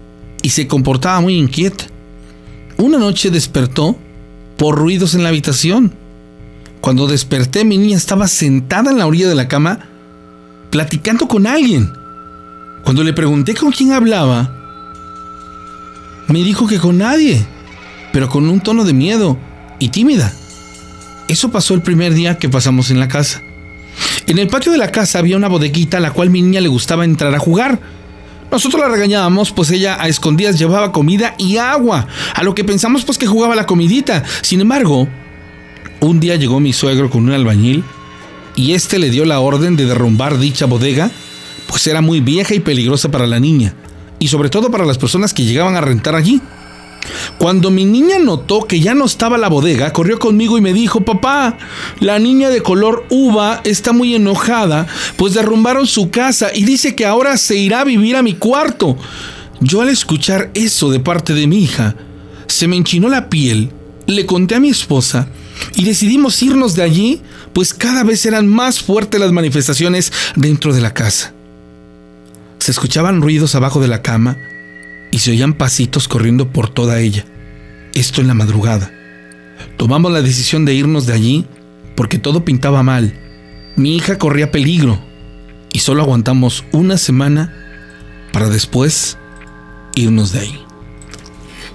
y se comportaba muy inquieta. Una noche despertó ruidos en la habitación. Cuando desperté, mi niña estaba sentada en la orilla de la cama platicando con alguien. Cuando le pregunté con quién hablaba, me dijo que con nadie, pero con un tono de miedo y tímida. Eso pasó el primer día que pasamos en la casa. En el patio de la casa había una bodeguita a la cual mi niña le gustaba entrar a jugar. Nosotros la regañábamos, pues ella a escondidas llevaba comida y agua, a lo que pensamos pues que jugaba la comidita. Sin embargo, un día llegó mi suegro con un albañil y este le dio la orden de derrumbar dicha bodega, pues era muy vieja y peligrosa para la niña, y sobre todo para las personas que llegaban a rentar allí. Cuando mi niña notó que ya no estaba la bodega, corrió conmigo y me dijo, papá, la niña de color uva está muy enojada, pues derrumbaron su casa y dice que ahora se irá a vivir a mi cuarto. Yo al escuchar eso de parte de mi hija, se me enchinó la piel, le conté a mi esposa y decidimos irnos de allí, pues cada vez eran más fuertes las manifestaciones dentro de la casa. Se escuchaban ruidos abajo de la cama, y se oían pasitos corriendo por toda ella. Esto en la madrugada. Tomamos la decisión de irnos de allí porque todo pintaba mal. Mi hija corría peligro y solo aguantamos una semana para después irnos de ahí.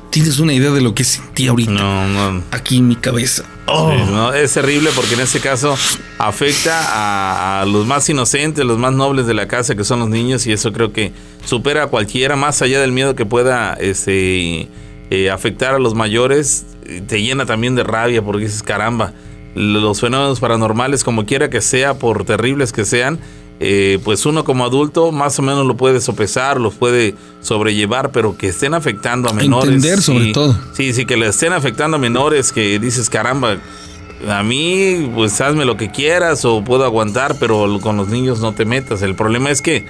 ¿Tienes una idea de lo que sentí ahorita? No, no. Aquí en mi cabeza. Oh. no, es terrible porque en este caso afecta a, a, los más inocentes, los más nobles de la casa, que son los niños, y eso creo que supera a cualquiera, más allá del miedo que pueda este, eh, afectar a los mayores, te llena también de rabia porque dices, caramba, los fenómenos paranormales, como quiera que sea, por terribles que sean, eh, pues uno como adulto más o menos lo puede sopesar, los puede sobrellevar, pero que estén afectando a menores. Entender sobre sí, todo. Sí, sí, que le estén afectando a menores que dices, caramba, a mí pues hazme lo que quieras o puedo aguantar, pero con los niños no te metas. El problema es que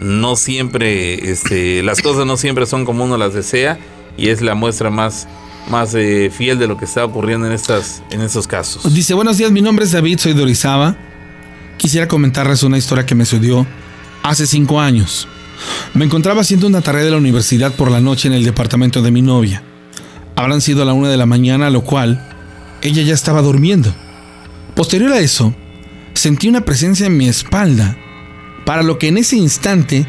no siempre, este, las cosas no siempre son como uno las desea y es la muestra más más eh, fiel de lo que está ocurriendo en estas en estos casos. Dice, buenos días, mi nombre es David, soy de Orizaba. Quisiera comentarles una historia que me sucedió hace cinco años. Me encontraba haciendo una tarea de la universidad por la noche en el departamento de mi novia. Habrán sido a la una de la mañana, lo cual ella ya estaba durmiendo. Posterior a eso, sentí una presencia en mi espalda, para lo que en ese instante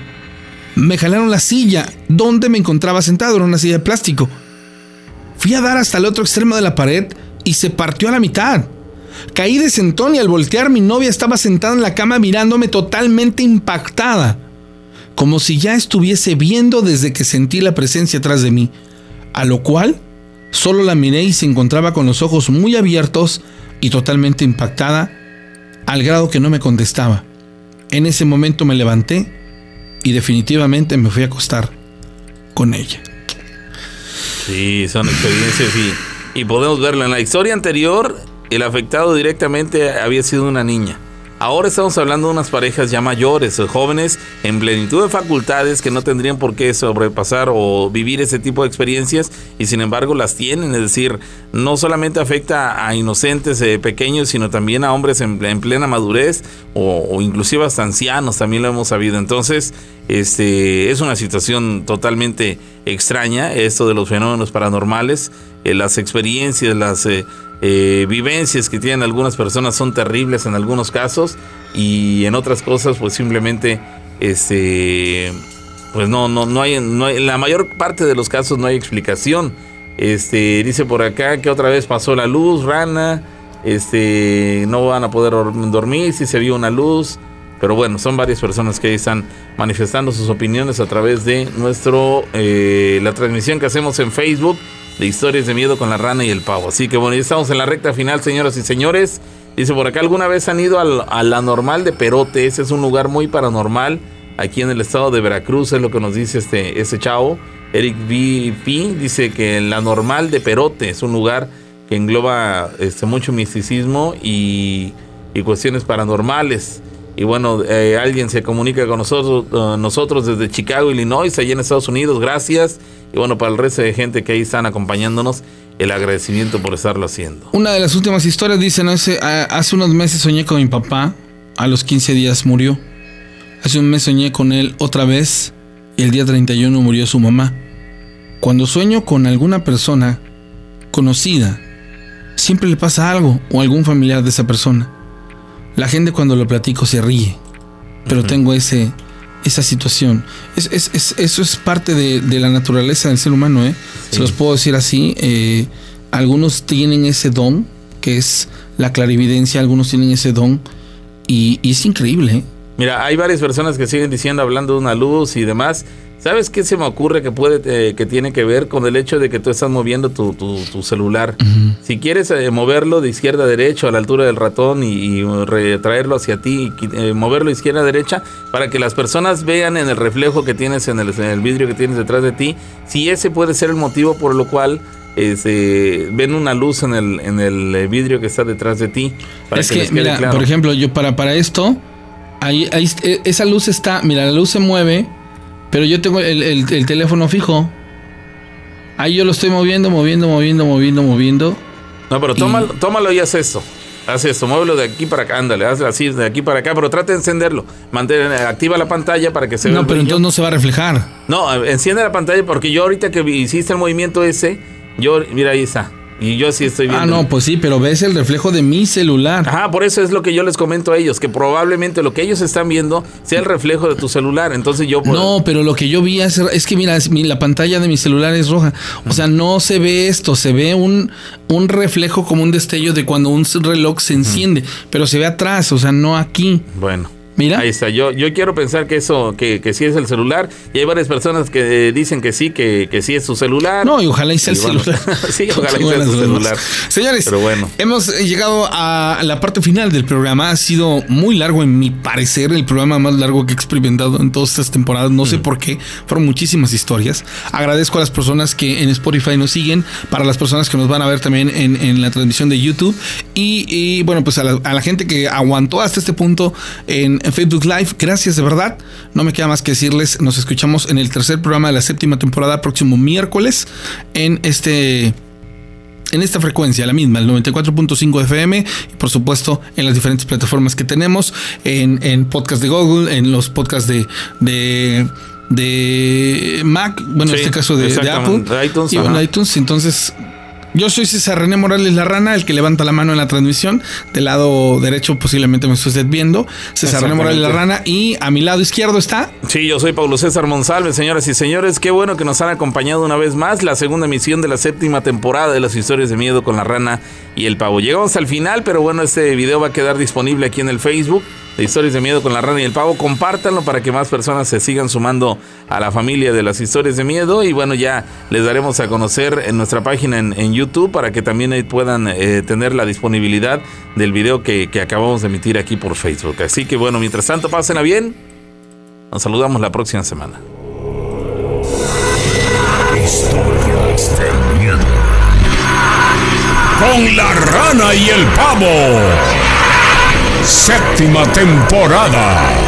me jalaron la silla donde me encontraba sentado, era una silla de plástico. Fui a dar hasta el otro extremo de la pared y se partió a la mitad. Caí de sentón y al voltear mi novia estaba sentada en la cama mirándome totalmente impactada, como si ya estuviese viendo desde que sentí la presencia atrás de mí, a lo cual solo la miré y se encontraba con los ojos muy abiertos y totalmente impactada, al grado que no me contestaba. En ese momento me levanté y definitivamente me fui a acostar con ella. Sí, son experiencias y, y podemos verlo. En la historia anterior, el afectado directamente había sido una niña. Ahora estamos hablando de unas parejas ya mayores, jóvenes en plenitud de facultades que no tendrían por qué sobrepasar o vivir ese tipo de experiencias y sin embargo las tienen. Es decir, no solamente afecta a inocentes eh, pequeños, sino también a hombres en, en plena madurez o, o, inclusive hasta ancianos, también lo hemos sabido. Entonces, este, es una situación totalmente extraña esto de los fenómenos paranormales, eh, las experiencias, las... Eh, eh, vivencias que tienen algunas personas son terribles en algunos casos y en otras cosas pues simplemente este pues no no no hay, no hay en la mayor parte de los casos no hay explicación. Este dice por acá que otra vez pasó la luz rana este no van a poder dormir si se vio una luz pero bueno son varias personas que están manifestando sus opiniones a través de nuestro eh, la transmisión que hacemos en Facebook de historias de miedo con la rana y el pavo. Así que bueno, ya estamos en la recta final, señoras y señores. Dice por acá, ¿alguna vez han ido al, a la normal de Perote? Ese es un lugar muy paranormal aquí en el estado de Veracruz, es lo que nos dice este, este chavo. Eric VP dice que la normal de Perote es un lugar que engloba este, mucho misticismo y, y cuestiones paranormales. Y bueno, eh, alguien se comunica con nosotros, eh, nosotros desde Chicago, Illinois, allá en Estados Unidos. Gracias. Y bueno, para el resto de gente que ahí están acompañándonos, el agradecimiento por estarlo haciendo. Una de las últimas historias dice, no sé, a- hace unos meses soñé con mi papá, a los 15 días murió. Hace un mes soñé con él otra vez y el día 31 murió su mamá. Cuando sueño con alguna persona conocida, siempre le pasa algo o algún familiar de esa persona. La gente cuando lo platico se ríe, pero tengo ese, esa situación. Es, es- es- eso es parte de, de la naturaleza del ser humano, ¿eh? Se los puedo decir así. eh, algunos tienen ese don, que es la clarividencia, algunos tienen ese don, y, y es increíble, ¿eh? Mira, hay varias personas que siguen diciendo, hablando de una luz y demás. ¿Sabes qué se me ocurre que puede, eh, que tiene que ver con el hecho de que tú estás moviendo tu, tu- tu celular? Si quieres eh, moverlo de izquierda a derecha a la altura del ratón y, y retraerlo hacia ti, y eh, moverlo de izquierda a derecha, para que las personas vean en el reflejo que tienes en el, en el vidrio que tienes detrás de ti, si ese puede ser el motivo por lo cual este, ven una luz en el, en el eh, vidrio que está detrás de ti. Para es que, que, les quede mira, claro. por ejemplo, yo para, para esto, ahí, ahí eh, esa luz está, mira, la luz se mueve, pero yo tengo el, el- el teléfono fijo. Ahí yo lo estoy moviendo, moviendo, moviendo, moviendo, moviendo. No, pero tómalo, tómalo y haz esto. Haz esto, muévelo de aquí para acá, ándale, hazlo así, de aquí para acá, pero trata de encenderlo. Mantén, activa la pantalla para que se vea. No, el pero brillo. entonces no se va a reflejar. No, eh, enciende la pantalla porque yo ahorita que hiciste el movimiento ese, yo, mira, ahí está. Y yo sí estoy viendo. Ah, no, pues sí, pero ves el reflejo de mi celular. Ajá, por eso es lo que yo les comento a ellos, que probablemente lo que ellos están viendo sea el reflejo de tu celular. Entonces yo... por- No, pero lo que yo vi es, es que mira, es la pantalla de mi celular es roja. O sea, no se ve esto, se ve un, un reflejo como un destello de cuando un reloj se enciende, pero se ve atrás, o sea, no aquí. Bueno. Mira. Ahí está. Yo, yo quiero pensar que eso, que, que sí es el celular. Y hay varias personas que eh, dicen que sí, que, que sí es su celular. No, y ojalá y sea el bueno, celular. *laughs* sí, ojalá y sea su celular. Señores, Pero bueno. hemos llegado a la parte final del programa. Ha sido muy largo, en mi parecer, el programa más largo que he experimentado en todas estas temporadas. No sé Mm. por qué. Fueron muchísimas historias. Agradezco a las personas que en Spotify nos siguen, para las personas que nos van a ver también en, en la transmisión de YouTube. Y, y, bueno, pues a la, a la gente que aguantó hasta este punto en, en Facebook Live, gracias de verdad. No me queda más que decirles, nos escuchamos en el tercer programa de la séptima temporada, próximo miércoles, en este en esta frecuencia, la misma, el 94.5 FM, y por supuesto en las diferentes plataformas que tenemos, en, en podcast de Google, en los podcasts de, de, de Mac, bueno, en este caso de, de Apple, iTunes, y bueno, iTunes, entonces... Yo soy César René Morales La Rana, el que levanta la mano en la transmisión. Del lado derecho posiblemente me esté usted viendo. César René Morales La Rana. Y a mi lado izquierdo está Sí, yo soy Pablo César Monsalve, señoras y señores. Qué bueno que nos han acompañado una vez más. La segunda emisión de la séptima temporada de las historias de miedo con la rana y el pavo. Llegamos al final, pero bueno, este video va a quedar disponible aquí en el Facebook de historias de miedo con la rana y el pavo. Compártanlo para que más personas se sigan sumando a la familia de las historias de miedo. Y bueno, ya les daremos a conocer en nuestra página en, YouTube para que también puedan eh, tener la disponibilidad del video que, que acabamos de emitir aquí por Facebook. Así que bueno, mientras tanto, pásenla bien. Nos saludamos la próxima semana. Con la rana y el pavo. Séptima temporada.